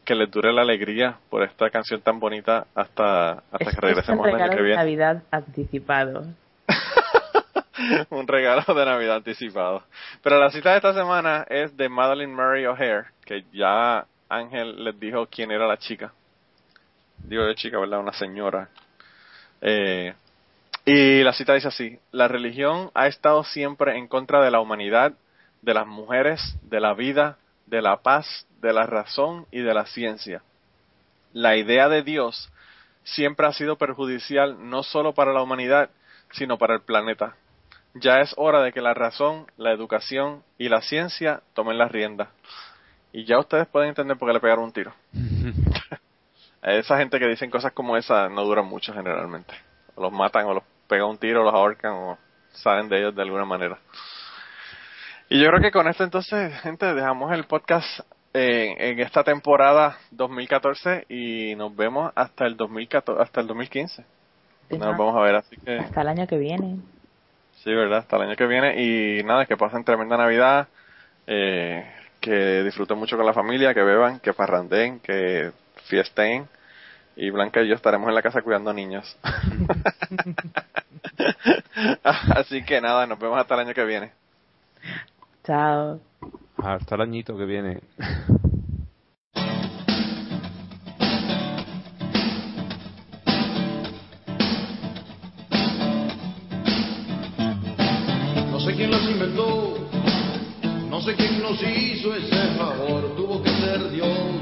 que les dure la alegría por esta canción tan bonita hasta hasta que regresemos el año que viene. Navidad anticipado. un regalo de Navidad anticipado. Pero la cita de esta semana es de Madeline Murray O'Hare, que ya Ángel les dijo quién era la chica digo de chica, ¿verdad? Una señora. Eh, y la cita dice así, la religión ha estado siempre en contra de la humanidad, de las mujeres, de la vida, de la paz, de la razón y de la ciencia. La idea de Dios siempre ha sido perjudicial no solo para la humanidad, sino para el planeta. Ya es hora de que la razón, la educación y la ciencia tomen las riendas. Y ya ustedes pueden entender por qué le pegaron un tiro. esa gente que dicen cosas como esa no duran mucho generalmente. Los matan o los pegan un tiro, los ahorcan o salen de ellos de alguna manera. Y yo creo que con esto entonces, gente, dejamos el podcast en, esta temporada 2014 y nos vemos hasta el 2014, hasta el 2015. Nos vamos a ver, así que... Hasta el año que viene. Sí, verdad, hasta el año que viene. Y nada, que pasen tremenda Navidad, eh, que disfruten mucho con la familia, que beban, que parrandeen, que fiesten y Blanca y yo estaremos en la casa cuidando niños. Así que nada, nos vemos hasta el año que viene. Chao. Hasta el añito que viene. sé quién las inventó, no sé quién nos hizo ese favor, tuvo que ser Dios.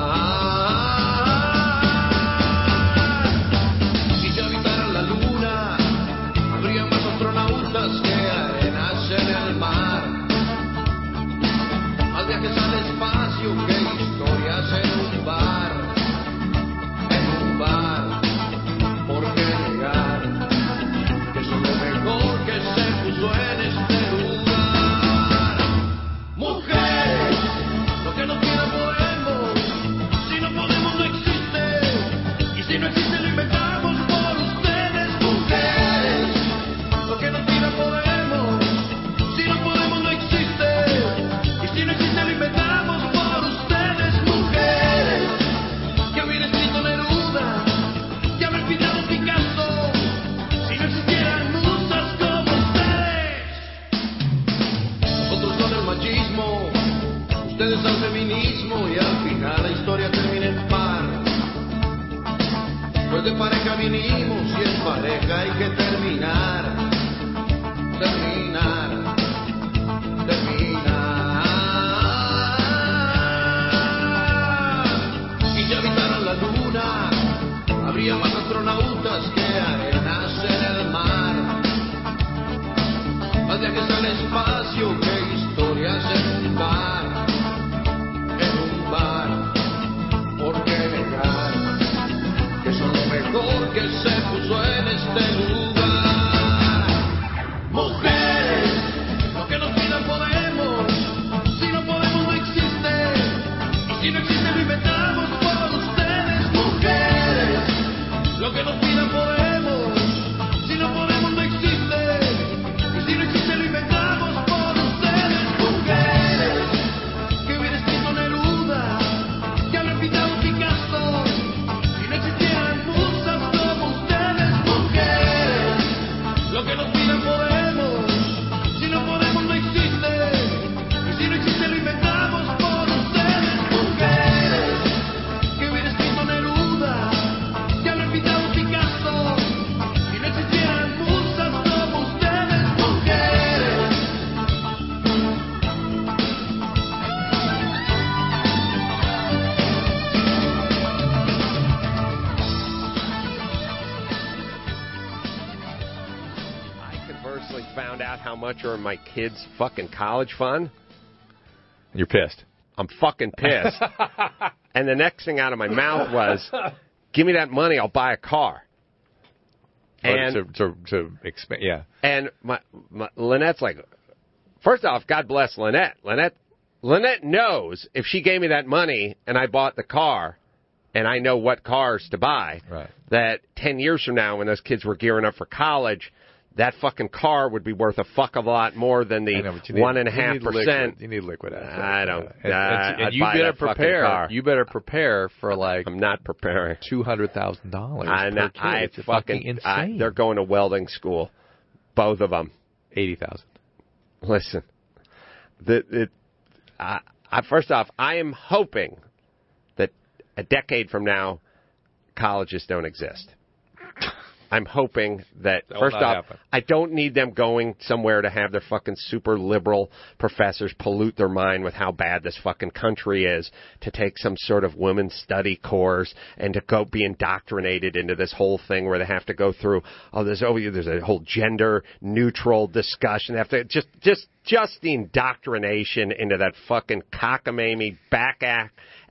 De pareja vinimos y en pareja hay que terminar, kids' fucking college fund. You're pissed. I'm fucking pissed. and the next thing out of my mouth was, "Give me that money, I'll buy a car." Oh, and to to, to expand, yeah. and my, my Lynette's like, first off, God bless Lynette. Lynette, Lynette knows if she gave me that money and I bought the car, and I know what cars to buy, Right. that ten years from now, when those kids were gearing up for college, that fucking car would be worth a fuck of a lot more than I know, the you need- one and a half percent. You need liquid assets. I don't. Uh, and, and- and you better prepare. You better prepare for like I'm not preparing. two hundred thousand dollars I, per know- I it's fucking. fucking I, insane. they're going to welding school, both of them. eighty thousand. Listen, the, the, I, I, first off, I am hoping that a decade from now, colleges don't exist. I'm hoping that, That first off, happen. I don't need them going somewhere to have their fucking super liberal professors pollute their mind with how bad this fucking country is to take some sort of women's study course and to go be indoctrinated into this whole thing where they have to go through oh there's oh there's a whole gender neutral discussion. They have to just just just the indoctrination into that fucking cockamamie back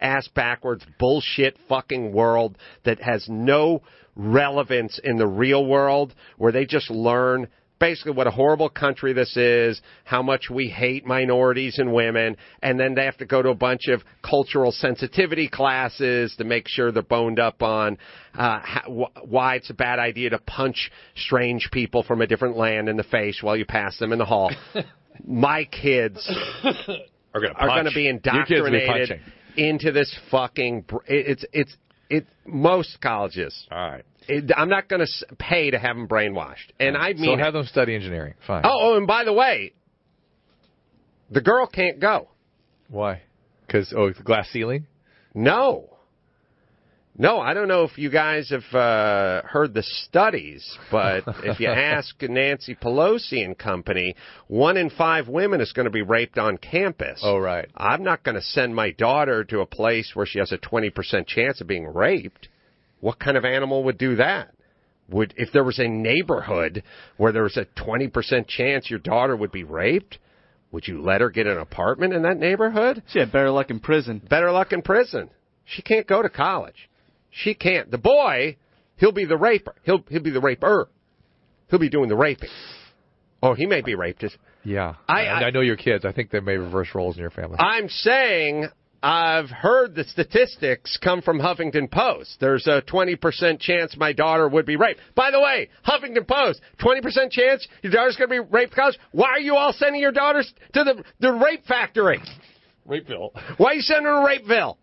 ass backwards bullshit fucking world that has no relevance in the real world where they just learn basically what a horrible country this is, how much we hate minorities and women, and then they have to go to a bunch of cultural sensitivity classes to make sure they're boned up on uh, how, wh- why it's a bad idea to punch strange people from a different land in the face while you pass them in the hall. My kids Are going to be indoctrinated into this fucking. br- It's it's it. Most colleges. All right. It, I'm not going to pay to have them brainwashed, and I mean. so have them study engineering. Fine. oh, oh, and by the way, the girl can't go. Why? Because oh, the glass ceiling. No. No, I don't know if you guys have uh, heard the studies, but if you ask Nancy Pelosi and company, one in five women is going to be raped on campus. Oh, right. I'm not going to send my daughter to a place where she has a 20% chance of being raped. What kind of animal would do that? Would if there was a neighborhood where there was a 20% chance your daughter would be raped, would you let her get an apartment in that neighborhood? She had better luck in prison. Better luck in prison. She can't go to college. She can't. The boy, he'll be the raper. He'll he'll be the raper. He'll be doing the raping. Oh, he may be raped. Yeah. I- I, I- know your kids. I think they may reverse roles in your family. I'm saying I've heard the statistics come from Huffington Post. There's a 20% chance my daughter would be raped. By the way, Huffington Post, 20% chance your daughter's going to be raped college. Why are you all sending your daughters to the, the rape factory? Rapeville. Why are you sending her to Rapeville?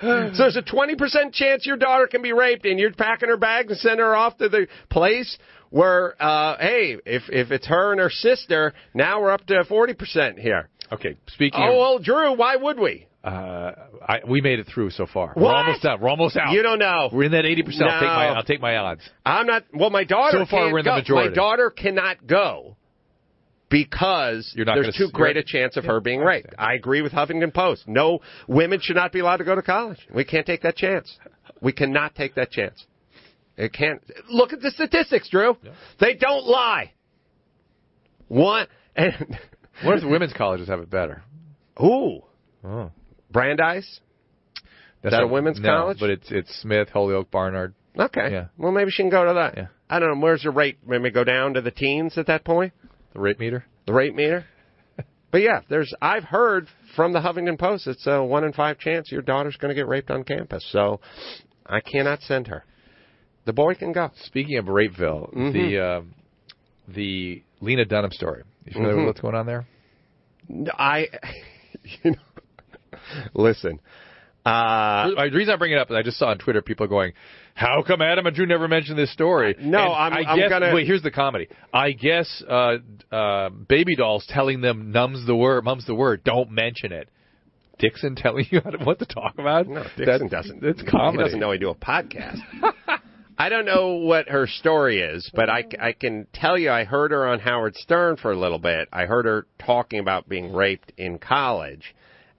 so there's a 20% chance your daughter can be raped, and you're packing her bags and sending her off to the place where, uh, hey, if if it's her and her sister, now we're up to 40% here. Okay. Speaking. Oh well, Drew, why would we? uh, I, we made it through so far. We're almost done. We're almost out. You don't know. We're in that eighty percent. I'll take my. I'll take my odds. I'm not. Well, my daughter So far, can't we're in the go. majority. My daughter cannot go because You're not there's too great a chance of Yeah, her being raped. I agree with Huffington Post. No, women should not be allowed to go to college. We can't take that chance. We cannot take that chance. It can't. Look at the statistics, Drew. They don't lie. One and What if the women's colleges have it better? ooh, Oh. Brandeis. That's that a not- women's no, college? But it's it's Smith, Holyoke, Barnard. Okay. Yeah. Well, maybe she can go to that. Yeah. I don't know. Where's the rate? Maybe go down to the teens at that point. The rate meter. the rate meter. But yeah, there's I've heard from the Huffington Post it's a one in five chance your daughter's going to get raped on campus. So I cannot send her. The boy can go. Speaking of Rapeville, Mhm. the um, the Lena Dunham story. You familiar Mhm. with what's going on there? I, you know, listen. Uh, the reason I bring it up is I just saw on Twitter people going, "How come Adam and Drew never mentioned this story?" No, And I'm- I I'm gonna- Wait, here's the comedy. I guess uh, uh, Baby Dolls telling them numbs the word, mums the word, don't mention it." Dixon telling you what to talk about. no, Dixon That- doesn't. It's comedy. He doesn't know I do a podcast. I don't know what her story is, but I, I can tell you I heard her on Howard Stern for a little bit. I heard her talking about being raped in college,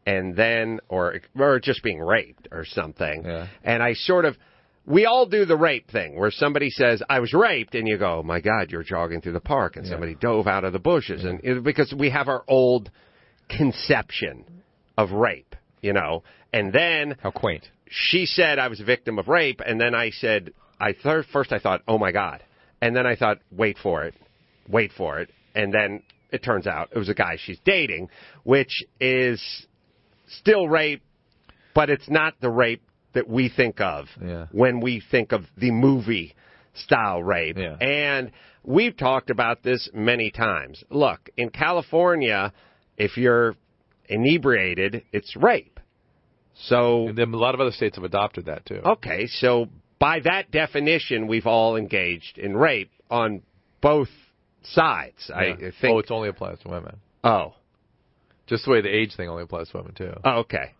and then or or just being raped or something. Yeah. And I sort of we all do the rape thing where somebody says I was raped and you go, "Oh my god, you're jogging through the park and somebody dove out of the bushes." And it, because we have our old conception of rape, you know. And then How quaint. she said I was a victim of rape, and then I said, I th- first I thought, oh my god, and then I thought, wait for it, wait for it, and then it turns out it was a guy she's dating, which is still rape, but it's not the rape that we think of Yeah. when we think of the movie style rape. Yeah. And we've talked about this many times. Look, in California, if you're inebriated, it's rape. So And then a lot of other states have adopted that too. Okay, so by that definition, we've all engaged in rape on both sides. I think. Oh, it only applies to women. oh, Just the way the age thing only applies to women too. oh, okay.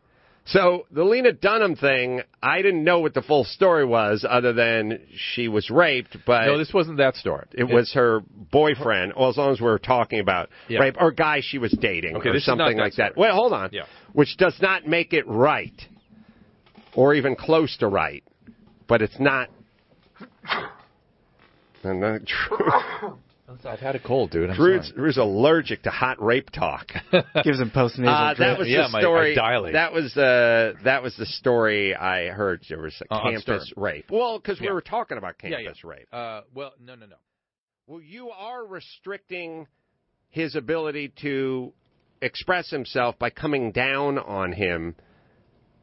So the Lena Dunham thing, I didn't know what the full story was, other than she was raped. But no, this wasn't that story. it was her boyfriend. Well, as long as we're talking about Yeah. rape or guy she was dating Okay, or not something that like that. story. Well, hold on. Yeah. Which does not make it right, or even close to right, but it's not. Uh, Drew- I've had a cold, dude. I'm Drew's, sorry. Drew's allergic to hot rape talk. Gives him post nasal Uh, that was Yeah, the my- I story. that was the that was the story I heard. There was a Uh, campus rape. Well, because we were talking about Yeah, campus yeah. rape. Uh, well, no, no, no. Well, you are restricting his ability to express himself by coming down on him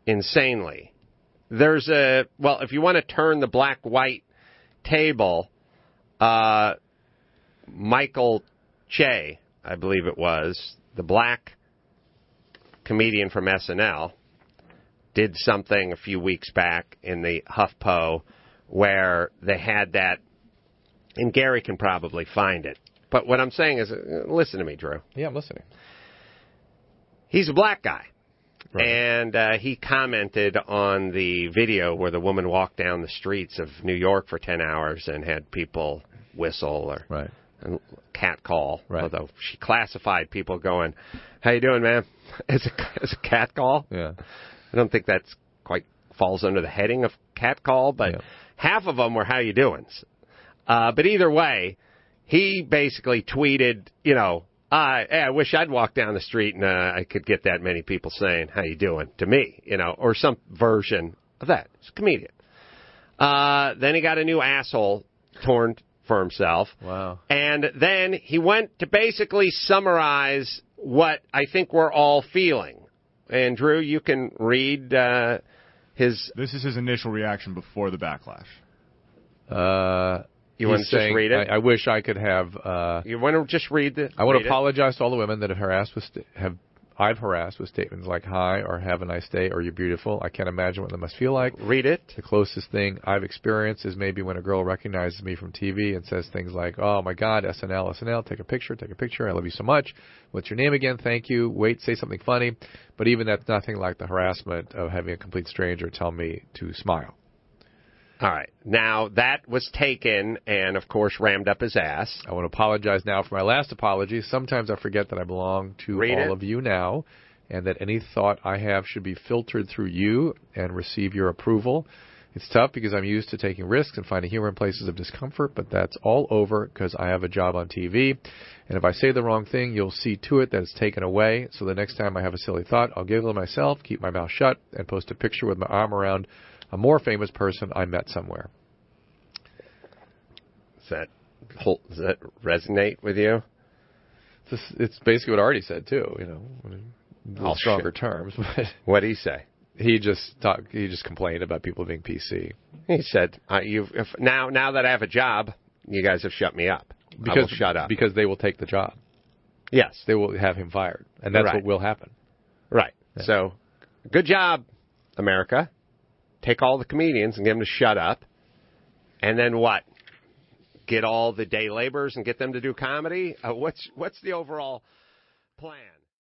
insanely. There's a well, if you want to turn the black white table, uh, Michael Che, I believe it was the black comedian from SNL, did something a few weeks back in the HuffPo where they had that, and Gary can probably find it. But what I'm saying is, uh, listen to me, Drew. Yeah, I'm listening. He's a black guy. And uh, he commented on the video where the woman walked down the streets of New York for 10 hours and had people whistle or Right. And cat call. Right. Although she classified people going, "How you doing, man?" as a, as a cat call. Yeah. I don't think that's quite falls under the heading of cat call, but Yeah. half of them were "How you doing?" Uh, but either way, he basically tweeted, you know, I, hey, I wish I'd walk down the street and uh, I could get that many people saying "How you doing?" to me, you know, or some version of that. He's a comedian. Uh, then he got a new asshole torn for himself. Wow. And then he went to basically summarize what I think we're all feeling. And Drew, you can read uh, his. This is his initial reaction before the backlash. Uh, You wanna just read it? I, I wish I could have. Uh, You want to just read the? I want read to it? apologize to all the women that have harassed with st- have I've harassed with statements like "Hi" or "Have a nice day" or "You're beautiful." I can't imagine what that must feel like. Read it. The closest thing I've experienced is maybe when a girl recognizes me from TV and says things like, "Oh my God, SNL, SNL, take a picture, take a picture. I love you so much. What's your name again? Thank you. Wait, say something funny." But even that's nothing like the harassment of having a complete stranger tell me to smile. All right. Now that was taken and of course rammed up his ass. I want to apologize now for my last apology. Sometimes I forget that I belong to Read all it. of you now, and that any thought I have should be filtered through you and receive your approval. It's tough because I'm used to taking risks and finding humor in places of discomfort, but that's all over because I have a job on TV. And if I say the wrong thing, you'll see to it that it's taken away. So the next time I have a silly thought, I'll giggle to myself, keep my mouth shut, and post a picture with my arm around a more famous person I met somewhere. Does that does that resonate with you? It's, it's basically what Artie said too. You know, in Oh, stronger shit. terms, but What did he say? he just talked. He just complained about people being PC He said, uh, "You've if, now now that I have a job, you guys have shut me up. Because shut up." because they will take the job. yes, They will have him fired, and that's Right. what will happen. right. So, good job, America. Take all the comedians and get them to shut up, and then what? Get all the day laborers and get them to do comedy. Uh, what's what's the overall plan?